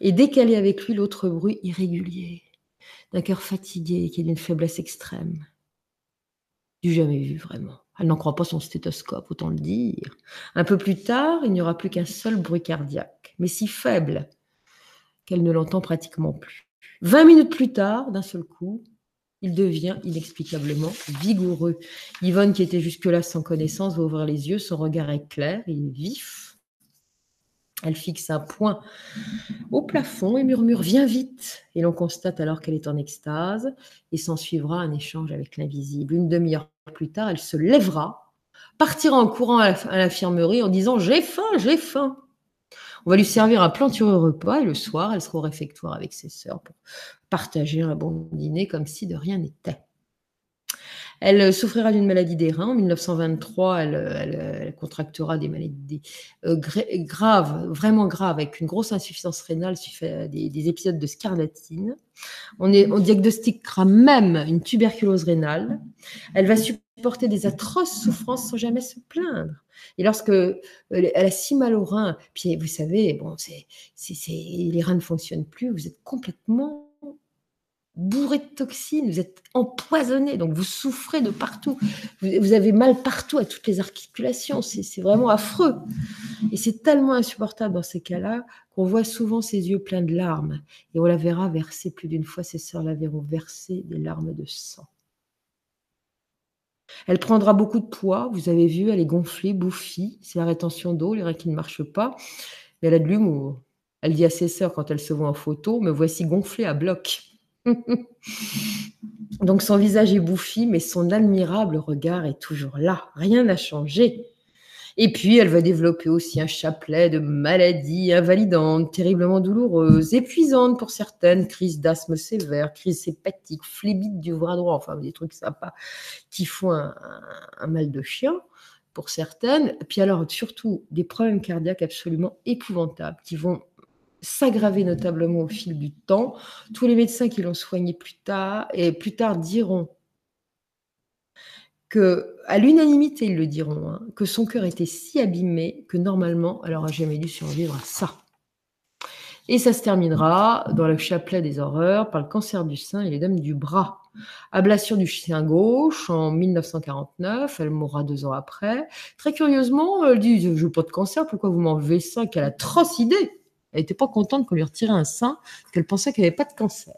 Et est avec lui, l'autre bruit irrégulier, d'un cœur fatigué qui est d'une faiblesse extrême. Du jamais vu, vraiment. Elle n'en croit pas son stéthoscope, autant le dire. Un peu plus tard, il n'y aura plus qu'un seul bruit cardiaque, mais si faible qu'elle ne l'entend pratiquement plus. Vingt minutes plus tard, d'un seul coup, il devient inexplicablement vigoureux. Yvonne, qui était jusque-là sans connaissance, va ouvrir les yeux, son regard est clair, il est vif. Elle fixe un point au plafond et murmure Viens vite Et l'on constate alors qu'elle est en extase et s'en suivra un échange avec l'invisible. Une demi-heure plus tard, elle se lèvera, partira en courant à l'infirmerie en disant J'ai faim, j'ai faim. On va lui servir un plantureux repas et le soir, elle sera au réfectoire avec ses sœurs pour partager un bon dîner comme si de rien n'était. Elle euh, souffrira d'une maladie des reins. En 1923, elle, contractera des maladies euh, graves, vraiment graves, avec une grosse insuffisance rénale suite à des, épisodes de scarlatine. On, on, diagnostiquera même une tuberculose rénale. Elle va supporter des atroces souffrances sans jamais se plaindre. Et lorsque euh, elle a si mal aux reins, puis vous savez, bon, c'est, les reins ne fonctionnent plus, vous êtes complètement bourré de toxines, vous êtes empoisonné, donc vous souffrez de partout. Vous, avez mal partout à toutes les articulations. C'est vraiment affreux. Et c'est tellement insupportable dans ces cas-là qu'on voit souvent ses yeux pleins de larmes. Et on la verra verser plus d'une fois, ses sœurs la verront verser des larmes de sang. Elle prendra beaucoup de poids, vous avez vu, elle est gonflée, bouffie, c'est la rétention d'eau, les reins qui ne marchent pas, mais elle a de l'humour. Elle dit à ses sœurs quand elle se voit en photo, me voici gonflée à bloc. Donc son visage est bouffi, mais son admirable regard est toujours là. Rien n'a changé. Et puis, elle va développer aussi un chapelet de maladies invalidantes, terriblement douloureuses, épuisantes pour certaines, crises d'asthme sévère, crises hépatiques, phlébite du bras droit, enfin des trucs sympas qui font un, un mal de chien pour certaines. Puis alors, surtout, des problèmes cardiaques absolument épouvantables qui vont s'aggraver notablement au fil du temps. Tous les médecins qui l'ont soigné plus tard et plus tard diront à l'unanimité, ils le diront, hein, que son cœur était si abîmé que normalement, elle n'aurait jamais dû survivre à ça. Et ça se terminera dans le chapelet des horreurs par le cancer du sein et les dames du bras. Ablation du sein gauche en 1949, elle mourra deux ans après. Très curieusement, elle dit Je veux pas de cancer, pourquoi vous m'enlevez ça? Quelle atroce idée Elle n'était pas contente qu'on lui retire un sein, qu'elle pensait qu'elle n'avait pas de cancer.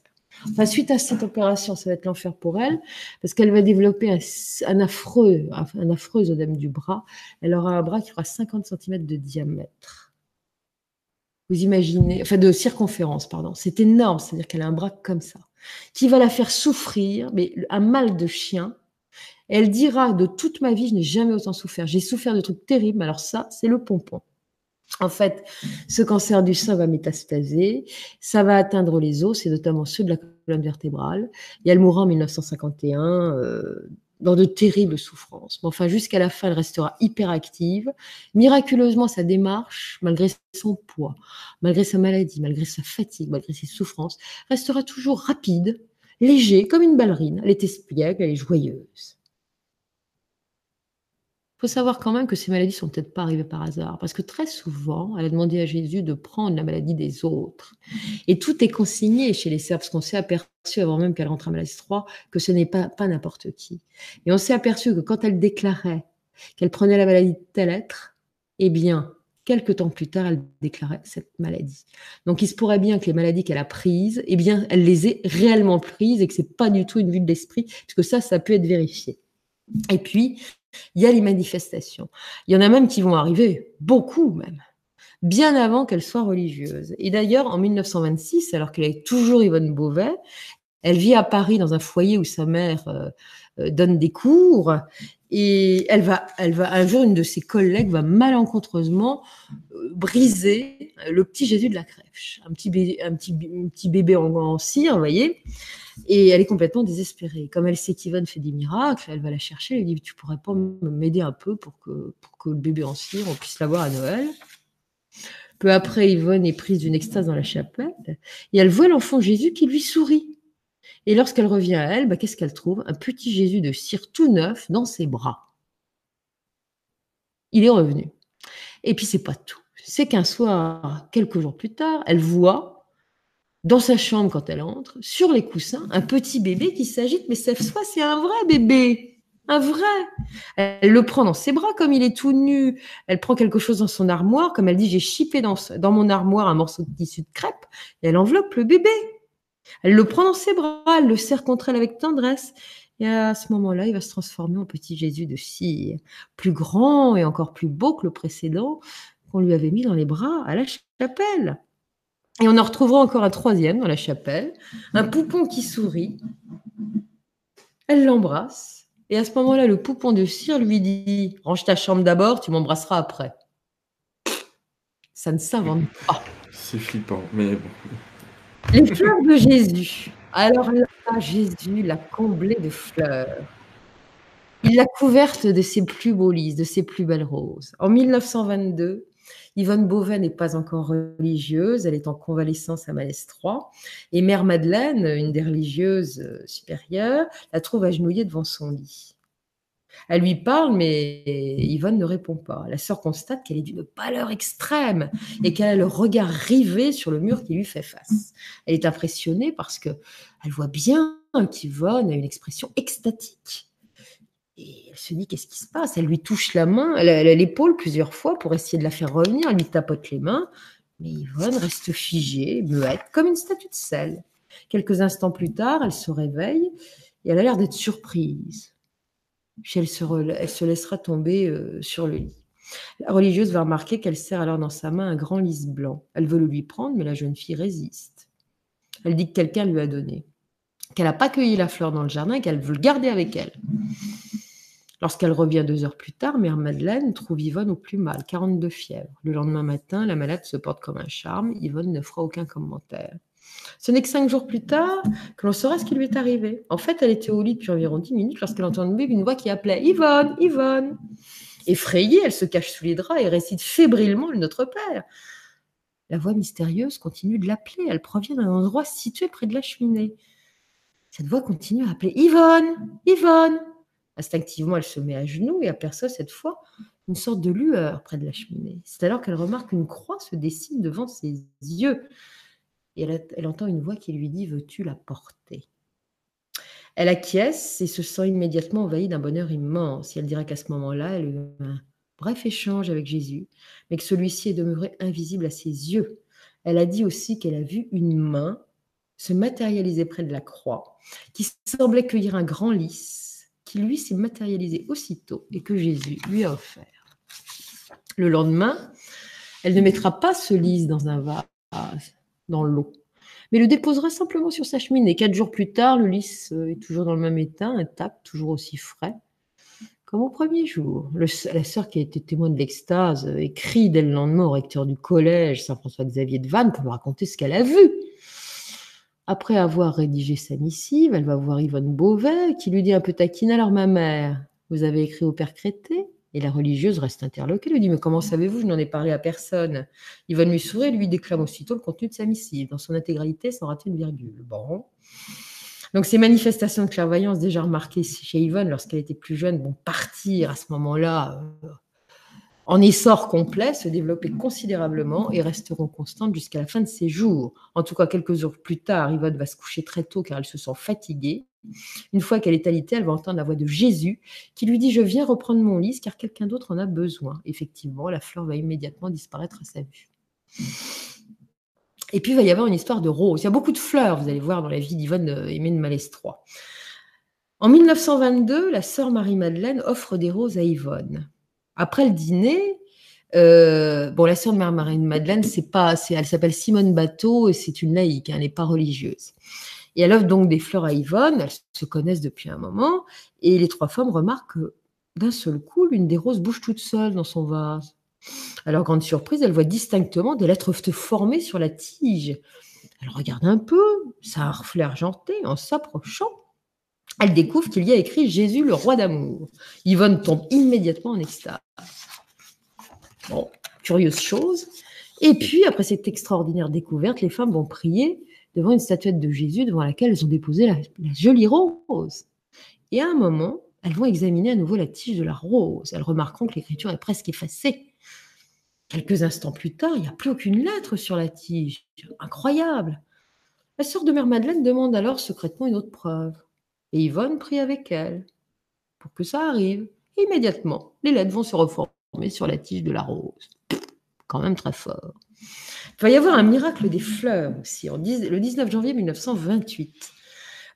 Enfin, suite à cette opération, ça va être l'enfer pour elle, parce qu'elle va développer un, affreux, un affreux œdème du bras. Elle aura un bras qui aura 50 cm de diamètre. Vous imaginez, enfin de circonférence, pardon. C'est énorme, c'est-à-dire qu'elle a un bras comme ça, qui va la faire souffrir, mais un mal de chien. Elle dira de toute ma vie, je n'ai jamais autant souffert. J'ai souffert de trucs terribles, alors ça, c'est le pompon. En fait, ce cancer du sein va métastaser, ça va atteindre les os, c'est notamment ceux de la colonne vertébrale, et elle mourra en 1951 euh, dans de terribles souffrances. Mais enfin, jusqu'à la fin, elle restera hyperactive. Miraculeusement, sa démarche, malgré son poids, malgré sa maladie, malgré sa fatigue, malgré ses souffrances, restera toujours rapide, léger, comme une ballerine. Elle est espiègle, elle est joyeuse. Faut savoir quand même que ces maladies sont peut-être pas arrivées par hasard, parce que très souvent, elle a demandé à Jésus de prendre la maladie des autres. Et tout est consigné chez les Serbes, parce qu'on s'est aperçu, avant même qu'elle rentre à Malaise 3, que ce n'est pas, pas n'importe qui. Et on s'est aperçu que quand elle déclarait qu'elle prenait la maladie de tel être, eh bien, quelques temps plus tard, elle déclarait cette maladie. Donc, il se pourrait bien que les maladies qu'elle a prises, eh bien, elle les ait réellement prises et que c'est pas du tout une vue de l'esprit, puisque ça, ça peut être vérifié. Et puis, il y a les manifestations. Il y en a même qui vont arriver, beaucoup même, bien avant qu'elle soit religieuse. Et d'ailleurs, en 1926, alors qu'elle est toujours Yvonne Beauvais, elle vit à Paris dans un foyer où sa mère euh, donne des cours et elle va, elle va un jour une de ses collègues va malencontreusement euh, briser le petit Jésus de la crèche, un petit bébé, un petit, petit bébé en, cire, vous voyez. Et elle est complètement désespérée. Comme elle sait qu'Yvonne fait des miracles, elle va la chercher. Elle lui dit Tu pourrais pas m'aider un peu pour que, pour que le bébé en cire, on puisse l'avoir à Noël? Peu après, Yvonne est prise d'une extase dans la chapelle et elle voit l'enfant Jésus qui lui sourit. Et lorsqu'elle revient à elle, bah, qu'est-ce qu'elle trouve? Un petit Jésus de cire tout neuf dans ses bras. Il est revenu. Et puis c'est pas tout. C'est qu'un soir, quelques jours plus tard, elle voit dans sa chambre quand elle entre, sur les coussins, un petit bébé qui s'agite, mais cette fois c'est un vrai bébé, un vrai. Elle le prend dans ses bras comme il est tout nu. Elle prend quelque chose dans son armoire, comme elle dit, j'ai chipé dans, dans mon armoire un morceau de tissu de crêpe, et elle enveloppe le bébé. Elle le prend dans ses bras, elle le serre contre elle avec tendresse. Et à ce moment-là, il va se transformer en petit Jésus de cire, plus grand et encore plus beau que le précédent qu'on lui avait mis dans les bras à la chapelle. Et on en retrouvera encore un troisième dans la chapelle, un poupon qui sourit. Elle l'embrasse. Et à ce moment-là, le poupon de cire lui dit Range ta chambre d'abord, tu m'embrasseras après. Ça ne s'invente pas. C'est flippant, mais bon. Les fleurs de Jésus. Alors là, Jésus l'a comblée de fleurs. Il l'a couverte de ses plus beaux lys, de ses plus belles roses. En 1922, Yvonne Beauvais n'est pas encore religieuse, elle est en convalescence à Malestroit. Et Mère Madeleine, une des religieuses supérieures, la trouve agenouillée devant son lit. Elle lui parle, mais Yvonne ne répond pas. La sœur constate qu'elle est d'une pâleur extrême et qu'elle a le regard rivé sur le mur qui lui fait face. Elle est impressionnée parce que elle voit bien qu'Yvonne a une expression extatique. Et elle se dit qu'est-ce qui se passe? Elle lui touche la main, l'épaule plusieurs fois pour essayer de la faire revenir. Elle lui tapote les mains, mais Yvonne reste figée, muette, comme une statue de sel. Quelques instants plus tard, elle se réveille et elle a l'air d'être surprise. Puis elle se, laissera tomber euh, sur le lit. La religieuse va remarquer qu'elle serre alors dans sa main un grand lys blanc. Elle veut le lui prendre, mais la jeune fille résiste. Elle dit que quelqu'un lui a donné, qu'elle n'a pas cueilli la fleur dans le jardin et qu'elle veut le garder avec elle. Lorsqu'elle revient deux heures plus tard, Mère Madeleine trouve Yvonne au plus mal, 42 fièvres. Le lendemain matin, la malade se porte comme un charme. Yvonne ne fera aucun commentaire. Ce n'est que cinq jours plus tard que l'on saura ce qui lui est arrivé. En fait, elle était au lit depuis environ dix minutes lorsqu'elle entend une voix qui appelait Yvonne, Yvonne. Effrayée, elle se cache sous les draps et récite fébrilement le Notre Père. La voix mystérieuse continue de l'appeler. Elle provient d'un endroit situé près de la cheminée. Cette voix continue à appeler Yvonne, Yvonne. Instinctivement, elle se met à genoux et aperçoit cette fois une sorte de lueur près de la cheminée. C'est alors qu'elle remarque qu'une croix se dessine devant ses yeux et elle, entend une voix qui lui dit Veux-tu la porter? Elle acquiesce et se sent immédiatement envahie d'un bonheur immense. Et elle dira qu'à ce moment-là, elle a eu un bref échange avec Jésus, mais que celui-ci est demeuré invisible à ses yeux. Elle a dit aussi qu'elle a vu une main se matérialiser près de la croix, qui semblait cueillir un grand lys, qui lui s'est matérialisé aussitôt et que Jésus lui a offert. Le lendemain, elle ne mettra pas ce lys dans un vase, dans l'eau. Mais le déposera simplement sur sa cheminée. Quatre jours plus tard, le lys euh, est toujours dans le même état, intact, toujours aussi frais, comme au premier jour. la sœur qui a été témoin de l'extase euh, écrit dès le lendemain au recteur du collège, Saint-François-Xavier de Vannes, pour lui raconter ce qu'elle a vu. Après avoir rédigé sa missive, elle va voir Yvonne Beauvais, qui lui dit un peu taquine Alors, ma mère, vous avez écrit au père Crété? Et la religieuse reste interloquée, lui dit Mais comment savez-vous Je n'en ai parlé à personne? Yvonne lui sourit lui déclame aussitôt le contenu de sa missive, dans son intégralité, sans rater une virgule. Bon. Donc, ces manifestations de clairvoyance déjà remarquées chez Yvonne lorsqu'elle était plus jeune vont partir à ce moment-là euh, en essor complet, se développer considérablement et resteront constantes jusqu'à la fin de ses jours. En tout cas, quelques jours plus tard, Yvonne va se coucher très tôt car elle se sent fatiguée. Une fois qu'elle est alitée, elle va entendre la voix de Jésus qui lui dit Je viens reprendre mon lys car quelqu'un d'autre en a besoin. Effectivement, la fleur va immédiatement disparaître à sa vue. Et puis, il va y avoir une histoire de rose. Il y a beaucoup de fleurs, vous allez voir, dans la vie d'Yvonne euh, Aimée de Malestroit. En 1922, la sœur Marie-Madeleine offre des roses à Yvonne. Après le dîner, euh, la sœur de Mère Madeleine, c'est pas, elle s'appelle Simone Bateau et c'est une laïque, hein, elle n'est pas religieuse. Et elle offre donc des fleurs à Yvonne, elles se connaissent depuis un moment, et les trois femmes remarquent que d'un seul coup, l'une des roses bouge toute seule dans son vase. Alors, grande surprise, elle voit distinctement des lettres se former sur la tige. Elle regarde un peu, ça a un argenté, en s'approchant, elle découvre qu'il y a écrit Jésus, le roi d'amour. Yvonne tombe immédiatement en extase. Bon, curieuse chose. Et puis, après cette extraordinaire découverte, les femmes vont prier devant une statuette de Jésus devant laquelle elles ont déposé la, jolie rose. Et à un moment, elles vont examiner à nouveau la tige de la rose. Elles remarqueront que l'écriture est presque effacée. Quelques instants plus tard, il n'y a plus aucune lettre sur la tige. Incroyable. La sœur de Mère Madeleine demande alors secrètement une autre preuve. Et Yvonne prie avec elle pour que ça arrive. immédiatement, les lettres vont se reformer sur la tige de la rose. Quand même très fort. Il va y avoir un miracle des fleurs aussi, le 19 janvier 1928.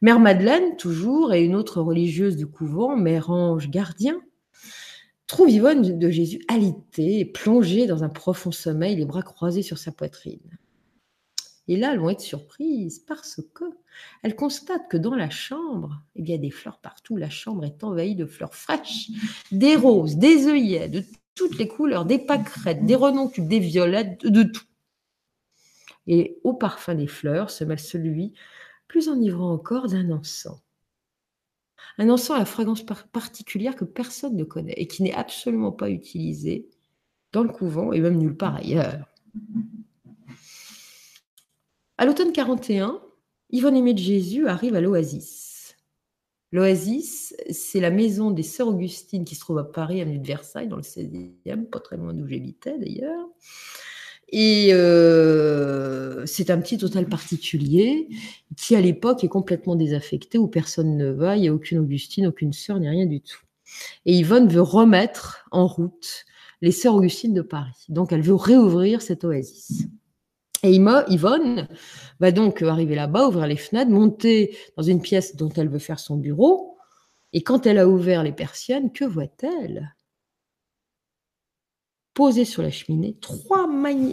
Mère Madeleine, toujours, et une autre religieuse du couvent, Mère Ange Gardien, trouve Yvonne de Jésus alitée plongée dans un profond sommeil, les bras croisés sur sa poitrine. Et là, elles vont être surprises parce que elles constatent que dans la chambre, il y a des fleurs partout. La chambre est envahie de fleurs fraîches, des roses, des œillets, de toutes les couleurs, des pâquerettes, des renoncule, des violettes, de tout. Et au parfum des fleurs se mêle celui, plus enivrant encore, d'un encens. Un encens à la fragrance particulière que personne ne connaît et qui n'est absolument pas utilisé dans le couvent et même nulle part ailleurs. À l'automne 41, Yvonne Aimée de Jésus arrive à l'Oasis. L'Oasis, c'est la maison des Sœurs Augustines qui se trouve à Paris, avenue de Versailles, dans le 16e, pas très loin d'où j'habitais d'ailleurs. Et euh, c'est un petit hôtel particulier qui, à l'époque, est complètement désaffecté, où personne ne va, il n'y a aucune Augustine, aucune sœur, ni rien du tout. Et Yvonne veut remettre en route les Sœurs Augustines de Paris. Donc, elle veut réouvrir cette oasis. Et Yvonne va donc arriver là-bas, ouvrir les fenêtres, monter dans une pièce dont elle veut faire son bureau. Et quand elle a ouvert les persiennes, que voit-elle? Posés sur la cheminée, trois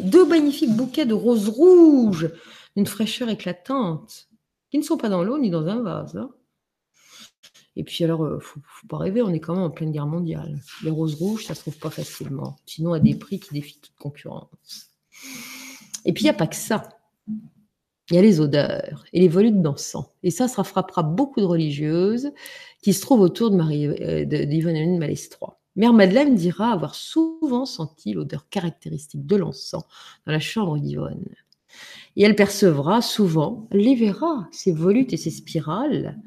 deux magnifiques bouquets de roses rouges d'une fraîcheur éclatante, qui ne sont pas dans l'eau ni dans un vase. Hein. Et puis alors, ne euh, faut, faut, pas rêver, on est quand même en pleine guerre mondiale. Les roses rouges, ça se trouve pas facilement, sinon à des prix qui défient toute concurrence. Et puis, il n'y a pas que ça. Il y a les odeurs et les volutes d'encens. Et ça, ça frappera beaucoup de religieuses qui se trouvent autour de Marie, euh. Mère Madeleine dira avoir souvent senti l'odeur caractéristique de l'encens dans la chambre d'Yvonne. Et elle percevra souvent, elle les verra, ces volutes et ces spirales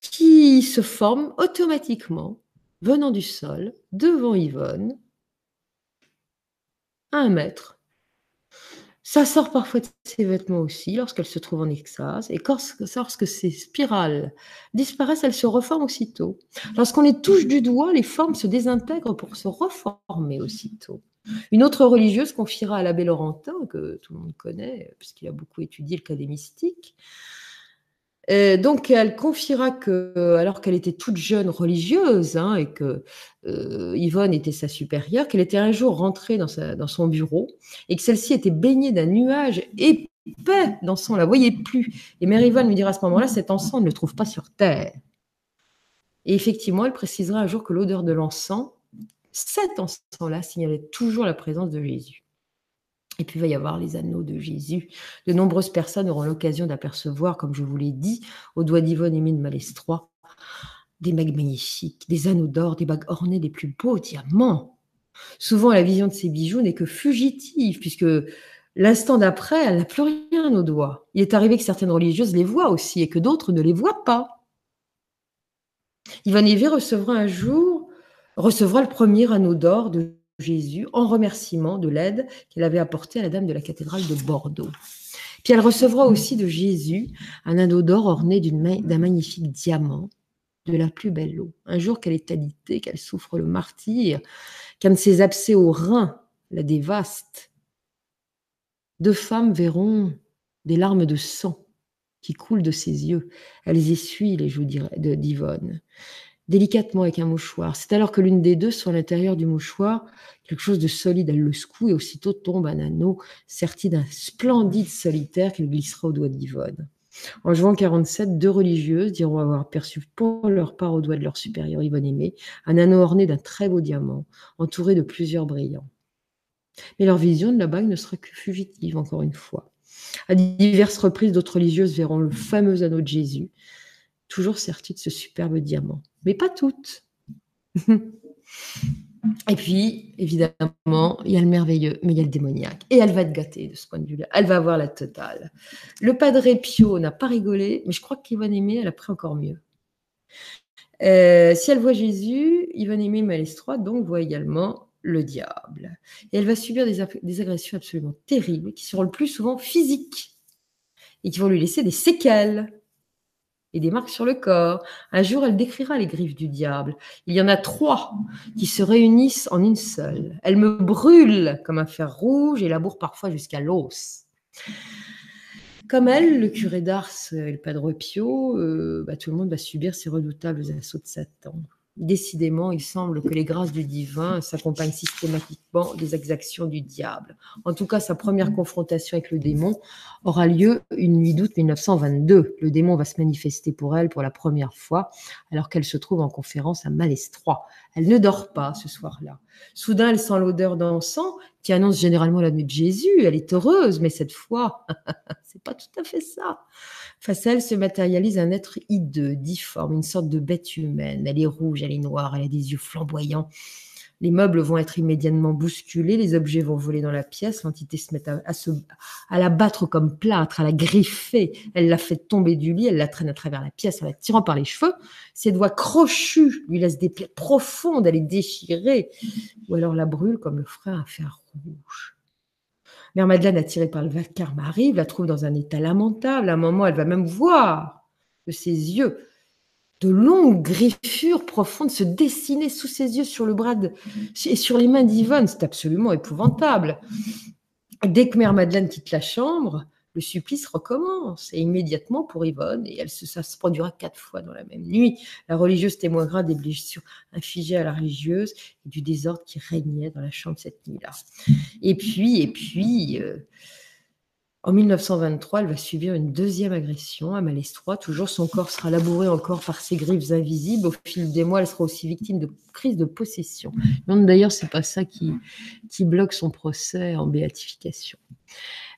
qui se forment automatiquement venant du sol devant Yvonne à un mètre ça sort parfois de ses vêtements aussi lorsqu'elle se trouve en extase. Et lorsque ces spirales disparaissent, elles se reforment aussitôt. Lorsqu'on les touche du doigt, les formes se désintègrent pour se reformer aussitôt. Une autre religieuse confiera à l'abbé Laurentin, que tout le monde connaît, puisqu'il a beaucoup étudié le cas des mystiques, euh, donc, elle confiera que, alors qu'elle était toute jeune religieuse hein, et que euh, Yvonne était sa supérieure, qu'elle était un jour rentrée dans, son bureau et que celle-ci était baignée d'un nuage épais d'encens, on la voyait plus. Et Mère Yvonne lui dira à ce moment-là, cet encens, ne le trouve pas sur terre. Et effectivement, elle précisera un jour que l'odeur de l'encens, cet encens-là, signalait toujours la présence de Jésus. Et puis il va y avoir les anneaux de Jésus. De nombreuses personnes auront l'occasion d'apercevoir, comme je vous l'ai dit, au doigt d'Yvonne de Malestroit, des bagues magnifiques, des anneaux d'or, des bagues ornées des plus beaux diamants. Souvent, la vision de ces bijoux n'est que fugitive, puisque l'instant d'après, elle n'a plus rien au doigt. Il est arrivé que certaines religieuses les voient aussi et que d'autres ne les voient pas. Yvonne Aimée recevra un jour, recevra le premier anneau d'or de Jésus en remerciement de l'aide qu'elle avait apportée à la dame de la cathédrale de Bordeaux. Puis elle recevra aussi de Jésus un anneau d'or orné d'un magnifique diamant de la plus belle eau. Un jour qu'elle est alitée, qu'elle souffre le martyr, qu'un de ses abcès au rein la dévaste, deux femmes verront des larmes de sang qui coulent de ses yeux. Elles essuient les joues d'Yvonne délicatement avec un mouchoir. C'est alors que l'une des deux, sur l'intérieur du mouchoir, quelque chose de solide, elle le secoue et aussitôt tombe un anneau serti d'un splendide solitaire qu'elle glissera au doigt d'Yvonne. En jouant 47, deux religieuses diront avoir perçu pour leur part au doigt de leur supérieur Yvonne Aimé un anneau orné d'un très beau diamant, entouré de plusieurs brillants. Mais leur vision de la bague ne sera que fugitive, encore une fois. À diverses reprises, d'autres religieuses verront le fameux anneau de Jésus, toujours serti de ce superbe diamant. Mais pas toutes. Et puis, évidemment, il y a le merveilleux, mais il y a le démoniaque. Et elle va être gâtée de ce point de vue-là. Elle va avoir la totale. Le Padre Pio n'a pas rigolé, mais je crois qu'Yvonne Aimé, elle a pris encore mieux. Euh, si elle voit Jésus, Yvonne Aimé Malestroit, donc, voit également le diable. Et elle va subir des, des agressions absolument terribles, qui seront le plus souvent physiques, et qui vont lui laisser des séquelles et des marques sur le corps. Un jour, elle décrira les griffes du diable. Il y en a trois qui se réunissent en une seule. Elle me brûle comme un fer rouge et laboure parfois jusqu'à l'os. Comme elle, le curé d'Ars et le Padre Pio, euh, bah, tout le monde va subir ces redoutables assauts de Satan. Décidément, il semble que les grâces du divin s'accompagnent systématiquement des exactions du diable. En tout cas, sa première confrontation avec le démon aura lieu une nuit d'août 1922. Le démon va se manifester pour elle pour la première fois, alors qu'elle se trouve en conférence à Malestroit. Elle ne dort pas ce soir-là. Soudain, elle sent l'odeur d'encens qui annonce généralement la nuit de Jésus. Elle est heureuse, mais cette fois, c'est pas tout à fait ça. Face à elle se matérialise un être hideux, difforme, une sorte de bête humaine. Elle est rouge, elle est noire, elle a des yeux flamboyants. Les meubles vont être immédiatement bousculés, les objets vont voler dans la pièce, l'entité se met à, se, à la battre comme plâtre, à la griffer. Elle la fait tomber du lit, elle la traîne à travers la pièce en la tirant par les cheveux. Ses doigts crochus lui laissent des plaies profondes, elle est déchirée. Ou alors la brûle comme le frère un fer rouge. Mère Madeleine, attirée par le vacarme, arrive, la trouve dans un état lamentable. À un moment, elle va même voir de ses yeux de longues griffures profondes se dessiner sous ses yeux sur le bras et sur les mains d'Yvonne. C'est absolument épouvantable. Dès que Mère Madeleine quitte la chambre, le supplice recommence et immédiatement pour Yvonne, et elle se, ça se produira quatre fois dans la même nuit. La religieuse témoignera des blessures infligées à la religieuse et du désordre qui régnait dans la chambre cette nuit-là. Et puis, et puis, euh, en 1923, elle va subir une deuxième agression à Malestroit. Toujours, son corps sera labouré encore par ses griffes invisibles. Au fil des mois, elle sera aussi victime de crises de possession. D'ailleurs, c'est pas ça qui, bloque son procès en béatification.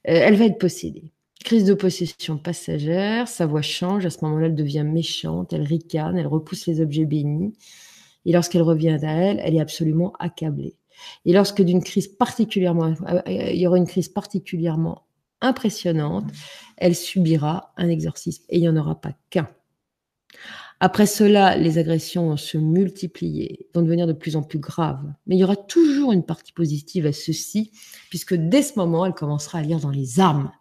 Euh, elle va être possédée. Crise de possession passagère, sa voix change, à ce moment-là, elle devient méchante, elle ricane, elle repousse les objets bénis. Et lorsqu'elle revient à elle, elle est absolument accablée. Et lorsque d'une crise particulièrement, euh, il y aura une crise particulièrement impressionnante, elle subira un exorcisme. Et il n'y en aura pas qu'un. Après cela, les agressions vont se multiplier, vont devenir de plus en plus graves. Mais il y aura toujours une partie positive à ceci, puisque dès ce moment, elle commencera à lire dans les armes.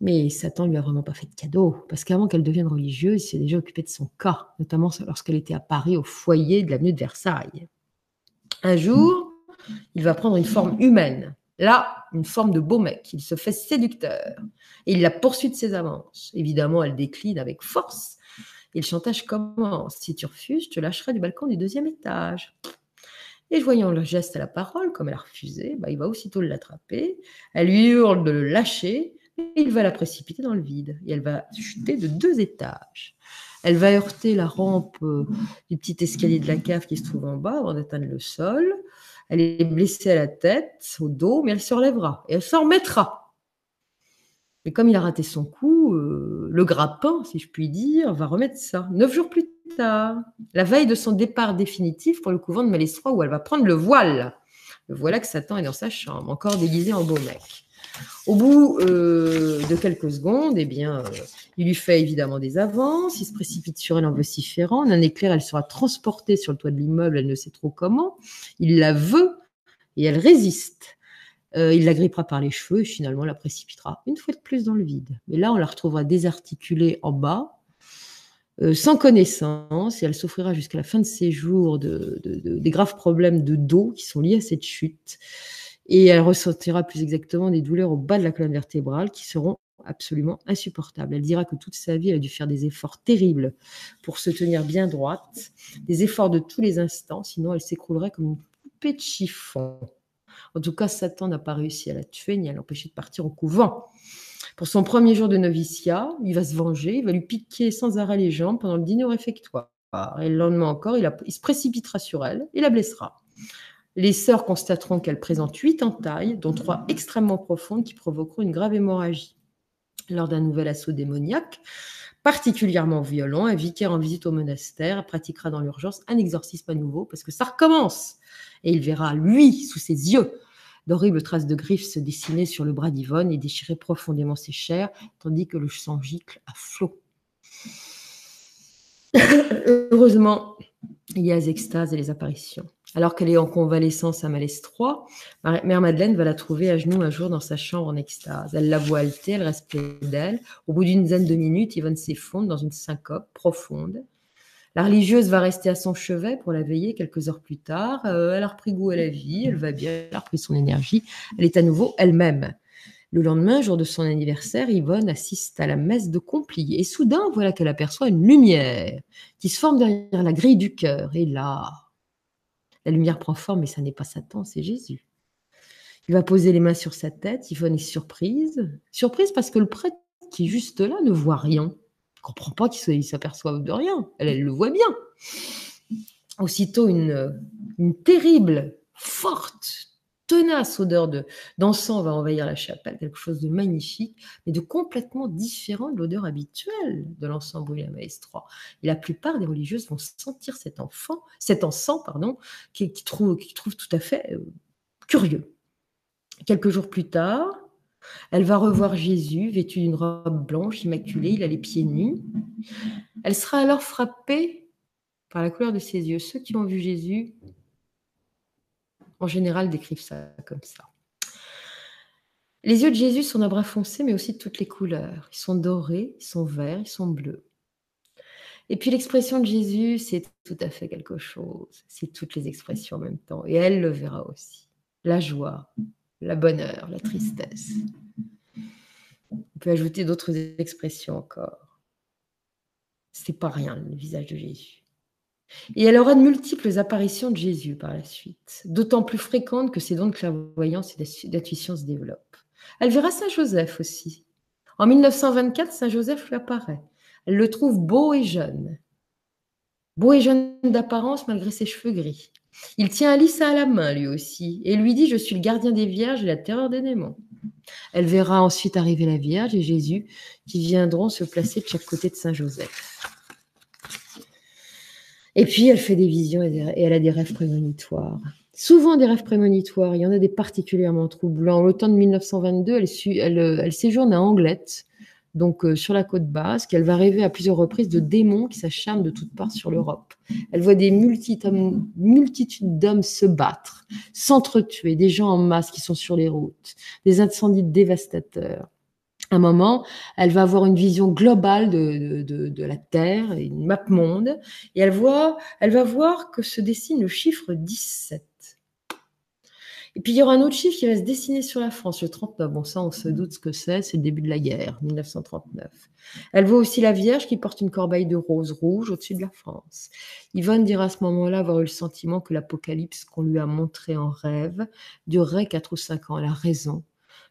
Mais Satan lui a vraiment pas fait de cadeau, parce qu'avant qu'elle devienne religieuse, il s'est déjà occupé de son cas, notamment lorsqu'elle était à Paris au foyer de l'avenue de Versailles. Un jour, il va prendre une forme humaine. Là, une forme de beau mec. Il se fait séducteur. Et il la poursuit de ses avances. Évidemment, elle décline avec force. Et le chantage commence. Si tu refuses, je te lâcherai du balcon du deuxième étage. Et voyant le geste à la parole, comme elle a refusé, bah, il va aussitôt l'attraper. Elle lui hurle de le lâcher. Et il va la précipiter dans le vide. Et elle va chuter de deux étages. Elle va heurter la rampe euh, du petit escalier de la cave qui se trouve en bas avant d'atteindre le sol. Elle est blessée à la tête, au dos, mais elle se relèvera et elle s'en remettra. Mais comme il a raté son coup, euh, le grappin, si je puis dire, va remettre ça. Neuf jours plus tard, la veille de son départ définitif pour le couvent de Malestroit, où elle va prendre le voile. Le voilà que Satan est dans sa chambre, encore déguisé en beau mec. Au bout euh, de quelques secondes, eh bien, euh, il lui fait évidemment des avances, il se précipite sur elle en vociférant. En un éclair, elle sera transportée sur le toit de l'immeuble, elle ne sait trop comment. Il la veut et elle résiste. Euh, il la grippera par les cheveux et finalement la précipitera une fois de plus dans le vide. Mais là, on la retrouvera désarticulée en bas, sans connaissance, et elle souffrira jusqu'à la fin de ses jours de, des graves problèmes de dos qui sont liés à cette chute et elle ressentira plus exactement des douleurs au bas de la colonne vertébrale qui seront absolument insupportables. Elle dira que toute sa vie, elle a dû faire des efforts terribles pour se tenir bien droite, des efforts de tous les instants, sinon elle s'écroulerait comme une poupée de chiffon. En tout cas, Satan n'a pas réussi à la tuer ni à l'empêcher de partir au couvent. Pour son premier jour de noviciat, il va se venger, il va lui piquer sans arrêt les jambes pendant le dîner au réfectoire. Et le lendemain encore, il, il se précipitera sur elle et la blessera. Les sœurs constateront qu'elle présente huit entailles, dont trois extrêmement profondes qui provoqueront une grave hémorragie. Lors d'un nouvel assaut démoniaque, particulièrement violent, un vicaire en visite au monastère pratiquera dans l'urgence un exorcisme à nouveau parce que ça recommence. Et il verra, lui, sous ses yeux, d'horribles traces de griffes se dessiner sur le bras d'Yvonne et déchirer profondément ses chairs, tandis que le sang gicle à flot. Heureusement, il y a les extases et les apparitions. Alors qu'elle est en convalescence à Malestroit, Mère Madeleine va la trouver à genoux un jour dans sa chambre en extase. Elle la voit halter, elle reste d'elle. Au bout d'une dizaine de minutes, Yvonne s'effondre dans une syncope profonde. La religieuse va rester à son chevet pour la veiller quelques heures plus tard. Euh, elle a repris goût à la vie, elle va bien, elle a repris son énergie. Elle est à nouveau elle-même. Le lendemain, jour de son anniversaire, Yvonne assiste à la messe de Compli. Et soudain, voilà qu'elle aperçoit une lumière qui se forme derrière la grille du cœur. Et là, la lumière prend forme, mais ça n'est pas Satan, c'est Jésus. Il va poser les mains sur sa tête. Yvonne est surprise. Surprise parce que le prêtre qui est juste là ne voit rien. ne comprend pas qu'il s'aperçoive de rien. Elle, le voit bien. Aussitôt, une, une terrible, forte, tenace odeur de, d'encens va envahir la chapelle, quelque chose de magnifique, mais de complètement différent de l'odeur habituelle de l'encens brûlé à Maestro. Et la plupart des religieuses vont sentir cet enfant, cet encens, pardon, qui, qui trouve, qui trouve tout à fait euh, curieux. Quelques jours plus tard, elle va revoir Jésus vêtu d'une robe blanche immaculée, il a les pieds nus. Elle sera alors frappée par la couleur de ses yeux. Ceux qui ont vu Jésus en général, décrivent ça comme ça. Les yeux de Jésus sont d'un bras foncé, mais aussi de toutes les couleurs. Ils sont dorés, ils sont verts, ils sont bleus. Et puis l'expression de Jésus, c'est tout à fait quelque chose. C'est toutes les expressions en même temps. Et elle le verra aussi. La joie, la bonheur, la tristesse. On peut ajouter d'autres expressions encore. C'est pas rien le visage de Jésus. Et elle aura de multiples apparitions de Jésus par la suite, d'autant plus fréquentes que ses dons de clairvoyance et d'intuition se développent. Elle verra Saint Joseph aussi. En 1924, Saint Joseph lui apparaît. Elle le trouve beau et jeune. Beau et jeune d'apparence malgré ses cheveux gris. Il tient Alice à la main lui aussi et lui dit Je suis le gardien des vierges et la terreur des démons. Elle verra ensuite arriver la Vierge et Jésus qui viendront se placer de chaque côté de Saint Joseph. Et puis, elle fait des visions et, elle a des rêves prémonitoires. Souvent des rêves prémonitoires. Il y en a des particulièrement troublants. L'automne de 1922, elle, elle, séjourne à Anglette, donc euh, sur la côte basque. Elle va rêver à plusieurs reprises de démons qui s'acharnent de toutes parts sur l'Europe. Elle voit des multitudes d'hommes se battre, s'entretuer, des gens en masse qui sont sur les routes, des incendies dévastateurs un moment, elle va avoir une vision globale de, de, la Terre, une map monde, et elle, voit, elle va voir que se dessine le chiffre 17. Et puis il y aura un autre chiffre qui va se dessiner sur la France, le 39. Bon, ça, on se doute ce que c'est, c'est le début de la guerre, 1939. Elle voit aussi la Vierge qui porte une corbeille de rose rouge au-dessus de la France. Yvonne dira à ce moment-là avoir eu le sentiment que l'apocalypse qu'on lui a montré en rêve durerait 4 ou 5 ans. Elle a raison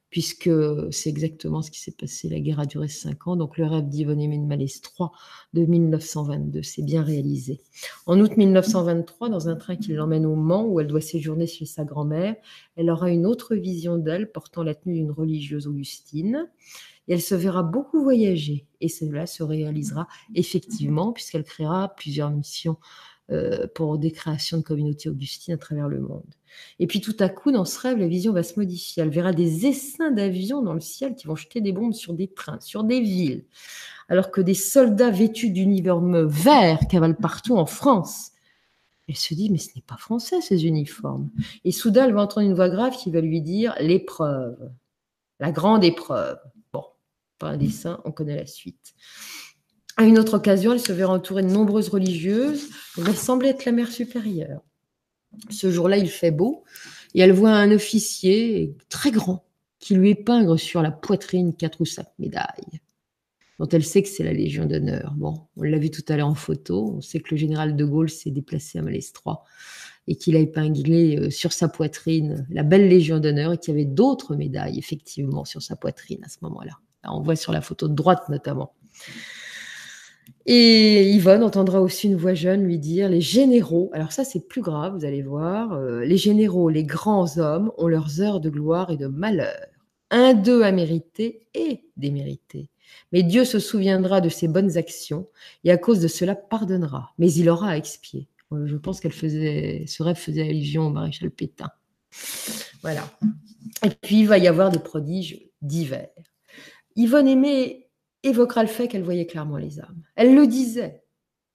puisque c'est exactement ce qui s'est passé. La guerre a duré cinq ans, donc le rêve d'Yvonne Malès 3 de 1922 s'est bien réalisé. En août 1923, dans un train qui l'emmène au Mans, où elle doit séjourner chez sa grand-mère, elle aura une autre vision d'elle portant la tenue d'une religieuse augustine. Et elle se verra beaucoup voyager. Et cela se réalisera effectivement, puisqu'elle créera plusieurs missions euh, pour des créations de communautés augustines à travers le monde. Et puis tout à coup, dans ce rêve, la vision va se modifier. Elle verra des essaims d'avions dans le ciel qui vont jeter des bombes sur des trains, sur des villes, alors que des soldats vêtus d'uniformes verts cavalent partout en France. Elle se dit, mais ce n'est pas français ces uniformes. Et soudain, elle va entendre une voix grave qui va lui dire l'épreuve, la grande épreuve. Bon, pas un dessin, on connaît la suite. À une autre occasion, elle se verra entourée de nombreuses religieuses. Elle semblait être la mère supérieure. Ce jour-là, il fait beau et elle voit un officier très grand qui lui épingre sur la poitrine quatre ou cinq médailles dont elle sait que c'est la Légion d'honneur. Bon, on l'a vu tout à l'heure en photo. On sait que le général de Gaulle s'est déplacé à Malestroit et qu'il a épinglé euh, sur sa poitrine la belle Légion d'honneur et qu'il y avait d'autres médailles, effectivement, sur sa poitrine à ce moment-là. On voit sur la photo de droite notamment. Et Yvonne entendra aussi une voix jeune lui dire Les généraux, alors ça c'est plus grave, vous allez voir, euh, les généraux, les grands hommes ont leurs heures de gloire et de malheur. Un d'eux a mérité et démérité. Mais Dieu se souviendra de ses bonnes actions et à cause de cela pardonnera. Mais il aura à expier. Euh, je pense qu'elle faisait, ce rêve faisait allusion au maréchal Pétain. Voilà. Et puis il va y avoir des prodiges divers. Yvonne Aimée évoquera le fait qu'elle voyait clairement les âmes. Elle le disait.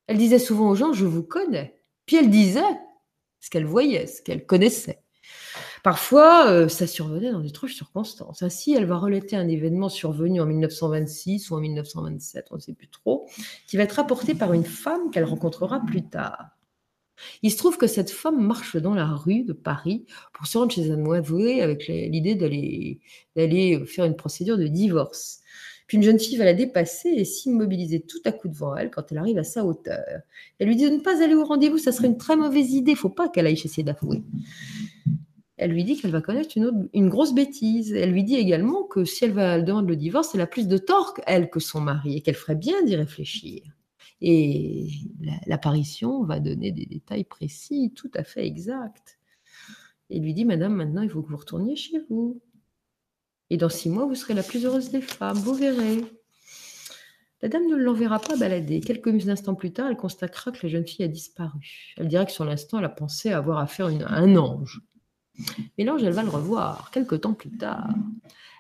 Elle disait souvent aux gens, je vous connais. Puis elle disait ce qu'elle voyait, ce qu'elle connaissait. Parfois, euh, ça survenait dans d'étranges circonstances. Ainsi, elle va relater un événement survenu en 1926 ou en 1927, on ne sait plus trop, qui va être rapporté par une femme qu'elle rencontrera plus tard. Il se trouve que cette femme marche dans la rue de Paris pour se rendre chez un avoué avec l'idée d'aller faire une procédure de divorce. Puis une jeune fille va la dépasser et s'immobiliser tout à coup devant elle quand elle arrive à sa hauteur. Elle lui dit de ne pas aller au rendez-vous, ça serait une très mauvaise idée, il faut pas qu'elle aille chez ses d'avouer. Elle lui dit qu'elle va connaître une, grosse bêtise. Elle lui dit également que si elle va demander le divorce, elle a plus de tort qu'elle que son mari et qu'elle ferait bien d'y réfléchir. Et l'apparition va donner des détails précis, tout à fait exacts. Et lui dit, Madame, maintenant il faut que vous retourniez chez vous. Et dans six mois, vous serez la plus heureuse des femmes, vous verrez. La dame ne l'enverra pas balader. Quelques instants plus tard, elle constatera que la jeune fille a disparu. Elle dira que sur l'instant, elle a pensé avoir affaire à un ange. Mais l'ange, elle va le revoir, quelques temps plus tard.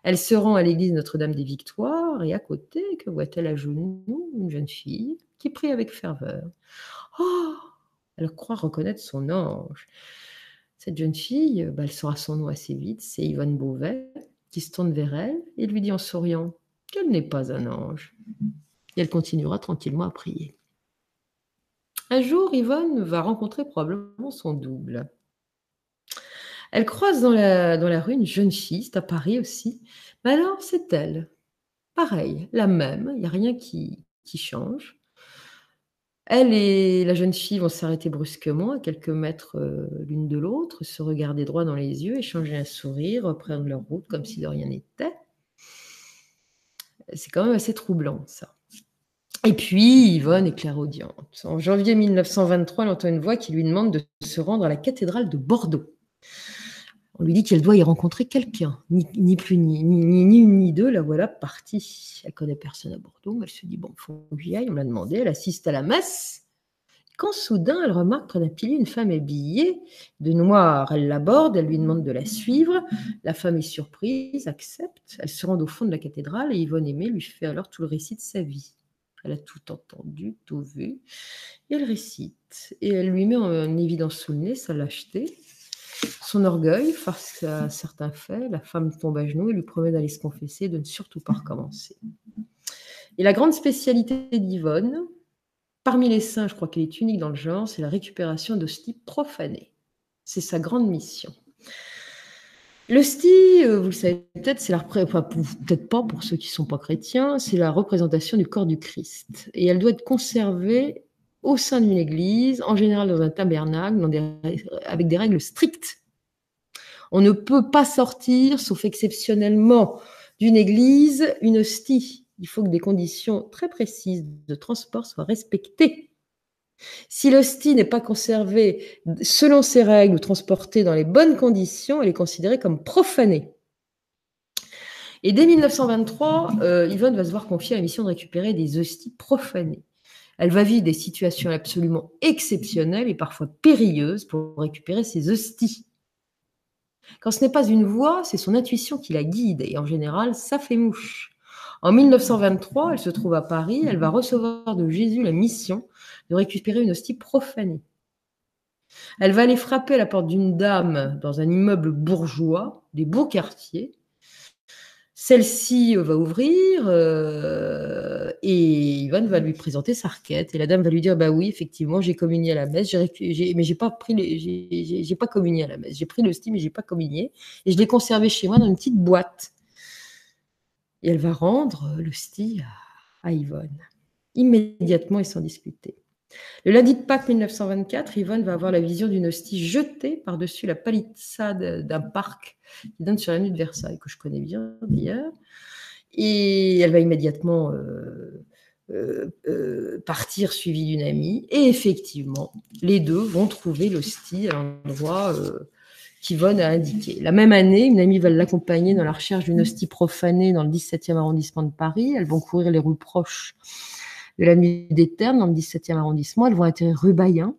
Elle se rend à l'église Notre-Dame des Victoires et à côté, que voit-elle à genoux Une jeune fille qui prie avec ferveur. Oh Elle croit reconnaître son ange. Cette jeune fille, bah, elle saura son nom assez vite, c'est Yvonne Beauvais, se tourne vers elle et lui dit en souriant qu'elle n'est pas un ange. Et elle continuera tranquillement à prier. Un jour, Yvonne va rencontrer probablement son double. Elle croise dans la, rue une jeune fille, c'est à Paris aussi. Mais alors, c'est elle. Pareil, la même, il n'y a rien qui change. Elle et la jeune fille vont s'arrêter brusquement à quelques mètres euh, l'une de l'autre, se regarder droit dans les yeux, échanger un sourire, reprendre leur route comme si de rien n'était. C'est quand même assez troublant, ça. Et puis, Yvonne est clairaudiente. En janvier 1923, elle entend une voix qui lui demande de se rendre à la cathédrale de Bordeaux. On lui dit qu'elle doit y rencontrer quelqu'un, ni, plus ni, ni, ni, ni deux, la voilà partie. Elle connaît personne à Bordeaux, mais elle se dit, bon, faut que j'y aille, on l'a demandé, elle assiste à la messe. Quand soudain, elle remarque près d'un pilier une femme habillée de noir. Elle l'aborde, elle lui demande de la suivre. La femme est surprise, accepte. Elle se rend au fond de la cathédrale et Yvonne Aimée lui fait alors tout le récit de sa vie. Elle a tout entendu, tout vu. Et elle récite. Et elle lui met en évidence sous le nez sa lâcheté, son orgueil face à certains faits, la femme tombe à genoux et lui promet d'aller se confesser, de ne surtout pas recommencer. Et la grande spécialité d'Yvonne, parmi les saints, je crois qu'elle est unique dans le genre, c'est la récupération d'hosties profanées. C'est sa grande mission. L'hostie, euh, vous le savez peut-être, c'est la peut-être pas pour ceux qui sont pas chrétiens, c'est la représentation du corps du Christ. Et elle doit être conservée au sein d'une église, en général dans un tabernacle, avec des règles strictes. On ne peut pas sortir, sauf exceptionnellement, d'une église une hostie. Il faut que des conditions très précises de transport soient respectées. Si l'hostie n'est pas conservée selon ces règles ou transportée dans les bonnes conditions, elle est considérée comme profanée. Et dès 1923, euh, Yvonne va se voir confier la mission de récupérer des hosties profanées. Elle va vivre des situations absolument exceptionnelles et parfois périlleuses pour récupérer ses hosties. Quand ce n'est pas une voix, c'est son intuition qui la guide et en général, ça fait mouche. En 1923, elle se trouve à Paris, elle va recevoir de Jésus la mission de récupérer une hostie profanée. Elle va aller frapper à la porte d'une dame dans un immeuble bourgeois, des beaux quartiers, celle-ci va ouvrir euh, et Ivan va lui présenter sa requête. Et la dame va lui dire Bah oui, effectivement, j'ai communié à la messe, mais j'ai pas pas communié à la messe. J'ai pris le style, mais j'ai pas communié. Et je l'ai conservé chez moi dans une petite boîte. Et elle va rendre le style à, à Yvonne, immédiatement et sans discuter. Le lundi de Pâques 1924, Yvonne va avoir la vision d'une hostie jetée par-dessus la palissade d'un parc qui donne sur la nuit de Versailles, que je connais bien d'ailleurs. Et elle va immédiatement euh, euh, euh, partir suivie d'une amie. Et effectivement, les deux vont trouver l'hostie à l'endroit qu'Yvonne a indiqué. La même année, une amie va l'accompagner dans la recherche d'une hostie profanée dans le 17e arrondissement de Paris. Elles vont courir les rues proches de la nuit des Ternes, dans le 17e arrondissement. Elles vont atterrir rue Bayen.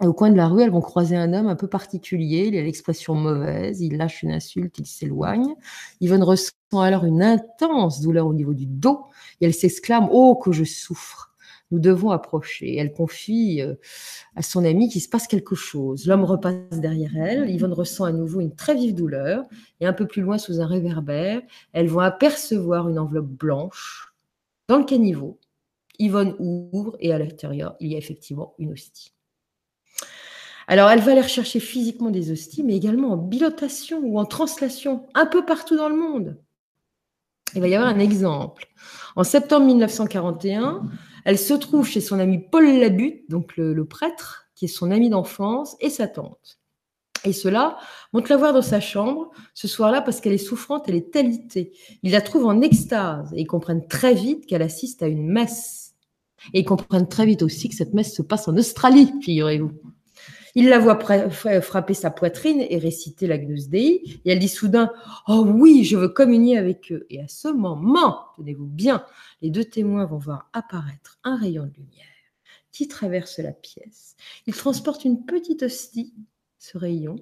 Au coin de la rue, elles vont croiser un homme un peu particulier. Il a l'expression mauvaise, il lâche une insulte, il s'éloigne. Yvonne ressent alors une intense douleur au niveau du dos et elle s'exclame Oh, que je souffre nous devons approcher. Elle confie euh, à son ami qu'il se passe quelque chose. L'homme repasse derrière elle. Yvonne ressent à nouveau une très vive douleur. Et un peu plus loin, sous un réverbère, elles vont apercevoir une enveloppe blanche dans le caniveau. Yvonne ouvre et à l'intérieur, il y a effectivement une hostie. Alors, elle va aller rechercher physiquement des hosties, mais également en bilotation ou en translation, un peu partout dans le monde. Il va y avoir un exemple. En septembre 1941, elle se trouve chez son ami Paul Labutte, donc le, prêtre, qui est son ami d'enfance, et sa tante. Et cela vont la voir dans sa chambre ce soir-là parce qu'elle est souffrante, elle est alitée. Ils la trouvent en extase et ils comprennent très vite qu'elle assiste à une messe. Et ils comprennent très vite aussi que cette messe se passe en Australie, figurez-vous. Il la voit frapper sa poitrine et réciter la Gnus Dei. Et elle dit soudain Oh oui, je veux communier avec eux. Et à ce moment, tenez-vous bien, les deux témoins vont voir apparaître un rayon de lumière qui traverse la pièce. Il transporte une petite hostie, ce rayon,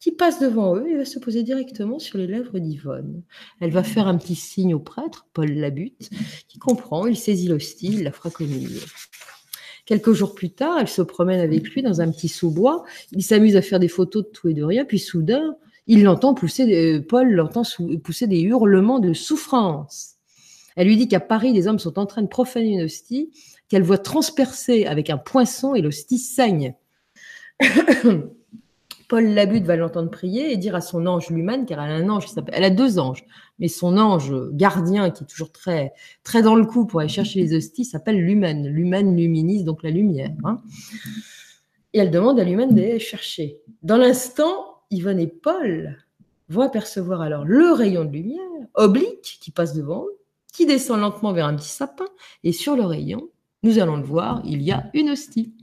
qui passe devant eux et va se poser directement sur les lèvres d'Yvonne. Elle va faire un petit signe au prêtre, Paul Labute, qui comprend, il saisit l'hostie, il la fera communier. Quelques jours plus tard, elle se promène avec lui dans un petit sous-bois. Il s'amuse à faire des photos de tout et de rien. Puis soudain, il l'entend pousser, Paul l'entend pousser des hurlements de souffrance. Elle lui dit qu'à Paris, des hommes sont en train de profaner une hostie, qu'elle voit transpercer avec un poinçon et l'hostie saigne. Paul Labute va l'entendre prier et dire à son ange Luman, car elle a un ange, elle a deux anges, mais son ange gardien, qui est toujours très, très dans le coup pour aller chercher les hosties, s'appelle Luman. Luman luminise donc la lumière. Hein. Et elle demande à Luman d'aller chercher. Dans l'instant, Yvonne et Paul vont apercevoir alors le rayon de lumière oblique qui passe devant eux, qui descend lentement vers un petit sapin, et sur le rayon, nous allons le voir, il y a une hostie.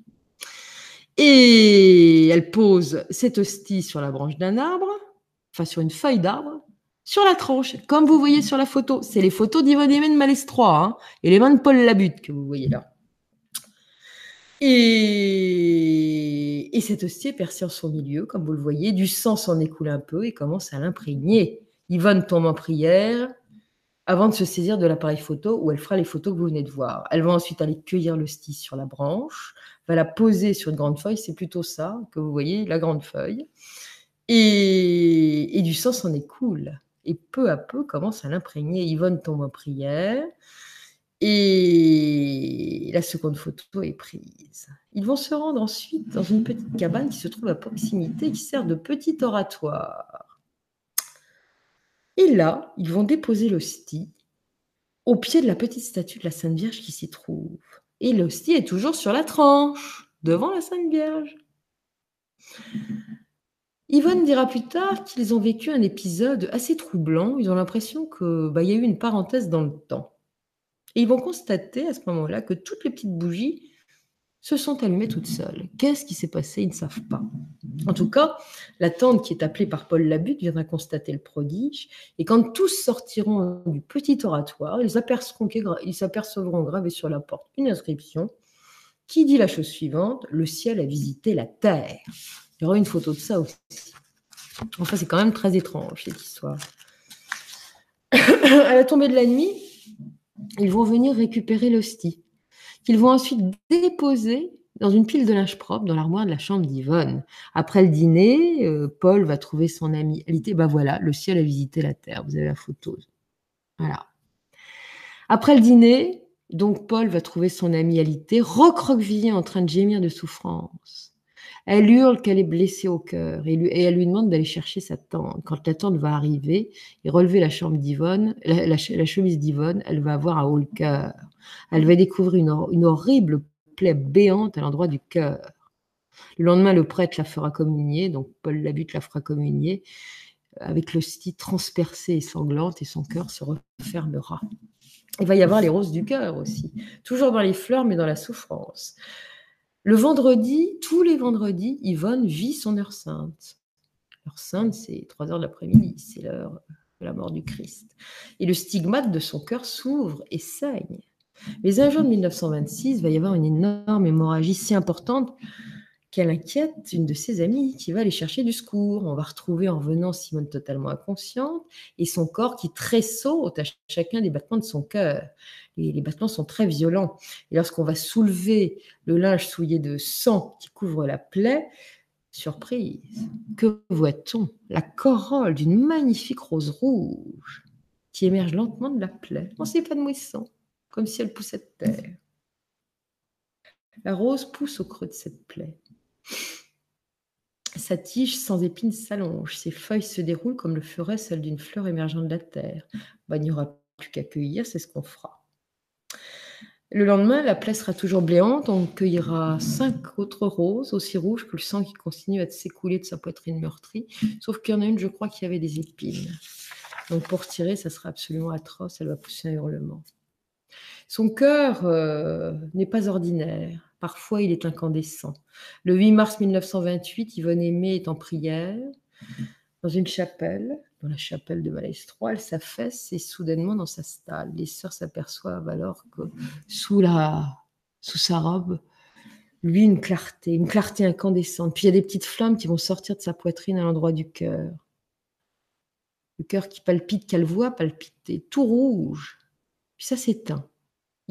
Et elle pose cette hostie sur la branche d'un arbre, enfin sur une feuille d'arbre, sur la tranche, comme vous voyez sur la photo. C'est les photos d'Yvonne de Malestroit hein, et les mains de Paul Labute que vous voyez là. Et, et cette hostie est percée en son milieu, comme vous le voyez. Du sang s'en écoule un peu et commence à l'imprégner. Yvonne tombe en prière avant de se saisir de l'appareil photo où elle fera les photos que vous venez de voir. Elle va ensuite aller cueillir l'hostie sur la branche, la poser sur une grande feuille, c'est plutôt ça que vous voyez, la grande feuille. Et, du sang s'en écoule. Et peu à peu commence à l'imprégner. Yvonne tombe en prière. Et la seconde photo est prise. Ils vont se rendre ensuite dans une petite cabane qui se trouve à proximité, qui sert de petit oratoire. Et là, ils vont déposer l'hostie au pied de la petite statue de la Sainte Vierge qui s'y trouve. Et l'hostie est toujours sur la tranche, devant la Sainte Vierge. Yvonne dira plus tard qu'ils ont vécu un épisode assez troublant. Ils ont l'impression qu'il bah, y a eu une parenthèse dans le temps. Et ils vont constater à ce moment-là que toutes les petites bougies se sont allumées toutes seules. Qu'est-ce qui s'est passé? Ils ne savent pas. En tout cas, la tante qui est appelée par Paul Labutte viendra constater le prodige. Et quand tous sortiront du petit oratoire, ils s'apercevront gravé sur la porte une inscription qui dit la chose suivante Le ciel a visité la terre. Il y aura une photo de ça aussi. Enfin, c'est quand même très étrange cette histoire. à la tombée de la nuit, ils vont venir récupérer l'hostie qu'ils vont ensuite déposer dans une pile de linge propre dans l'armoire de la chambre d'Yvonne. Après le dîner, euh, Paul va trouver son ami Alité. Ben voilà, le ciel a visité la terre. Vous avez la photo. Voilà. Après le dîner, donc Paul va trouver son ami Alité recroquevillée en train de gémir de souffrance. Elle hurle qu'elle est blessée au cœur et, elle lui demande d'aller chercher sa tante. Quand la tante va arriver et relever la chambre d'Yvonne, la, chemise d'Yvonne, elle va avoir un haut le cœur. Elle va découvrir une, horrible plaie béante à l'endroit du cœur. Le lendemain, le prêtre la fera communier, donc Paul Labutte la fera communier. avec l'hostie transpercée et sanglante, et son cœur se refermera. Il va y avoir les roses du cœur aussi, toujours dans les fleurs, mais dans la souffrance. Le vendredi, tous les vendredis, Yvonne vit son heure sainte. L'heure sainte, c'est 3 heures de l'après-midi, c'est l'heure de la mort du Christ. Et le stigmate de son cœur s'ouvre et saigne. Mais un jour de 1926, il va y avoir une énorme hémorragie si importante qu'elle inquiète une de ses amies qui va aller chercher du secours. On va retrouver en venant Simone totalement inconsciente et son corps qui tressaute à chacun des battements de son cœur. Les battements sont très violents. Et lorsqu'on va soulever le linge souillé de sang qui couvre la plaie, surprise, que voit-on? La corolle d'une magnifique rose rouge qui émerge lentement de la plaie en s'épanouissant, comme si elle poussait de terre. La rose pousse au creux de cette plaie. Sa tige sans épines s'allonge, ses feuilles se déroulent comme le ferait celle d'une fleur émergeant de la terre. Bah, il n'y aura plus qu'à cueillir, c'est ce qu'on fera. Le lendemain, la plaie sera toujours bléante, on cueillera cinq autres roses, aussi rouges que le sang qui continue à s'écouler de sa poitrine meurtrie, sauf qu'il y en a une, je crois, qui avait des épines. Donc pour tirer, ça sera absolument atroce, elle va pousser un hurlement. Son cœur euh, n'est pas ordinaire. Parfois, il est incandescent. Le 8 mars 1928, Yvonne Aimée est en prière dans une chapelle, dans la chapelle de Malestroit. Elle s'affaisse et soudainement dans sa stalle. Les sœurs s'aperçoivent alors que sous, sous sa robe, lui, une clarté, une clarté incandescente. Puis il y a des petites flammes qui vont sortir de sa poitrine à l'endroit du cœur. Le cœur qui palpite, qu'elle voit palpiter, tout rouge. Puis ça s'éteint.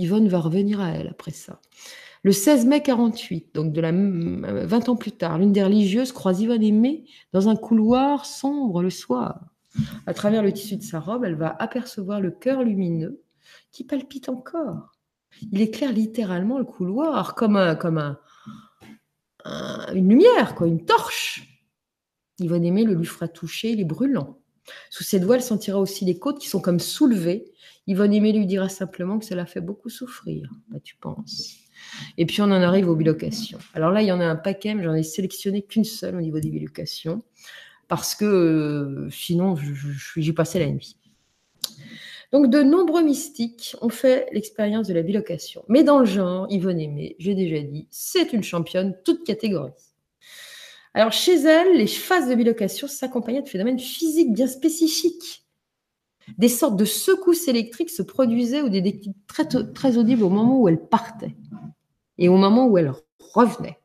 Yvonne va revenir à elle après ça. Le 16 mai 48, donc de la 20 ans plus tard, l'une des religieuses croise Yvonne Aimé dans un couloir sombre le soir. À travers le tissu de sa robe, elle va apercevoir le cœur lumineux qui palpite encore. Il éclaire littéralement le couloir comme, un, comme un, une lumière, quoi, une torche. Yvonne Aimé le lui fera toucher, il est brûlant. Sous ses doigts, elle sentira aussi les côtes qui sont comme soulevées. Yvonne Aimé lui dira simplement que cela fait beaucoup souffrir. Bah, tu penses. Et puis on en arrive aux bilocations. Alors là, il y en a un paquet, mais j'en ai sélectionné qu'une seule au niveau des bilocations, parce que euh, sinon, j'y passais la nuit. Donc de nombreux mystiques ont fait l'expérience de la bilocation. Mais dans le genre, Yvonne Aimé, j'ai déjà dit, c'est une championne toute catégorie. Alors chez elle, les phases de bilocation s'accompagnaient de phénomènes physiques bien spécifiques. Des sortes de secousses électriques se produisaient ou des déclics très, audibles au moment où elle partait et au moment où elle revenait.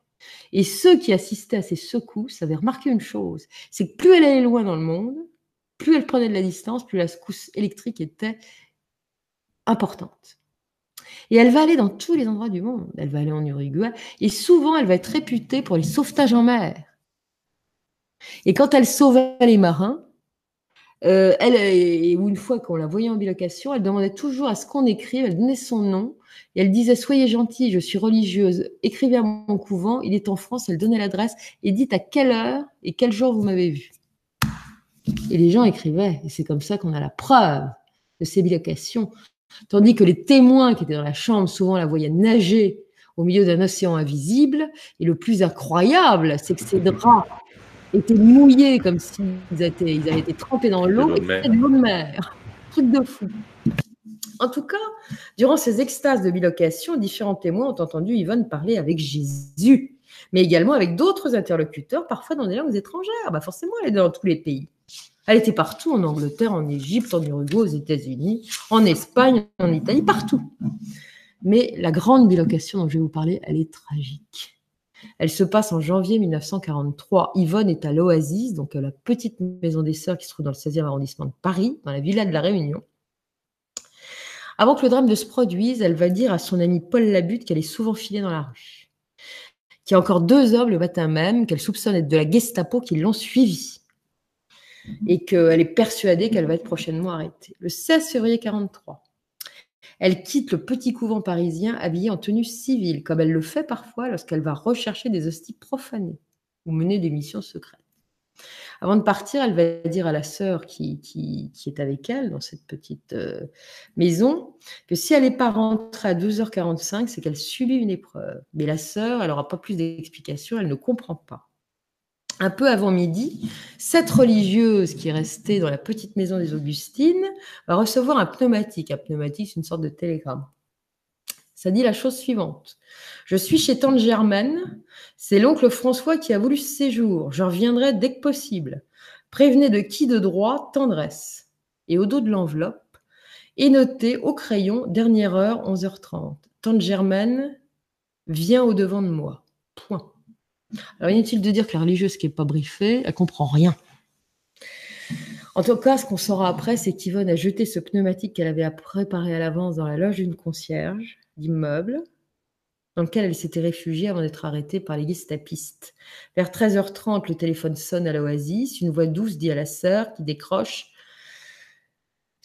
Et ceux qui assistaient à ces secousses avaient remarqué une chose, c'est que plus elle allait loin dans le monde, plus elle prenait de la distance, plus la secousse électrique était importante. Et elle va aller dans tous les endroits du monde. Elle va aller en Uruguay. Et souvent, elle va être réputée pour les sauvetages en mer. Et quand elle sauvait les marins, euh, elle, ou une fois qu'on la voyait en bilocation, elle demandait toujours à ce qu'on écrive, elle donnait son nom, et elle disait Soyez gentil, je suis religieuse, écrivez à mon couvent, il est en France, elle donnait l'adresse, et dites à quelle heure et quel jour vous m'avez vu. Et les gens écrivaient, et c'est comme ça qu'on a la preuve de ces bilocations. Tandis que les témoins qui étaient dans la chambre, souvent la voyaient nager au milieu d'un océan invisible, et le plus incroyable, c'est que ces draps étaient mouillés comme s'ils étaient, ils avaient été trempés dans l'eau, et c'était de l'eau de mer. Truc de fou. En tout cas, durant ces extases de bilocation, différents témoins ont entendu Yvonne parler avec Jésus, mais également avec d'autres interlocuteurs, parfois dans des langues étrangères. Bah forcément, elle est dans tous les pays. Elle était partout, en Angleterre, en Égypte, en Uruguay, aux États-Unis, en Espagne, en Italie, partout. Mais la grande bilocation dont je vais vous parler, elle est tragique. Elle se passe en janvier 1943. Yvonne est à l'Oasis, donc la petite maison des sœurs qui se trouve dans le 16e arrondissement de Paris, dans la villa de la Réunion. Avant que le drame ne se produise, elle va dire à son ami Paul Labutte qu'elle est souvent filée dans la rue. Qu'il y a encore deux hommes le matin même, qu'elle soupçonne être de la Gestapo qui l'ont suivie. Et qu'elle est persuadée qu'elle va être prochainement arrêtée. Le 16 février 1943, elle quitte le petit couvent parisien habillée en tenue civile, comme elle le fait parfois lorsqu'elle va rechercher des hosties profanées ou mener des missions secrètes. Avant de partir, elle va dire à la sœur qui, est avec elle dans cette petite euh, maison que si elle n'est pas rentrée à 12h45, c'est qu'elle subit une épreuve. Mais la sœur, elle n'aura pas plus d'explications, elle ne comprend pas. Un peu avant midi, cette religieuse qui est restée dans la petite maison des Augustines va recevoir un pneumatique. Un pneumatique, c'est une sorte de télégramme. Ça dit la chose suivante. Je suis chez Tante Germaine. C'est l'oncle François qui a voulu ce séjour. Je reviendrai dès que possible. Prévenez de qui de droit tendresse. Et au dos de l'enveloppe est noté au crayon dernière heure 11h30. Tante Germaine vient au devant de moi. Point. Alors inutile de dire que la religieuse qui n'est pas briefée, elle comprend rien. En tout cas, ce qu'on saura après, c'est qu'Yvonne a jeté ce pneumatique qu'elle avait préparé à l'avance dans la loge d'une concierge d'immeuble dans lequel elle s'était réfugiée avant d'être arrêtée par les gestapistes. Vers 13h30, le téléphone sonne à l'Oasis. Une voix douce dit à la sœur qui décroche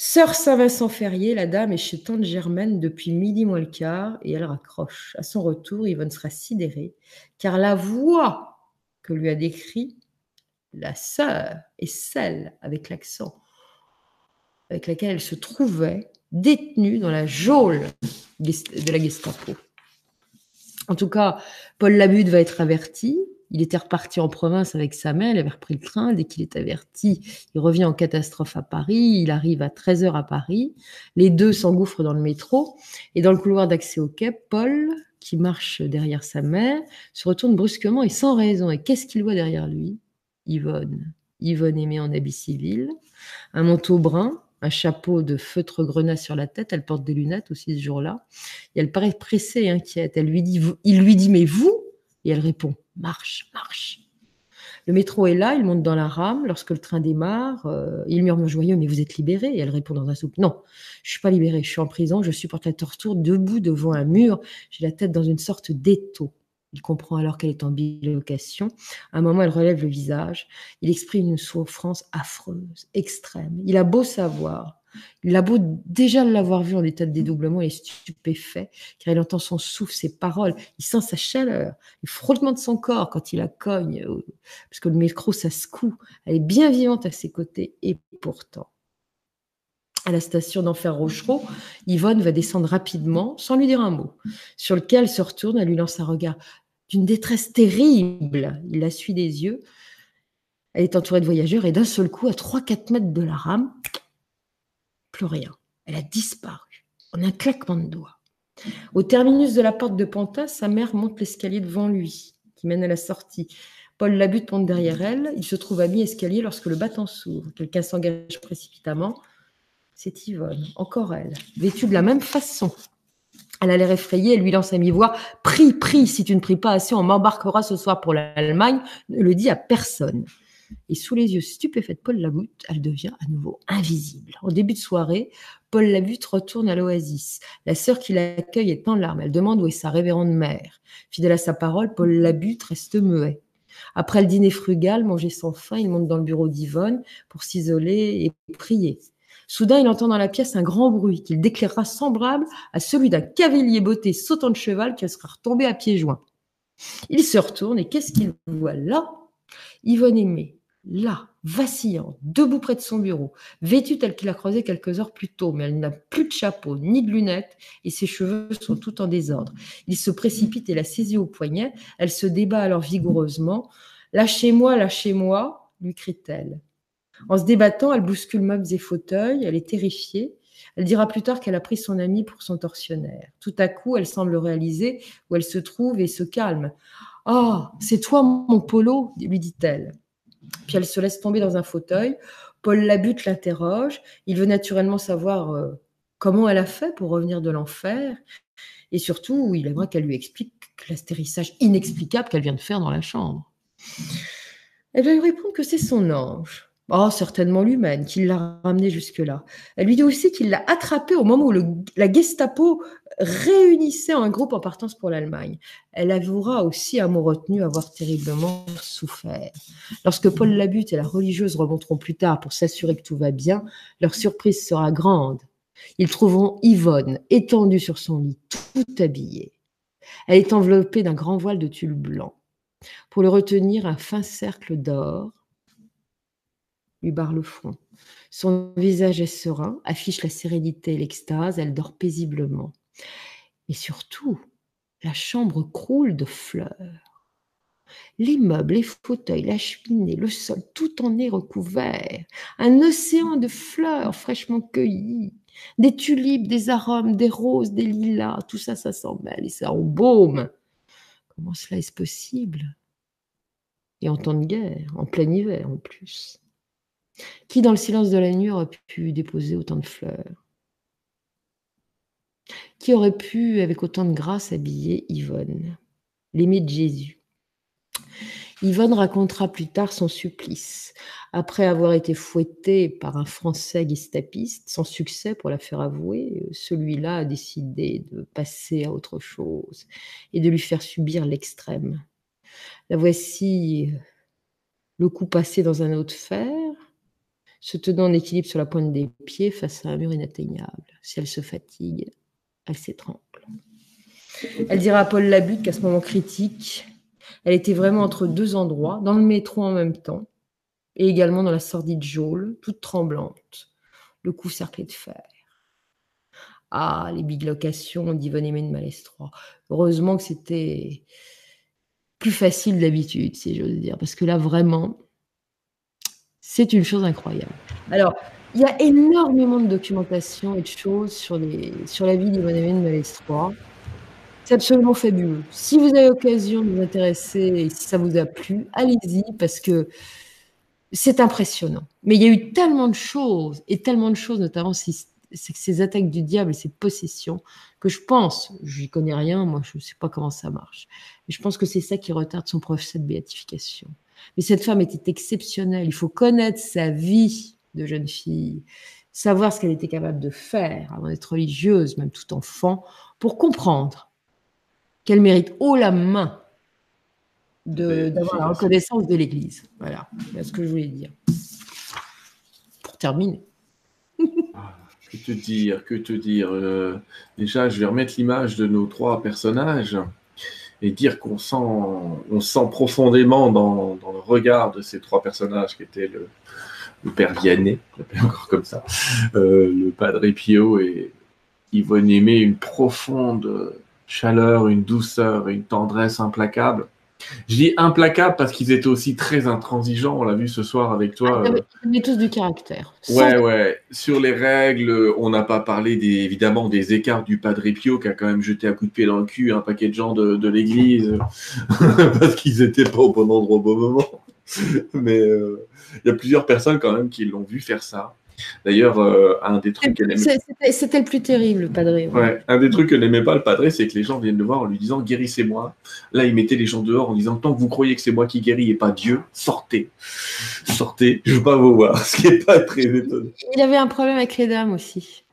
Sœur Saint-Vincent-Ferrier, la dame est chez Tante Germaine depuis midi moins le quart et elle raccroche. À son retour, Yvonne sera sidérée car la voix que lui a décrit la sœur est celle avec l'accent avec laquelle elle se trouvait détenue dans la geôle de la Gestapo. En tout cas, Paul Labude va être averti. Il était reparti en province avec sa mère, il avait repris le train. Dès qu'il est averti, il revient en catastrophe à Paris. Il arrive à 13h à Paris. Les deux s'engouffrent dans le métro. Et dans le couloir d'accès au quai, Paul, qui marche derrière sa mère, se retourne brusquement et sans raison. Et qu'est-ce qu'il voit derrière lui? Yvonne. Yvonne aimée en habit civil, un manteau brun, un chapeau de feutre grenat sur la tête. Elle porte des lunettes aussi ce jour-là. Et elle paraît pressée et inquiète. Elle lui dit, il lui dit, mais vous? Et elle répond, marche, marche. Le métro est là, il monte dans la rame. Lorsque le train démarre, euh, il murmure joyeux, mais vous êtes libérée Et elle répond dans un soupe, non, je suis pas libérée, je suis en prison, je supporte la torture debout devant un mur. J'ai la tête dans une sorte d'étau. Il comprend alors qu'elle est en bilocation. À un moment, elle relève le visage. Il exprime une souffrance affreuse, extrême. Il a beau savoir, il a beau déjà l'avoir vu en état de dédoublement, il est stupéfait, car il entend son souffle, ses paroles, il sent sa chaleur, le frottement de son corps quand il la cogne, euh, parce que le micro, ça secoue. Elle est bien vivante à ses côtés, et pourtant. À la station d'Enfer Rochereau, Yvonne va descendre rapidement, sans lui dire un mot, sur lequel elle se retourne, elle lui lance un regard d'une détresse terrible. Il la suit des yeux. Elle est entourée de voyageurs et d'un seul coup, à 3-4 mètres de la rame, plus rien. Elle a disparu en un claquement de doigts. Au terminus de la porte de Pantin, sa mère monte l'escalier devant lui, qui mène à la sortie. Paul Labute monte derrière elle. Il se trouve à mi-escalier lorsque le battant s'ouvre. Quelqu'un s'engage précipitamment. C'est Yvonne, encore elle, vêtue de la même façon. Elle a l'air effrayée, elle lui lance à mi-voix Prie, prie, si tu ne pries pas assez, on m'embarquera ce soir pour l'Allemagne. Ne le dis à personne. Et sous les yeux stupéfaits de Paul Labutte, elle devient à nouveau invisible. En début de soirée, Paul Labutte retourne à l'oasis. La sœur qui l'accueille est en larmes. Elle demande où est sa révérende mère. Fidèle à sa parole, Paul Labutte reste muet. Après le dîner frugal, mangé sans faim, il monte dans le bureau d'Yvonne pour s'isoler et prier. Soudain, il entend dans la pièce un grand bruit qu'il déclarera semblable à celui d'un cavalier botté sautant de cheval qui sera retombé à pieds joints. Il se retourne et qu'est-ce qu'il voit là? Yvonne Aimée, là, vacillante, debout près de son bureau, vêtue telle qu'il a croisé quelques heures plus tôt, mais elle n'a plus de chapeau ni de lunettes et ses cheveux sont tout en désordre. Il se précipite et la saisit au poignet. Elle se débat alors vigoureusement. Lâchez-moi, lâchez-moi, lui crie-t-elle. En se débattant, elle bouscule meubles et fauteuils, elle est terrifiée. Elle dira plus tard qu'elle a pris son ami pour son tortionnaire. Tout à coup, elle semble réaliser où elle se trouve et se calme. Ah, c'est toi mon polo lui dit-elle. Puis elle se laisse tomber dans un fauteuil. Paul Labute l'interroge. Il veut naturellement savoir euh, comment elle a fait pour revenir de l'enfer. Et surtout, il aimerait qu'elle lui explique l'astérissage inexplicable qu'elle vient de faire dans la chambre. Elle va lui répondre que c'est son ange. Oh, certainement l'humaine, qui l'a ramené jusque-là. Elle lui dit aussi qu'il l'a attrapé au moment où la Gestapo réunissait un groupe en partance pour l'Allemagne. Elle avouera aussi à mon retenu avoir terriblement souffert. Lorsque Paul Labute et la religieuse remonteront plus tard pour s'assurer que tout va bien, leur surprise sera grande. Ils trouveront Yvonne étendue sur son lit, tout habillée. Elle est enveloppée d'un grand voile de tulle blanc. Pour le retenir, un fin cercle d'or lui barre le front. Son visage est serein, affiche la sérénité et l'extase, elle dort paisiblement. Mais surtout, la chambre croule de fleurs. Les meubles, les fauteuils, la cheminée, le sol, tout en est recouvert. Un océan de fleurs fraîchement cueillies, des tulipes, des arômes, des roses, des lilas, tout ça, ça s'embelle et ça embaume. Comment cela est-ce possible? Et en temps de guerre, en plein hiver en plus. Qui, dans le silence de la nuit, aurait pu déposer autant de fleurs? Qui aurait pu, avec autant de grâce, habiller Yvonne, l'aimée de Jésus Yvonne racontera plus tard son supplice. Après avoir été fouettée par un Français gestapiste, sans succès pour la faire avouer, celui-là a décidé de passer à autre chose et de lui faire subir l'extrême. La voici le coup passé dans un autre fer, se tenant en équilibre sur la pointe des pieds face à un mur inatteignable. Si elle se fatigue, elle s'étrangle. Elle dira à Paul Labutte qu'à ce moment critique, elle était vraiment entre deux endroits, dans le métro en même temps, et également dans la sordide geôle, toute tremblante, le cou cerclé de fer. Ah, les biglocations d'Yvonne Aimé de Malestroit. Heureusement que c'était plus facile d'habitude, si j'ose dire, parce que là, vraiment, c'est une chose incroyable. Alors, il y a énormément de documentation et de choses sur, les, sur la vie d'Yvonne Aimé de Malestroit. C'est absolument fabuleux. Si vous avez l'occasion de vous intéresser et si ça vous a plu, allez-y parce que c'est impressionnant. Mais il y a eu tellement de choses et tellement de choses, notamment ces, ces attaques du diable et ces possessions, que je pense, j'y connais rien, moi je ne sais pas comment ça marche, mais je pense que c'est ça qui retarde son procès de béatification. Mais cette femme était exceptionnelle. Il faut connaître sa vie de jeune fille, savoir ce qu'elle était capable de faire avant d'être religieuse, même tout enfant, pour comprendre qu'elle mérite haut la main d'avoir la reconnaissance de l'Église. Voilà, c'est ce que je voulais dire. Pour terminer. Ah, que te dire, que te dire euh, Déjà, je vais remettre l'image de nos trois personnages et dire qu'on sent, on sent profondément dans, le regard de ces trois personnages qui étaient le, père Vianney, encore comme ça, euh, le padre Pio et Yvonne Aimé, une profonde chaleur, une douceur, une tendresse implacable. Je dis implacable parce qu'ils étaient aussi très intransigeants, on l'a vu ce soir avec toi. Ah, ils avaient tous du caractère. Ouais, ouais. Sur les règles, on n'a pas parlé des, évidemment des écarts du Padre Pio qui a quand même jeté un coup de pied dans le cul un paquet de gens de, l'église parce qu'ils n'étaient pas au bon endroit au bon moment. Mais euh, il y a plusieurs personnes quand même qui l'ont vu faire ça. D'ailleurs, euh, un des trucs qu'elle aimait. C'était le plus terrible, le padré. Ouais. un des trucs qu'elle n'aimait pas, le padré, c'est que les gens viennent le voir en lui disant guérissez-moi. Là, il mettait les gens dehors en disant tant que vous croyez que c'est moi qui guéris et pas Dieu, sortez. Sortez, je veux pas vous voir. Ce qui n'est pas très étonnant. Il avait un problème avec les dames aussi.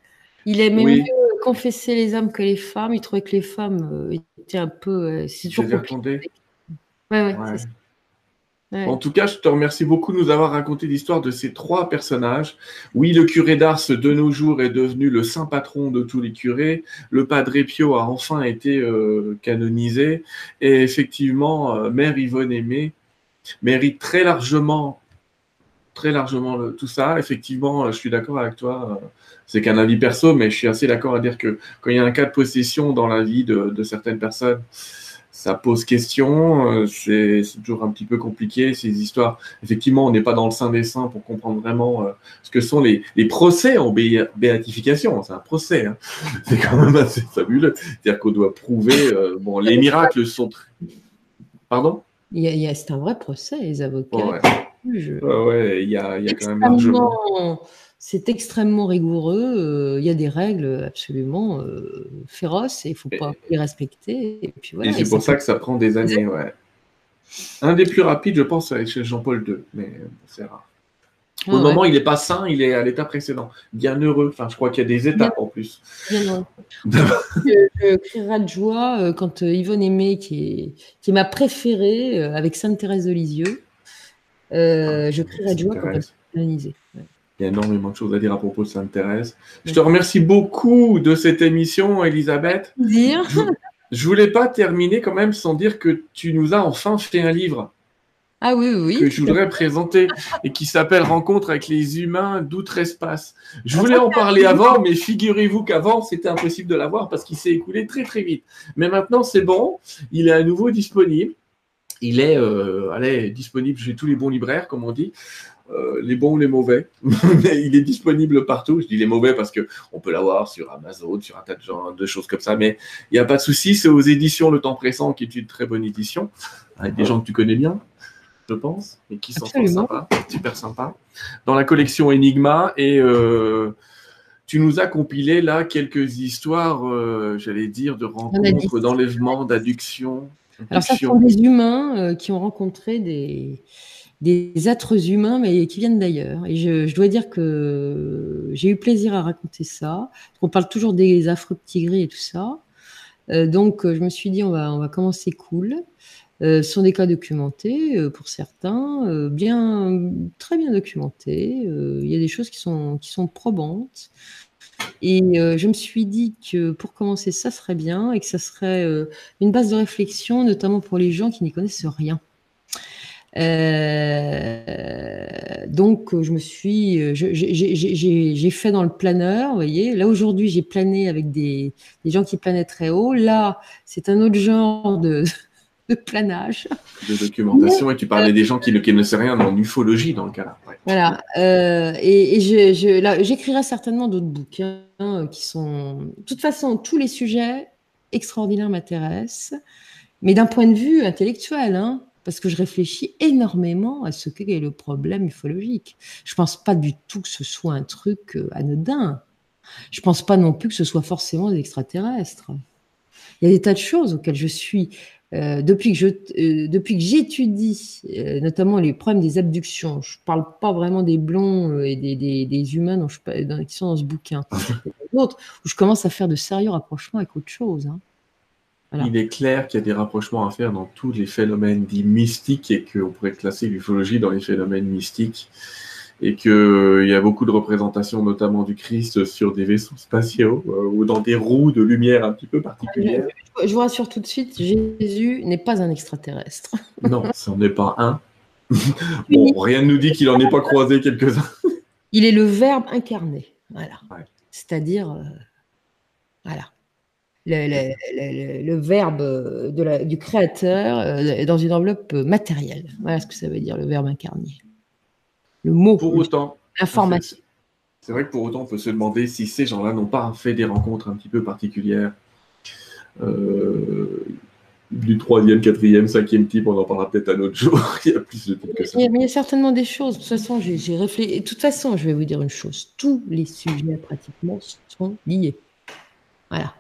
Il aimait mieux confesser les hommes que les femmes. Il trouvait que les femmes euh, étaient un peu. Euh, c'est toujours compliqué. Ouais, ouais, ouais. En tout cas, je te remercie beaucoup de nous avoir raconté l'histoire de ces trois personnages. Oui, le curé d'Ars de nos jours est devenu le saint patron de tous les curés. Le Padre Pio a enfin été euh, canonisé. Et effectivement, euh, Mère Yvonne Aimée mérite très largement, très largement tout ça. Effectivement, je suis d'accord avec toi. c'est qu'un avis perso, mais je suis assez d'accord à dire que quand il y a un cas de possession dans la vie de certaines personnes, ça pose question, euh, c'est toujours un petit peu compliqué ces histoires. Effectivement, on n'est pas dans le sein des saints pour comprendre vraiment euh, ce que sont les, procès en béatification. C'est un procès, hein. c'est quand même assez fabuleux. C'est-à-dire qu'on doit prouver, euh, bon, les miracles sont... Pardon? C'est un vrai procès, les avocats. Ouais, ouais, il y a, y a quand même largement c'est extrêmement rigoureux. Euh, il y a des règles absolument euh, féroces et il ne faut pas les respecter. Et, c'est pour ça, que ça prend des années. Ouais. Un des plus rapides, je pense, c'est chez Jean-Paul II, mais c'est rare. Au moment, il n'est pas sain, il est à l'état précédent. Bien heureux. Enfin, je crois qu'il y a des étapes en plus. Bien heureux. je, crierai de joie euh, quand Yvonne Aimé, qui est, qui est ma préférée, avec Sainte Thérèse de Lisieux, je crierai de joie quand elle est canonisée. Il y a énormément de choses à dire à propos de Sainte-Thérèse. Je te remercie beaucoup de cette émission, Elisabeth. Dire. Je, ne voulais pas terminer quand même sans dire que tu nous as enfin fait un livre. Ah oui, oui. Que je voudrais présenter et qui s'appelle Rencontre avec les humains d'outre-espace. Je voulais en parler avant, mais figurez-vous qu'avant, c'était impossible de l'avoir parce qu'il s'est écoulé très très vite. Mais maintenant, c'est bon. Il est à nouveau disponible. il est allez, disponible chez tous les bons libraires, comme on dit. Les bons ou les mauvais. mais il est disponible partout. Je dis les mauvais parce que on peut l'avoir sur Amazon, sur un tas de, gens, de choses comme ça. Mais il n'y a pas de souci. C'est aux éditions Le Temps Pressant qui est une très bonne édition avec des gens que tu connais bien je pense, et qui sont sympas, super sympas, dans la collection Enigma. Et euh, tu nous as compilé là quelques histoires, euh, j'allais dire, de rencontres, d'enlèvement, d'adduction. Alors, ça sont des humains euh, qui ont rencontré des, des êtres humains, mais qui viennent d'ailleurs. Et je, dois dire que j'ai eu plaisir à raconter ça. On parle toujours des affreux petits gris et tout ça. donc, je me suis dit, on va, on va commencer cool. Euh, ce sont des cas documentés euh, pour certains, euh, bien, très bien documentés. Il y a des choses qui sont, qui sont probantes. Et je me suis dit que pour commencer, ça serait bien et que ça serait une base de réflexion, notamment pour les gens qui n'y connaissent rien. Donc, je me suis, j'ai fait dans le planeur, vous voyez. Là aujourd'hui, j'ai plané avec des, des gens qui planaient très haut. Là, c'est un autre genre de, de planage. De documentation, et tu parlais des gens qui ne connaissent rien en ufologie dans le cas-là. Voilà, euh, et, j'écrirai certainement d'autres bouquins qui sont... De toute façon, tous les sujets extraordinaires m'intéressent, mais d'un point de vue intellectuel, hein, parce que je réfléchis énormément à ce qu'est le problème ufologique. Je ne pense pas du tout que ce soit un truc euh, anodin. Je ne pense pas non plus que ce soit forcément des extraterrestres. Il y a des tas de choses auxquelles je suis euh, depuis que je, euh, depuis que j'étudie euh, notamment les problèmes des abductions, je parle pas vraiment des blonds et des, des, des humains dont je, qui sont dans ce bouquin, d'autres où je commence à faire de sérieux rapprochements avec autre chose. Hein. Il est clair qu'il y a des rapprochements à faire dans tous les phénomènes dits mystiques et qu'on pourrait classer l'ufologie dans les phénomènes mystiques et qu'il euh, y a beaucoup de représentations, notamment du Christ, sur des vaisseaux spatiaux euh, ou dans des roues de lumière un petit peu particulières. Je, vous rassure tout de suite, Jésus n'est pas un extraterrestre. non, ce n'est pas un. bon, rien ne nous dit qu'il n'en ait pas croisé quelques-uns. Il est le Verbe incarné, voilà. C'est-à-dire, euh, voilà. Le, verbe de la, du créateur dans une enveloppe matérielle. Voilà ce que ça veut dire, le verbe incarné le mot. Pour autant. L'information. C'est vrai que pour autant, on peut se demander si ces gens-là n'ont pas fait des rencontres un petit peu particulières. Euh, du troisième, quatrième, cinquième type, on en parlera peut-être un autre jour. il y a plus de que ça. Il y, a, certainement des choses. De toute façon, j'ai réfléchi. De toute façon, je vais vous dire une chose. Tous les sujets pratiquement sont liés. Voilà.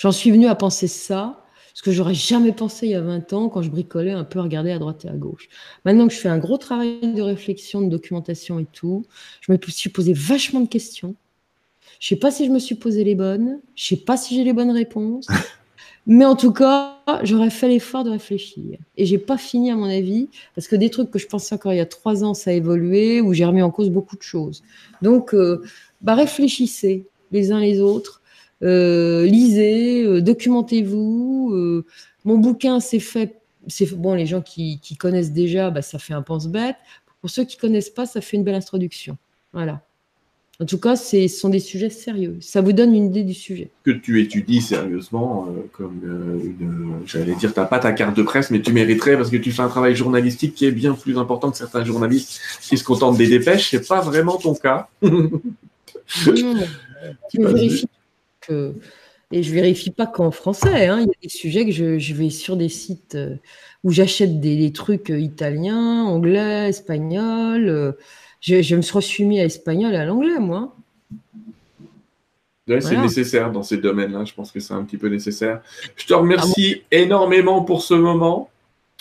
J'en suis venu à penser ça ce que j'aurais jamais pensé il y a 20 ans quand je bricolais un peu, regarder à droite et à gauche. Maintenant que je fais un gros travail de réflexion, de documentation et tout, je me suis posé vachement de questions. Je sais pas si je me suis posé les bonnes, je sais pas si j'ai les bonnes réponses, mais en tout cas, j'aurais fait l'effort de réfléchir. Et j'ai pas fini à mon avis, parce que des trucs que je pensais encore il y a trois ans, ça a évolué, ou j'ai remis en cause beaucoup de choses. Donc, euh, bah, réfléchissez les uns les autres lisez, euh, documentez-vous. Euh, mon bouquin, c'est fait. C'est bon, les gens qui, connaissent déjà, bah, ça fait un pense-bête. Pour ceux qui connaissent pas, ça fait une belle introduction. Voilà. En tout cas, ce sont des sujets sérieux. Ça vous donne une idée du sujet. Que tu étudies sérieusement, comme j'allais dire, tu n'as pas ta carte de presse, mais tu mériterais parce que tu fais un travail journalistique qui est bien plus important que certains journalistes qui se contentent des dépêches. C'est pas vraiment ton cas. tu vérifies et je vérifie pas qu'en français. Hein. Il y a des sujets que je, vais sur des sites euh, où j'achète des, trucs euh, italiens, anglais, espagnol. Euh. Je, me suis mis à espagnol et à l'anglais, moi. c'est nécessaire dans ces domaines-là. Je pense que c'est un petit peu nécessaire. Je te remercie ah énormément pour ce moment.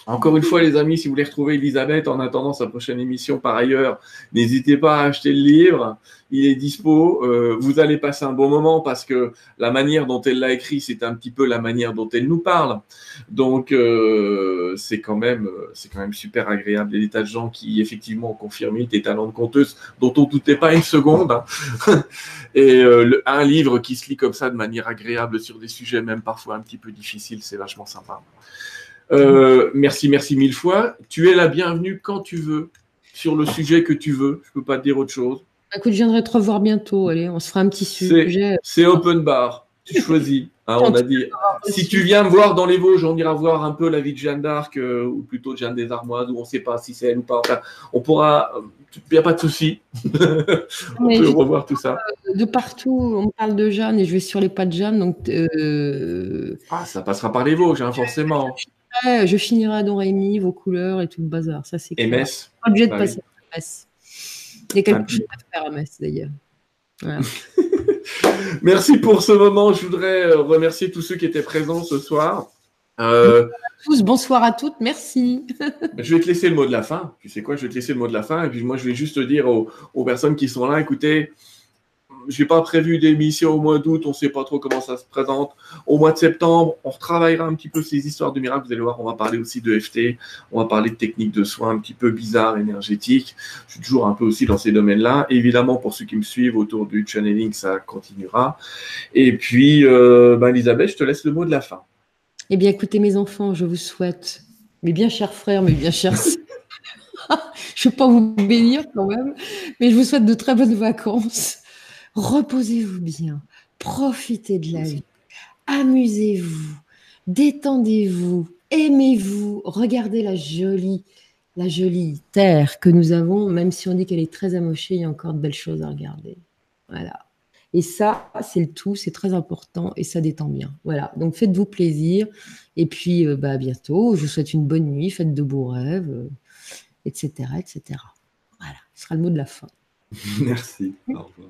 Encore une fois, les amis, si vous voulez retrouver Elisabeth en attendant sa prochaine émission par ailleurs, n'hésitez pas à acheter le livre. Il est dispo. Euh, vous allez passer un bon moment parce que la manière dont elle l'a écrit, c'est un petit peu la manière dont elle nous parle. Donc, euh, c'est quand même, c'est quand même super agréable. Il y a des tas de gens qui effectivement ont confirmé tes talents de conteuse dont on doutait pas une seconde. Hein. Et euh, un livre qui se lit comme ça de manière agréable sur des sujets même parfois un petit peu difficiles, c'est vachement sympa. Euh, merci, merci mille fois. Tu es la bienvenue quand tu veux, sur le sujet que tu veux. Je peux pas te dire autre chose. Écoute, je viendrai te revoir bientôt. Allez, on se fera un petit sujet. C'est open bar. tu choisis. Hein, on a dit, si tu viens me voir dans les Vosges, on ira voir un peu la vie de Jeanne d'Arc, euh, ou plutôt de Jeanne des Armoises, où on ne sait pas si c'est elle ou pas. on pourra, il n'y a pas de souci. on peut revoir tout ça. De partout, on parle de Jeanne et je vais sur les pas de Jeanne. Donc, euh, Ah, ça passera par les Vosges, hein, forcément. Je finirai à Don Rémy, vos couleurs et tout le bazar. Ça, c'est Metz. Obligé de bah passer à Metz. Il y a quelque chose à faire à Metz, d'ailleurs. Merci pour ce moment. Je voudrais euh, remercier tous ceux qui étaient présents ce soir. Euh, tous, bonsoir à toutes, merci. je vais te laisser le mot de la fin. Tu sais quoi, je vais te laisser le mot de la fin. Et puis moi, je vais juste dire aux, aux personnes qui sont là, écoutez, j'ai pas prévu d'émission au mois d'août, on sait pas trop comment ça se présente. Au mois de septembre, on retravaillera un petit peu ces histoires de miracles. Vous allez voir, on va parler aussi de FT, on va parler de techniques de soins un petit peu bizarres, énergétiques. Je suis toujours un peu aussi dans ces domaines-là. Évidemment, pour ceux qui me suivent autour du channeling, ça continuera. Et puis, euh, ben, Elisabeth, je te laisse le mot de la fin. Eh bien, écoutez, mes enfants, je vous souhaite, mes bien chers frères, mes bien chers je ne vais pas vous bénir quand même, mais je vous souhaite de très bonnes vacances reposez-vous bien, profitez de la vie, amusez-vous, détendez-vous, aimez-vous, regardez la jolie, la jolie terre que nous avons, même si on dit qu'elle est très amochée, il y a encore de belles choses à regarder. Voilà. Et ça, c'est le tout, c'est très important et ça détend bien. Voilà. Donc faites-vous plaisir et puis euh, bah, à bientôt. Je vous souhaite une bonne nuit, faites de beaux rêves, etc., euh, etc. Voilà. Ce sera le mot de la fin. Merci. Au revoir.